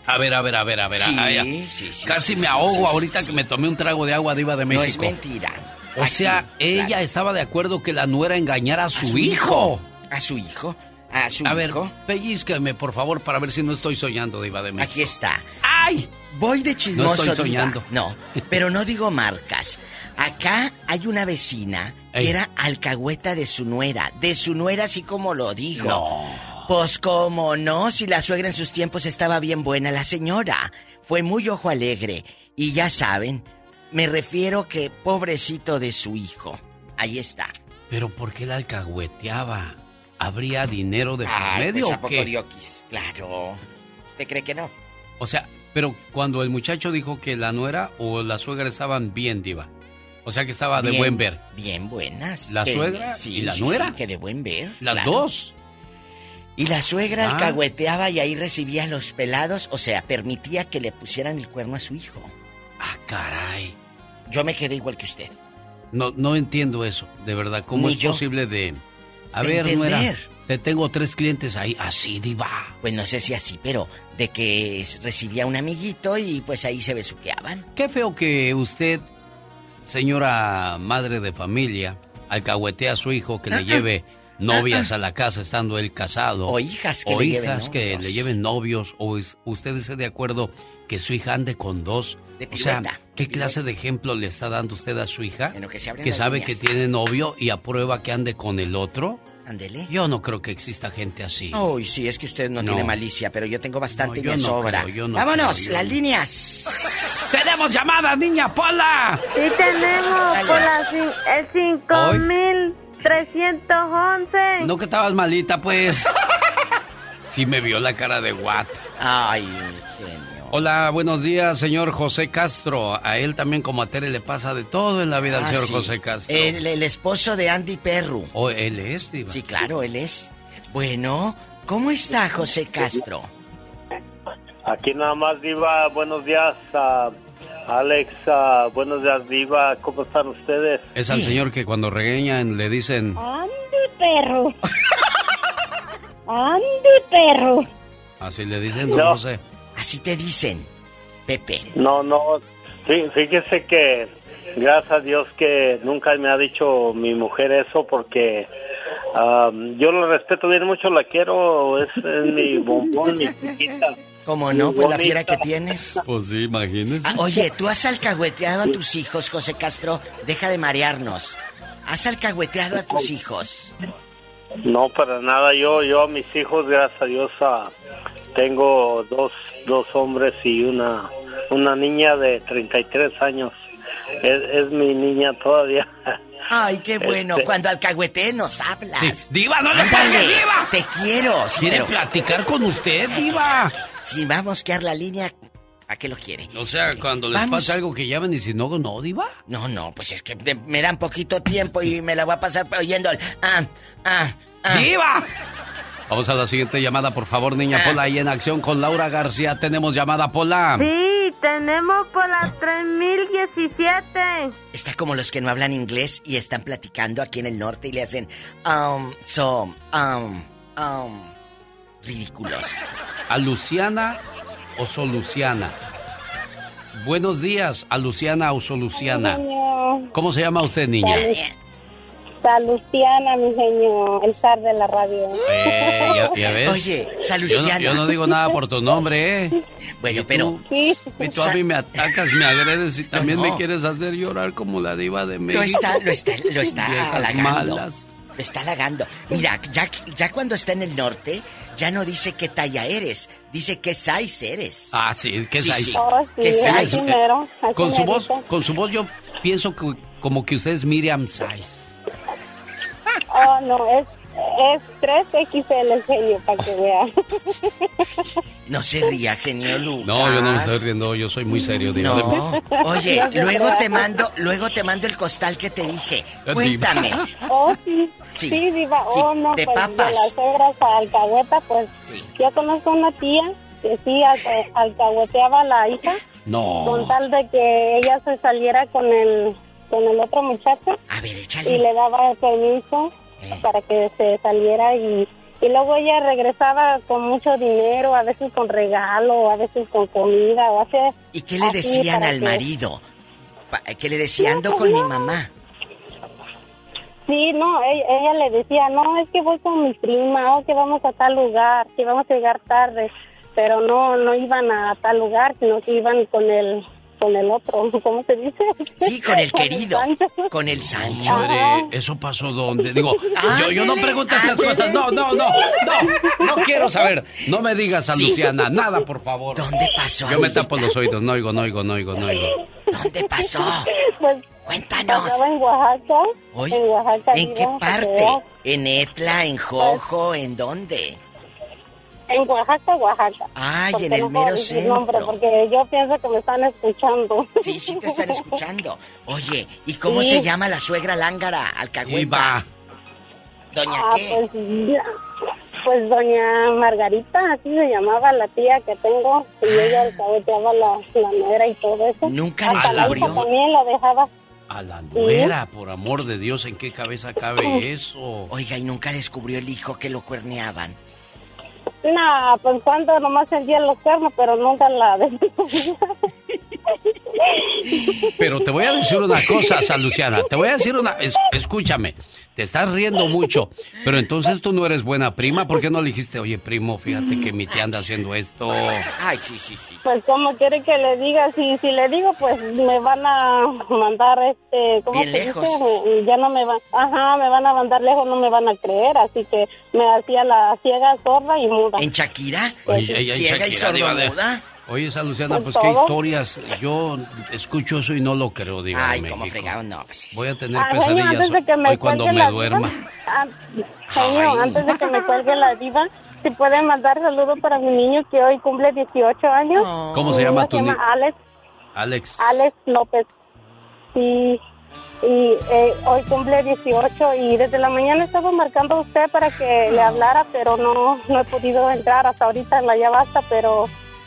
A ver, a ver, a ver, a ver.
Sí, sí, sí,
Casi me ahogo ahorita que me tomé un trago de agua, Diva de México.
No es mentira.
O
Aquí,
sea, ella
claro.
estaba de acuerdo que la nuera engañara a su,
su
hijo.
A su hijo. A su
A ver, pellizcame, por favor, para ver si no estoy soñando, Diva de México.
Aquí está.
¡Ay!
Voy de chismoso,
No estoy
diva.
soñando.
No, pero no digo marcas. Acá hay una vecina que era alcahueta de su nuera. De su nuera, así como lo dijo.
No.
Pues como no, si la suegra en sus tiempos estaba bien buena la señora. Fue muy ojo alegre. Y ya saben, me refiero que pobrecito de su hijo. Ahí está.
Pero ¿por qué la alcahueteaba? ¿Habría dinero de por
Ay,
medio
pues, ¿a
o
poco
qué?
Claro. ¿Usted cree que no?
O sea, pero cuando el muchacho dijo que la nuera o la suegra estaban bien, Diva. O sea que estaba de buen ver.
Bien buenas.
¿La
Que-
suegra
sí,
y la
sí,
nuera?
sí, que de buen ver.
Las
claro.
dos.
Y la suegra
Ah.
alcahueteaba y ahí recibía a los pelados, o sea, permitía que le pusieran el cuerno a su hijo.
Ah, caray.
Yo me quedé igual que usted.
No, no entiendo eso, de verdad. ¿Cómo
Ni
es
yo.
posible de... A
De
ver, nuera,
entender.
te tengo tres clientes ahí. Así, Diva.
Pues no sé si así, pero de que recibía un amiguito y pues ahí se besuqueaban.
Qué feo que usted, señora madre de familia, alcahuetee a su hijo que le lleve novias a la casa estando él casado.
O hijas que
o
le
hijas
lleven
que le lleven novios. O es- usted esté de acuerdo que su hija ande con dos.
De
o sea,
pirueta,
¿qué clase de ejemplo le está dando usted a su hija?
En lo que se
que sabe
líneas.
que tiene novio y aprueba que ande con el otro.
Ándele.
Yo no creo que exista gente así.
Uy, sí, es que usted no,
No.
tiene malicia, pero yo tengo bastante
No,
y
yo
me
no
sobra.
creo, yo no
Vámonos,
creo, yo
las
no.
líneas.
¡Tenemos llamadas, niña Pola!
Sí tenemos
Dale.
por la, cin- el 5311.
No que estabas malita, pues. Sí me vio la cara de Watt.
Ay.
Hola, buenos días, señor José Castro. A él también como a Tere le pasa de todo en la vida al
Ah,
señor
sí.
José Castro.
El, el esposo de Andy Perru.
¿O él es, Diva?
Sí, claro, él es. Bueno, ¿cómo está José Castro?
Aquí nada más, Diva. Buenos días, ah, Alex. buenos días, Diva. ¿Cómo están ustedes?
Es al señor que cuando regañan le dicen...
Ande, perro. Ande, perro.
Así le dicen, don
No.
José.
Así te dicen, Pepe.
No, no. Sí, fíjese que gracias a Dios que nunca me ha dicho mi mujer eso porque ah, yo lo respeto bien mucho, la quiero, es, es mi bombón, mi chiquita.
¿Cómo no? Pues la fiera que tienes.
Pues sí, imagínese.
Ah, oye, ¿tú has alcahueteado a tus hijos, José Castro? Deja de marearnos. ¿Has alcahueteado a tus hijos?
No, para nada. Yo, yo a mis hijos, gracias a Dios, ah, tengo dos, dos hombres y una, una niña de 33 años. Es, es mi niña todavía.
Ay, qué bueno.
Este-
Cuando alcahuetees nos hablas.
Sí. Diva, no le pegue, Diva.
Te quiero. Sí,
¿Quiere
pero-
platicar con usted, Diva?
Si va a la línea, ¿a qué lo quiere?
O sea, cuando les
Vamos.
pasa algo que llaman y si no, no, Diva.
No, no, pues es que me dan poquito tiempo y me la voy a pasar oyendo el... Ah, ah, ah.
¡Diva! Vamos a la siguiente llamada, por favor, niña
Ah.
Pola. Ahí en acción con Laura García. Tenemos llamada, Pola.
Sí, tenemos por la 3017.
Está como los que no hablan inglés y están platicando aquí en el norte y le hacen... Um, so, um, um... Ridículos.
¿A Luciana o Soluciana? Buenos días, a Luciana o Soluciana. ¿Cómo se llama usted, niña?
Salustiana, mi genio, el zar de la radio.
Eh, ya, ya ves.
Oye,
Yo no,
Salustiana.
yo no digo nada por tu nombre, ¿eh?
Bueno,
Y
pero...
tú- Y tú a mí me atacas, me agredes y también
no.
me quieres hacer llorar como la diva de México.
Lo está, lo está, lo está halagando.
malas.
Lo está halagando. Mira, ya, ya cuando está en el norte, ya no dice qué talla eres, dice qué size eres.
Ah, sí, ¿qué
Sí,
size?
sí. Oh, sí, ¿Qué size? así mero, así
Con su voz, con su voz yo pienso que como que usted es Miriam Size.
Oh, no, es, es 3XL el genio, para que vean.
No se ría, genio Lucas.
No, yo no me estoy riendo, yo soy muy serio, de
No. Oye,
No
luego te mando, luego te mando el costal que te dije. Cuéntame.
Oh, sí.
Sí.
Sí, diva.
Sí,
Oh, no,
de
pues
papas.
de las obras a alcahueta, pues yo conozco una tía que sí alca- alcahueteaba a la hija
No.
con tal de que ella se saliera con el con el otro muchacho
A ver,
y
échale.
le daba el permiso para que se saliera y, y luego ella regresaba con mucho dinero, a veces con regalo, a veces con comida o así.
¿Y qué le decían al
que-
marido? Pa- Que le decían,
No,
ando
pues
con mi
no.
mamá.
Sí, no, ella, ella le decía, no, es que voy con mi prima, o que vamos a tal lugar, que vamos a llegar tarde, pero no, no iban a tal lugar, sino que iban con el, con el otro, ¿cómo se dice?
Sí, con el querido.
Sancho.
Con el Sancho.
Chore, ¿eso pasó dónde? Digo, yo, yo no pregunto esas cosas. No, no, no, no. No quiero saber. No me digas a
Sí.
Luciana, nada, por favor.
¿Dónde pasó?
Yo me tapo los oídos, no oigo, no oigo, no oigo, no oigo.
¿Dónde pasó?
Pues
Cuéntanos.
pasaba en Oaxaca,
Hoy,
en Oaxaca.
¿En qué parte? ¿En Etla, en Jojo, en dónde?
En Oaxaca, Oaxaca.
Ay,
Porque
en el
no puedo
mero
decir nombre,
centro.
porque yo pienso que me están escuchando.
Sí, sí te están escuchando. Oye, ¿y cómo
Sí.
se llama la suegra lángara? Alcahueta. ¿Doña
Ah,
qué?
pues, pues doña Margarita, así se llamaba la tía que tengo, y ella alcahueteaba la, la nuera y todo eso.
Nunca
Hasta la
descubrió.
también la dejaba.
A la nuera, por amor de Dios, ¿en qué cabeza cabe eso?
Oiga, ¿y nunca descubrió el hijo que lo cuerneaban?
No, pues cuando nomás sentía los cuernos, pero nunca la.
Pero te voy a decir una cosa, San Luciana. Te voy a decir una. es- escúchame. Te estás riendo mucho. Pero entonces tú no eres buena prima. ¿Por qué no le dijiste, oye, primo, fíjate que mi tía anda haciendo esto?
Ay, sí, sí, sí.
Pues como quiere que le diga, si si le digo, pues me van a mandar, este, ¿cómo
Bien
se
lejos.
dice? Ya no me van, ajá, me van a mandar lejos, no me van a creer, así que me hacía la ciega, sorda y muda.
¿En Shakira?
Oye,
¿Ciega y sordomuda?
Oye, esa Luciana,
Pues
pues qué
todo.
historias. Yo escucho eso y no lo creo, digo.
Ay, como fregado, no, pues.
Voy a tener
Ah,
pesadillas
antes de que me
hoy cuando
cuelgue
me
la
duerma.
diva, ah, antes de que me cuelgue la diva, si puede mandar saludos para mi niño que hoy cumple 18 años.
¿Cómo se llama
niño
tu
Se
ni-
llama Alex,
Alex.
Alex López. Sí, y eh, hoy cumple 18 y desde la mañana estaba marcando a usted para que le hablara, pero no, no he podido entrar hasta ahorita en la ya basta, pero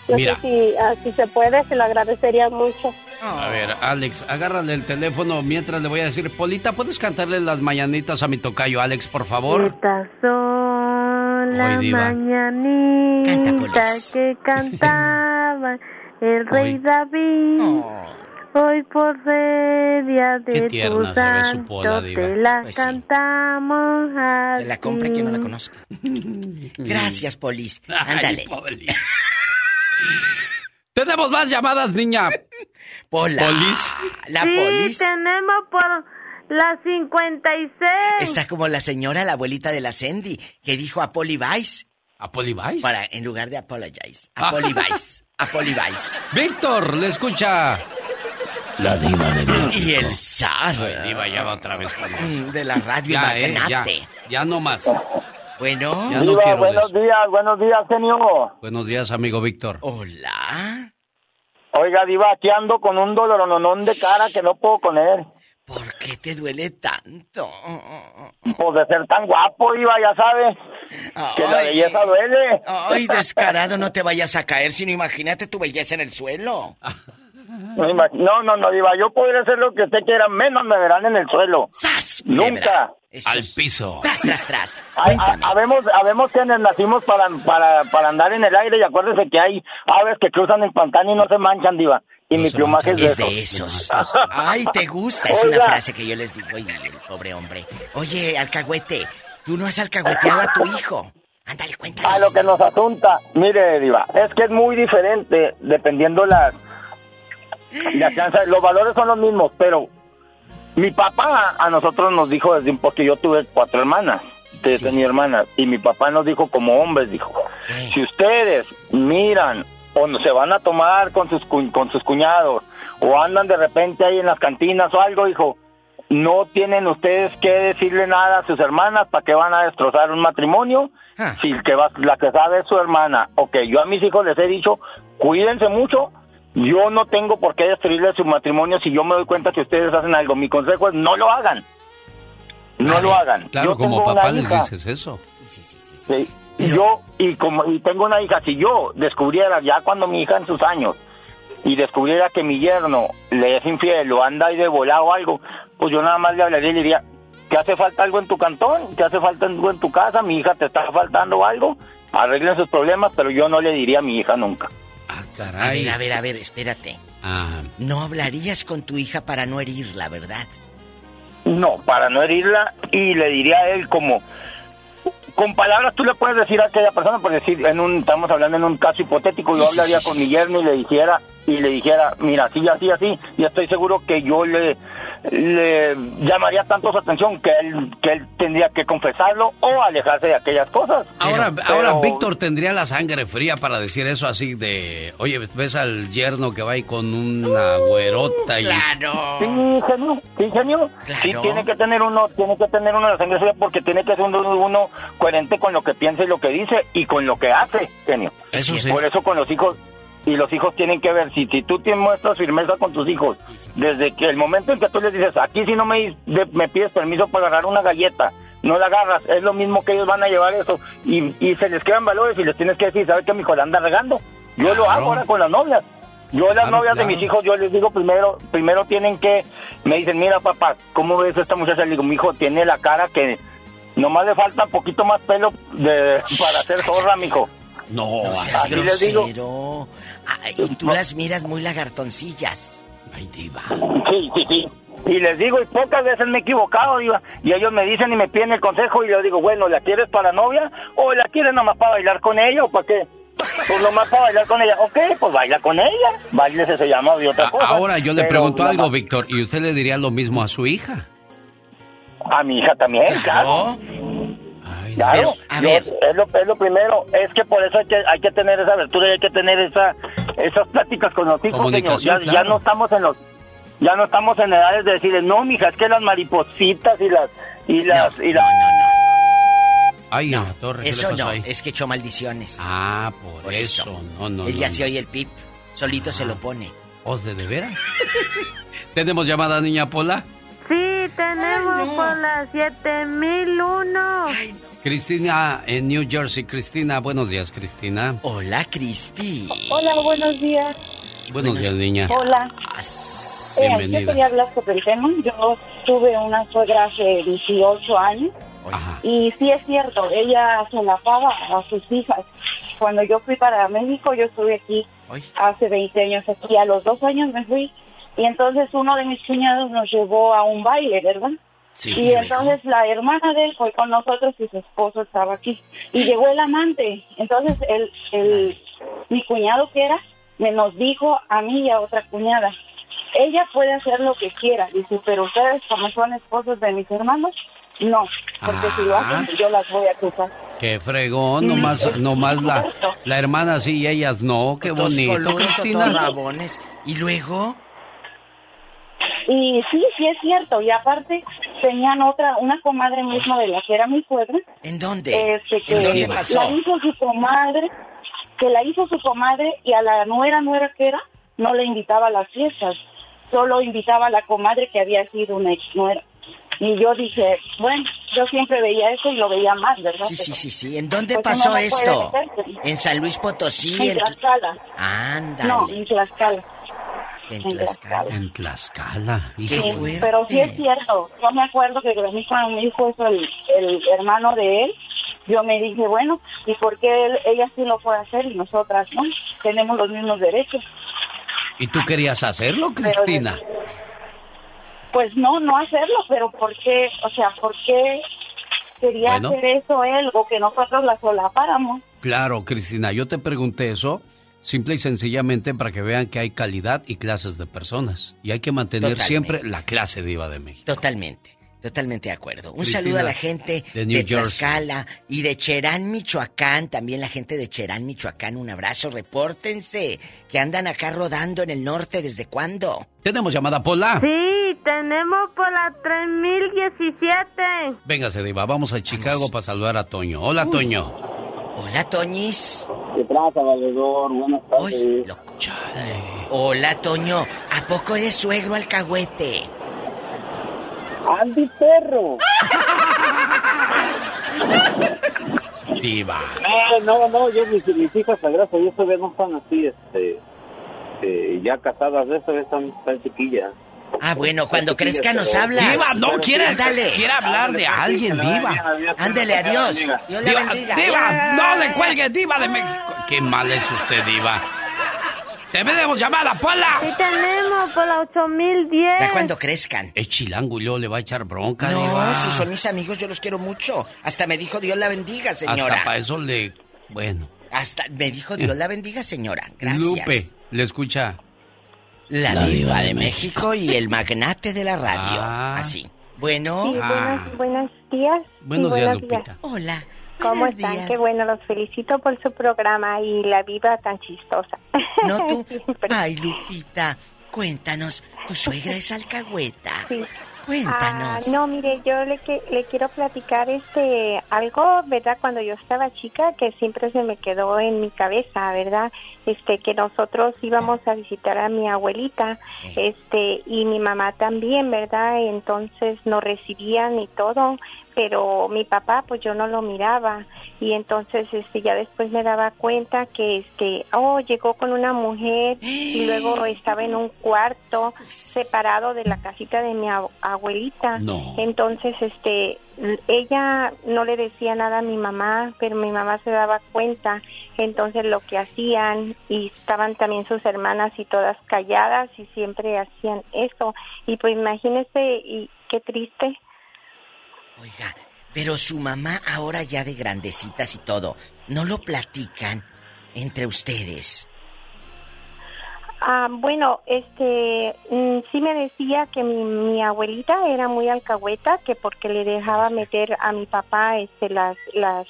no
Mira.
sé si, ah, si se puede, se lo agradecería mucho.
A ver, Alex, agárrale el teléfono mientras le voy a decir, Polita, ¿puedes cantarle las mañanitas a mi tocayo Alex, por favor?
Estas son las mañanitas que cantaba el rey
Hoy.
David. Hoy por ser día de
Qué
tu
tierna se ve su pola,
santo
diva.
te las
Pues sí.
cantamos a
Que la compre quien no la conozca. Gracias, Polis.
Ay,
Ándale.
Poli. Tenemos más llamadas, niña.
Pola.
Polis.
La
sí,
Polis
tenemos por la 56.
está como la señora, la abuelita de la Sandy, que dijo a Poli Vice.
¿A Poli Vice?
Para, en lugar de apologize. A Poli Vice. A Poli Vice.
Víctor, le escucha. La diva de México.
Y el zar.
Ay, diva, ya va otra vez con eso.
Mm, De la radio
Ya, eh, ya, ya no más.
Bueno.
Ya no quiero
buenos
eso.
días, buenos días, genio.
Buenos días, amigo Víctor.
Hola.
Oiga, Diva, aquí ando con un dolorononón de cara que no puedo con él.
¿Por qué te duele tanto?
Pues de ser tan guapo, Diva, ya sabe. Que la belleza duele.
Ay, descarado, no te vayas a caer, sino imagínate tu belleza en el suelo.
No, No, no, no, Diva, yo podría hacer lo que usted quiera, menos me verán en el suelo.
¡Sas!
Nunca.
Al piso.
Tras, tras, tras.
Habemos, habemos quienes nacimos para, para, para andar en el aire y acuérdese que hay aves que cruzan el pantano y no se manchan, Diva.
y mi plumaje es de,
Es de esos. Ay, te gusta. Es una
Oiga.
frase que yo les digo y el pobre hombre. Oye, alcahuete, tú no has alcahueteado a tu hijo. Ándale, cuéntales.
A lo que nos asunta, mire, Diva, es que es muy diferente dependiendo las. La crianza. Los valores son los mismos, pero mi papá a nosotros nos dijo desde un porque yo tuve cuatro hermanas, desde mi hermana, y mi papá nos dijo como hombres, dijo, si ustedes miran o no se van a tomar con sus con sus cuñados o andan de repente ahí en las cantinas o algo, hijo, no tienen ustedes que decirle nada a sus hermanas para que van a destrozar un matrimonio si el que va, la que sabe es su hermana. Ok, yo a mis hijos les he dicho, cuídense mucho. Yo no tengo por qué destruirle su matrimonio si yo me doy cuenta que ustedes hacen algo. Mi consejo es no lo hagan. No lo hagan.
Claro,
Yo
como
tengo una
papá les
hija.
dices eso.
Sí. Y yo, y como y tengo una hija, si yo descubriera ya cuando mi hija en sus años y descubriera que mi yerno le es infiel o anda ahí de volado o algo, pues yo nada más le hablaría y le diría, ¿te hace falta algo en tu cantón? ¿Te hace falta algo en tu casa? ¿Mi hija te está faltando algo? Arreglen sus problemas, pero yo no le diría a mi hija nunca.
A ver, a ver, a ver, espérate.
Ah,
No hablarías con tu hija para no herirla, ¿verdad?
No, para no herirla y le diría a él como con palabras tú le puedes decir a aquella persona, por decir, en un, estamos hablando en un caso hipotético, yo
Sí,
hablaría
sí,
con
sí.
mi yerno y le dijera, y le dijera, mira, así, así, así, y estoy seguro que yo le, le llamaría tanto su atención que él, que él tendría que confesarlo o alejarse de aquellas cosas.
Ahora,
Pero-
ahora Víctor tendría la sangre fría para decir eso así de, oye, ves al yerno que va ahí con una güerota y...
Sí, genio, sí, genio. Sí, tiene que tener uno, tiene que tener uno la sangre fría porque tiene que ser uno, uno coherente con lo que piensa y lo que dice y con lo que hace, genio.
Eso sí.
Por eso con los hijos, y los hijos tienen que ver, si, si tú te muestras firmeza con tus hijos, desde que el momento en que tú les dices, aquí si no me, de- me pides permiso para agarrar una galleta, no la agarras, es lo mismo que ellos van a llevar eso, y, y se les quedan valores y les tienes que decir, ¿sabes que mi hijo la anda regando? Yo lo hago ahora con las novias. Yo las
Claro,
novias
claro.
de mis hijos, yo les digo primero, primero tienen que, me dicen, mira papá, ¿cómo ves a esta muchacha? Le digo, mi hijo tiene la cara que nomás le falta poquito más pelo de, para hacer zorra, mijo.
No,
No seas
así les digo.
grosero. Ay, y tú las miras muy lagartoncillas.
Ay, diva.
Sí, sí, sí. Y les digo, y pocas veces me he equivocado, diva. Y ellos me dicen y me piden el consejo y yo digo, bueno, ¿la quieres para novia o la quieres nomás para bailar con ella o para qué? Pues nomás para bailar con ella. Ok, pues baila con ella. Baile se llama de otra cosa.
Ahora yo le
Pero
pregunto
nomás-
algo, Víctor, ¿y usted le diría lo mismo a su hija?
A mi hija también, claro. Claro, yo- Es, lo, es lo primero, es que por eso hay que, hay que tener esa abertura y hay que tener esa, esas pláticas con los hijos, señor. Ya, ya
claro.
no estamos en los, ya no estamos en edades de decirles, no, mija, es que las maripositas y las, y las, y las...
Ay, no, Torres, ¿qué
Eso
le pasó
no,
ahí?
es que echó maldiciones.
Ah, por,
Por
eso.
eso.
No, no,
Él ya
no,
se
no.
oye el pip. Solito se lo pone.
¿O de, de veras? ¿Tenemos llamada, niña Pola?
Sí, tenemos por las 7001.
Cristina en New Jersey. Cristina, buenos días, Cristina.
Hola, Cristi.
Hola, buenos días.
Buenos días, niña.
Hola. Eh,
Bienvenida.
yo quería hablar sobre el tema. Yo tuve una suegra hace 18 años y sí es cierto, ella se la paga a sus hijas. Cuando yo fui para México, yo estuve aquí hace 20 años aquí. A los dos años me fui y entonces uno de mis cuñados nos llevó a un baile, ¿verdad?
Sí,
y entonces la hermana de él fue con nosotros y su esposo estaba aquí. Y llegó el amante. Entonces el, el, mi cuñado que era, me nos dijo a mí y a otra cuñada, ella puede hacer lo que quiera, dice, pero ustedes como son esposos de mis hermanos, no, porque si lo
Ah.
hacen yo las voy a acusar.
Qué fregón, nomás, nomás la, la hermana sí y ellas no. Qué
Dos
bonito, Cristina.
rabones. Y luego,
Y sí, sí es cierto. Y aparte tenían otra, una comadre misma de la que era mi suegra.
¿En dónde?
Este, que
¿En dónde pasó?
La hizo su comadre, que la hizo su comadre y a la nuera, nuera que era, no le invitaba a las fiestas. Solo invitaba a la comadre que había sido una ex nuera. Y yo dije, bueno, yo siempre veía eso y lo veía mal, ¿verdad?
Sí, sí, sí, sí. ¿En dónde
pues,
pasó
no
esto? En San Luis Potosí.
En
En...
Tlaxcala.
Ándale.
No, en Tlaxcala.
En
en
Tlaxcala.
En Tlaxcala. Hijo.
Sí, pero sí es cierto. Yo me acuerdo que cuando me dijo eso el, el hermano de él, yo me dije, bueno, ¿y por qué él- ella sí lo puede hacer y nosotras no? Tenemos los mismos derechos.
¿Y tú querías hacerlo, Cristina?
pues no, no hacerlo, pero ¿por qué? O sea, ¿por qué quería hacer eso él o que nosotros la solapáramos?
Claro, Cristina, yo te pregunté eso simple y sencillamente para que vean que hay calidad y clases de personas. Y hay que mantener siempre la clase diva de México.
Totalmente. Totalmente de acuerdo. Un saludo a la gente de, de Tlaxcala y de Cherán, Michoacán. También la gente de Cherán, Michoacán. Un abrazo. Repórtense que andan acá rodando en el norte. ¿Desde cuándo?
¿Tenemos llamada, Pola?
Sí, tenemos Pola 3017.
Véngase, Diva. Vamos a Chicago para saludar a Toño. Hola, Toño.
Hola, Toñis.
¿Qué pasa, valedor? Buenas tardes.
Hola, Toño. ¿A poco eres suegro alcahuete?
Andy Perro.
Diva.
No, no, no, yo mis, mis hijas, gracias Dios, todavía no están así, este, eh, ya casadas de eso, están tan chiquillas.
Ah, bueno, cuando crezca nos hablas.
Diva, no, quiere,
Ándale.
quiere hablar de alguien, Diva.
Ándale, adiós. Dios le
Diva,
bendiga.
Diva, no le cuelgue, Diva de México. Qué mal es usted, Diva. Tenemos llamada, Pola.
Sí, tenemos Pola 8010.
Ya cuando crezcan.
Es chilango y luego le va a echar bronca,
No,
Diva.
si son mis amigos, yo los quiero mucho. Hasta me dijo Dios la bendiga, señora.
Hasta para eso le... Bueno.
Hasta me dijo Dios la bendiga, señora. Gracias.
Lupe, le escucha.
La,
La
diva
diva
de
de
México y el magnate de la radio.
Ah.
Así. Bueno.
Sí,
Ah.
buenos, buenos días.
Buenos
Sí,
días, Lupita.
Hola.
¿Cómo están?
días.
Qué bueno, los felicito por su programa y la viva tan chistosa.
No tú. Ay, Lupita, cuéntanos. Tu suegra es alcahueta.
Sí.
Cuéntanos.
Ah, no, mire, yo le, le quiero platicar este algo, ¿verdad? Cuando yo estaba chica, que siempre se me quedó en mi cabeza, ¿verdad? Este, que nosotros íbamos a visitar a mi abuelita, este, y mi mamá también, ¿verdad? Entonces nos recibían y todo, pero mi papá, pues yo no lo miraba, y entonces, este, ya después me daba cuenta que, este, oh, llegó con una mujer y luego estaba en un cuarto separado de la casita de mi ab- abuelita.
No.
Entonces, este, ella no le decía nada a mi mamá, pero mi mamá se daba cuenta. Entonces, lo que hacían, y estaban también sus hermanas y todas calladas y siempre hacían eso. Y pues imagínese, y qué triste.
Oiga, pero su mamá ahora ya de grandecitas y todo, ¿no lo platican entre ustedes?
Ah, bueno, este, mm, sí me decía que mi, mi abuelita era muy alcahueta, que porque le dejaba meter a mi papá, este, las, las,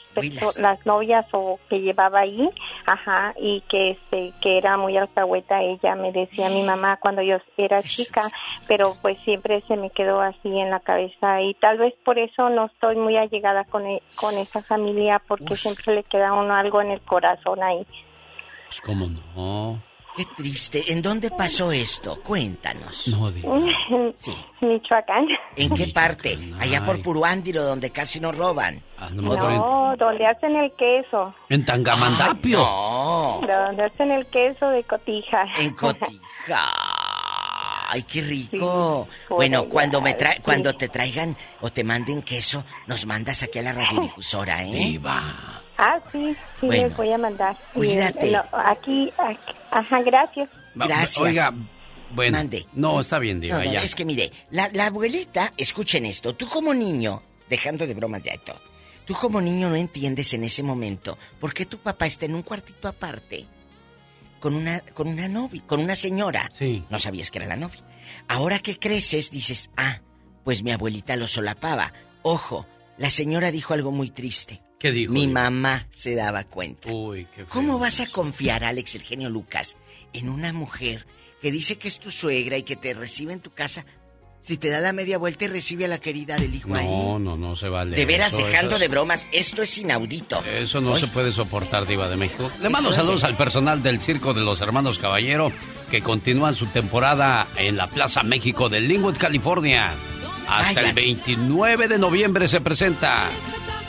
las novias o que llevaba ahí, ajá, y que, este, que era muy alcahueta ella, me decía mi mamá cuando yo era chica, pero pues siempre se me quedó así en la cabeza y tal vez por eso no estoy muy allegada con, e- con esa familia, porque siempre le queda a uno algo en el corazón ahí.
Pues cómo no.
Qué triste. ¿En dónde pasó esto? Cuéntanos.
No,
Sí.
Michoacán.
¿En qué parte? Allá por Puruándiro, donde casi nos roban.
Ah,
No, donde hacen el queso.
En Tangamandapio.
No.
Donde hacen el queso de cotija.
En Cotija. Ay, qué rico. bueno,
allá,
cuando me tra
sí.
cuando te traigan o te manden queso, nos mandas aquí a la radiodifusora, ¿eh?
Ah, sí, sí,
Bueno,
les voy a mandar. Y,
cuídate.
no, aquí, aquí, ajá, gracias.
Gracias.
Oiga, bueno.
Mande.
No, está bien, Diva,
No, no,
ya.
es que mire, la, la abuelita, escuchen esto, tú como niño, dejando de bromas ya y todo, tú como niño no entiendes en ese momento por qué tu papá está en un cuartito aparte con una, con una novia, con una señora.
Sí.
No sabías que era la novia. Ahora que creces, dices, ah, pues mi abuelita lo solapaba. Ojo, la señora dijo algo muy triste.
¿Qué dijo?
Mi mamá se daba cuenta.
Uy, qué feo.
¿Cómo vas a confiar, Alex, el genio Lucas, en una mujer que dice que es tu suegra y que te recibe en tu casa si te da la media vuelta y recibe a la querida del hijo ahí?
No, no, no se vale.
De veras,
Eso-
dejando
eso
de bromas, esto es inaudito.
Eso no se puede soportar, Diva de México. Le mando
Eso
saludos
es.
al personal del Circo de los Hermanos Caballero que continúan su temporada en la Plaza México de Linwood, California. Hasta el 29 de noviembre se presenta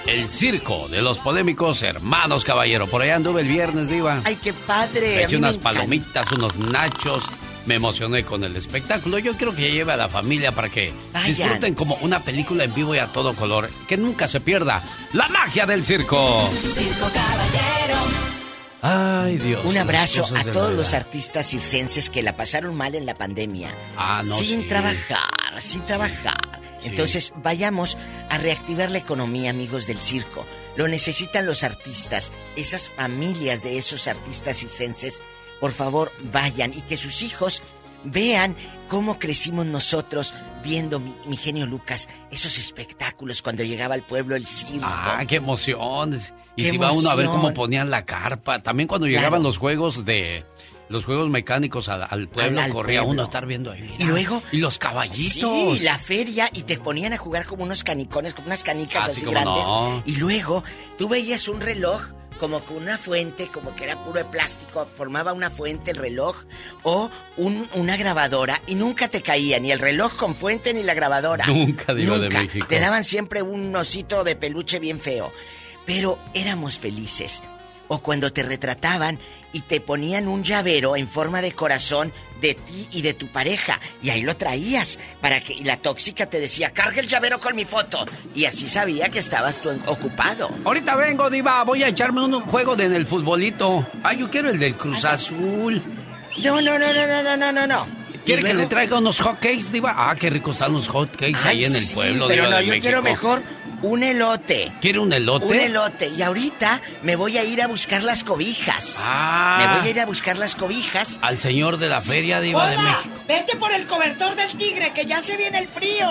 el Circo de los Polémicos Hermanos Caballero. Por allá anduve el viernes, Diva.
¡Ay, qué padre!
Me eché
me
unas palomitas, unos nachos. Me emocioné con el espectáculo. Yo quiero que lleve a la familia para que
Vayan.
disfruten como una película en vivo y a todo color. Que nunca se pierda la magia del circo.
Circo Caballero.
Ay, Dios.
Un abrazo a todos los artistas circenses que la pasaron mal en la pandemia.
Ah, no,
Sin
sí.
trabajar, sin trabajar. Entonces, vayamos a reactivar la economía, amigos del circo. Lo necesitan los artistas, esas familias de esos artistas circenses. Por favor, vayan y que sus hijos vean cómo crecimos nosotros viendo mi, mi genio Lucas, esos espectáculos cuando llegaba al pueblo el circo.
Ah, qué emoción. Y
Qué
si va uno a ver cómo ponían la carpa. También cuando
Claro.
llegaban los juegos de. Los juegos mecánicos al, al pueblo,
Al- al
corría
pueblo.
uno a estar viendo ahí.
Y luego.
Y los caballitos.
Sí, la feria y te ponían a jugar como unos canicones, como unas canicas
Ah, sí,
así grandes.
no.
Y luego tú veías un reloj como con una fuente, como que era puro de plástico, formaba una fuente el reloj, o un- una grabadora, y nunca te caía ni el reloj con fuente ni la grabadora.
Nunca, de
Nunca.
México.
Te daban siempre un osito de peluche bien feo. Pero éramos felices. O cuando te retrataban y te ponían un llavero en forma de corazón de ti y de tu pareja. Y ahí lo traías para que y la tóxica te decía, carga el llavero con mi foto. Y así sabía que estabas tú ocupado.
Ahorita vengo, diva, voy a echarme un juego de en el futbolito. ay yo quiero el del Cruz Azul.
No, no, no, no, no, no, no, no.
¿Quiere que le traiga unos hotcakes, diva? Ah, qué ricos están los hotcakes ahí en el pueblo,
Pero
diva,
no, yo quiero mejor un elote.
¿Quiere un elote?
Un elote. Y ahorita me voy a ir a buscar las cobijas.
Ah.
Me voy a ir a buscar las cobijas.
Al señor de la feria, de México.
Vete por el cobertor del tigre, que ya se viene el frío.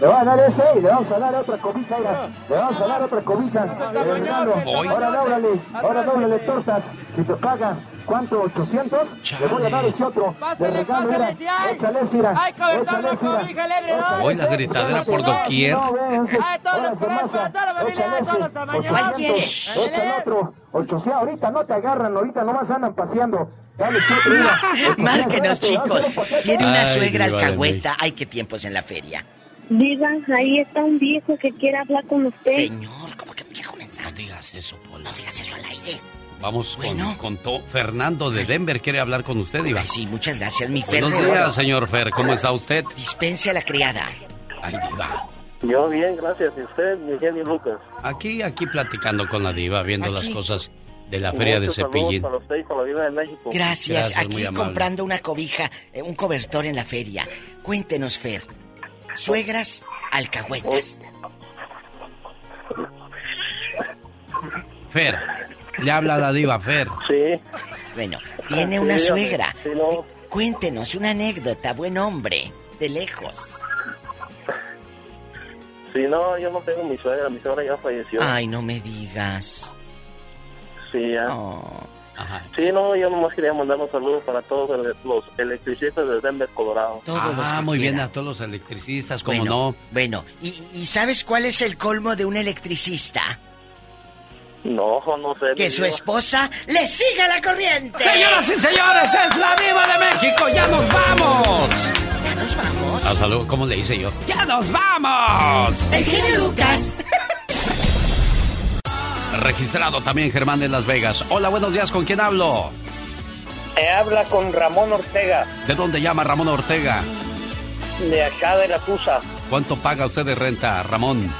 Le van a dar ese y le vamos a dar otra cobija, mira. Le vamos a dar otra cobija. de. Ahora dóblale, ahora dóblale tortas. Si te pagan, ¿cuánto? ¿800? Le voy a dar ese otro. De regalo, mira. pásale, si hay. Échale, mira. Hay ¿no? Échale
Hoy la gritadera por doquier.
no, ve ese. Hay todos los frescos, masa. toda la familia, Échale todos.
¿Cuál
los tamaños.
quieres?
800. Échale otro. 800. Ahorita no te agarran, ahorita nomás andan paseando. Dale, ¿qué otro, mira. 800,
Márquenos, chicos. Tiene una
Ay,
suegra
de
alcahueta. Ay, qué tiempos en la feria.
Diga, ahí está un viejo que quiere hablar con usted.
Señor, ¿cómo que viejo mensaje?
No digas eso, Pola.
No digas eso al aire.
Vamos
Bueno.
con, con to- Fernando de Denver. ¿Quiere hablar con usted, Diva?
Ay, sí, muchas gracias, mi Fer
Buenos días, señor Fer. ¿Cómo está usted?
Dispense a la criada.
Ay, Diva.
Yo bien, gracias. ¿Y usted, mi genio Lucas?
Aquí, aquí platicando con la Diva, viendo
Aquí.
las cosas de la feria de
Muchos
Cepillín.
para usted y para la Diva de México.
Gracias.
Gracias,
Aquí comprando una cobija, eh, un cobertor en la feria. Cuéntenos, Fer. Suegras, alcahuetas.
Fer, le habla la Diva, Fer.
Sí.
Bueno, tiene
Sí,
una
dígame.
suegra.
Sí, no.
Cuéntenos una anécdota, buen hombre, de lejos.
Sí, no, yo no tengo mi suegra. Mi suegra ya falleció.
Ay, no me digas.
Sí, ya.
Oh.
Ajá.
Sí, no, yo nomás quería mandar un saludo para todos los electricistas de Denver, Colorado.
Todos los
Ah,
que
muy bien
quieran.
a todos los electricistas, como
Bueno,
no.
bueno. ¿Y, ¿Y sabes cuál es el colmo de un electricista?
No, no sé.
Que su esposa le siga la corriente.
Señoras y señores, es la Diva de México. ¡Ya nos vamos!
Ya nos vamos.
Ah, salud, ¿cómo le hice yo? ¡Ya nos vamos!
El genio Lucas.
Registrado también Germán de Las Vegas. Hola, buenos días, ¿con quién hablo?
Te habla con Ramón Ortega,
¿De dónde llama Ramón Ortega?
de acá de la Tusa.
¿Cuánto paga usted de renta, Ramón?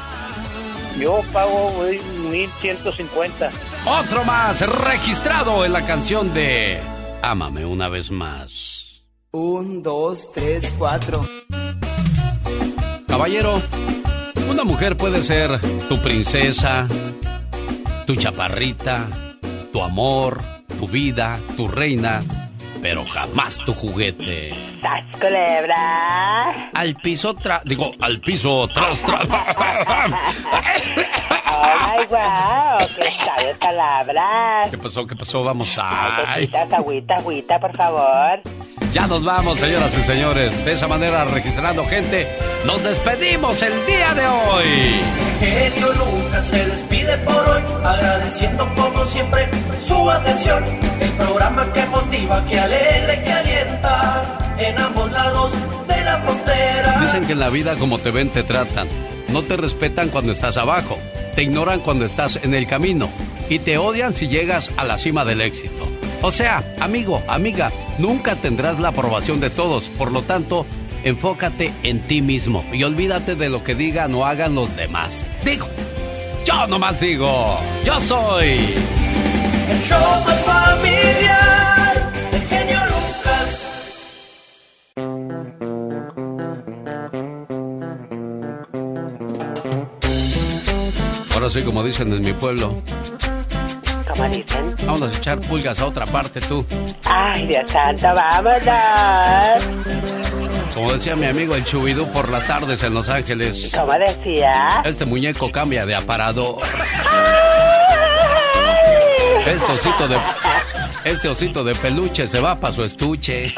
Yo pago güey, 1150.
Otro más, registrado en la canción de Ámame una vez más.
Un, dos, tres, cuatro.
Caballero, una mujer puede ser tu princesa, tu chaparrita, tu amor, tu vida, tu reina, pero jamás tu juguete.
¿Estás culebra?
Al piso tra... Digo, al piso tras tras...
¡Ay, guau! ¡Qué sabe palabras!
¿Qué pasó? ¿Qué pasó? Vamos a... Ay,
Cositas, agüita, agüita, por favor.
ya nos vamos, señoras y señores. De esa manera, registrando gente, nos despedimos el día de hoy.
Genio Lucas se despide por hoy, agradeciendo como siempre su atención. Programa que motiva, que alegra y que alienta en ambos lados de la frontera.
Dicen que en la vida como te ven te tratan. No te respetan cuando estás abajo, te ignoran cuando estás en el camino y te odian si llegas a la cima del éxito. O sea, amigo, amiga, nunca tendrás la aprobación de todos, por lo tanto, enfócate en ti mismo y olvídate de lo que digan o hagan los demás. Digo, yo nomás digo, yo soy
El show más familiar, el genio Lucas.
Ahora sí, como dicen en mi pueblo.
¿Cómo dicen?
Vamos a echar pulgas a otra parte, tú.
Ay, Dios santo, vámonos.
Como decía mi amigo el Chubidú por las tardes en Los Ángeles.
¿Cómo decía?
Este muñeco cambia de aparador. Este osito de. Este osito de peluche se va para su estuche.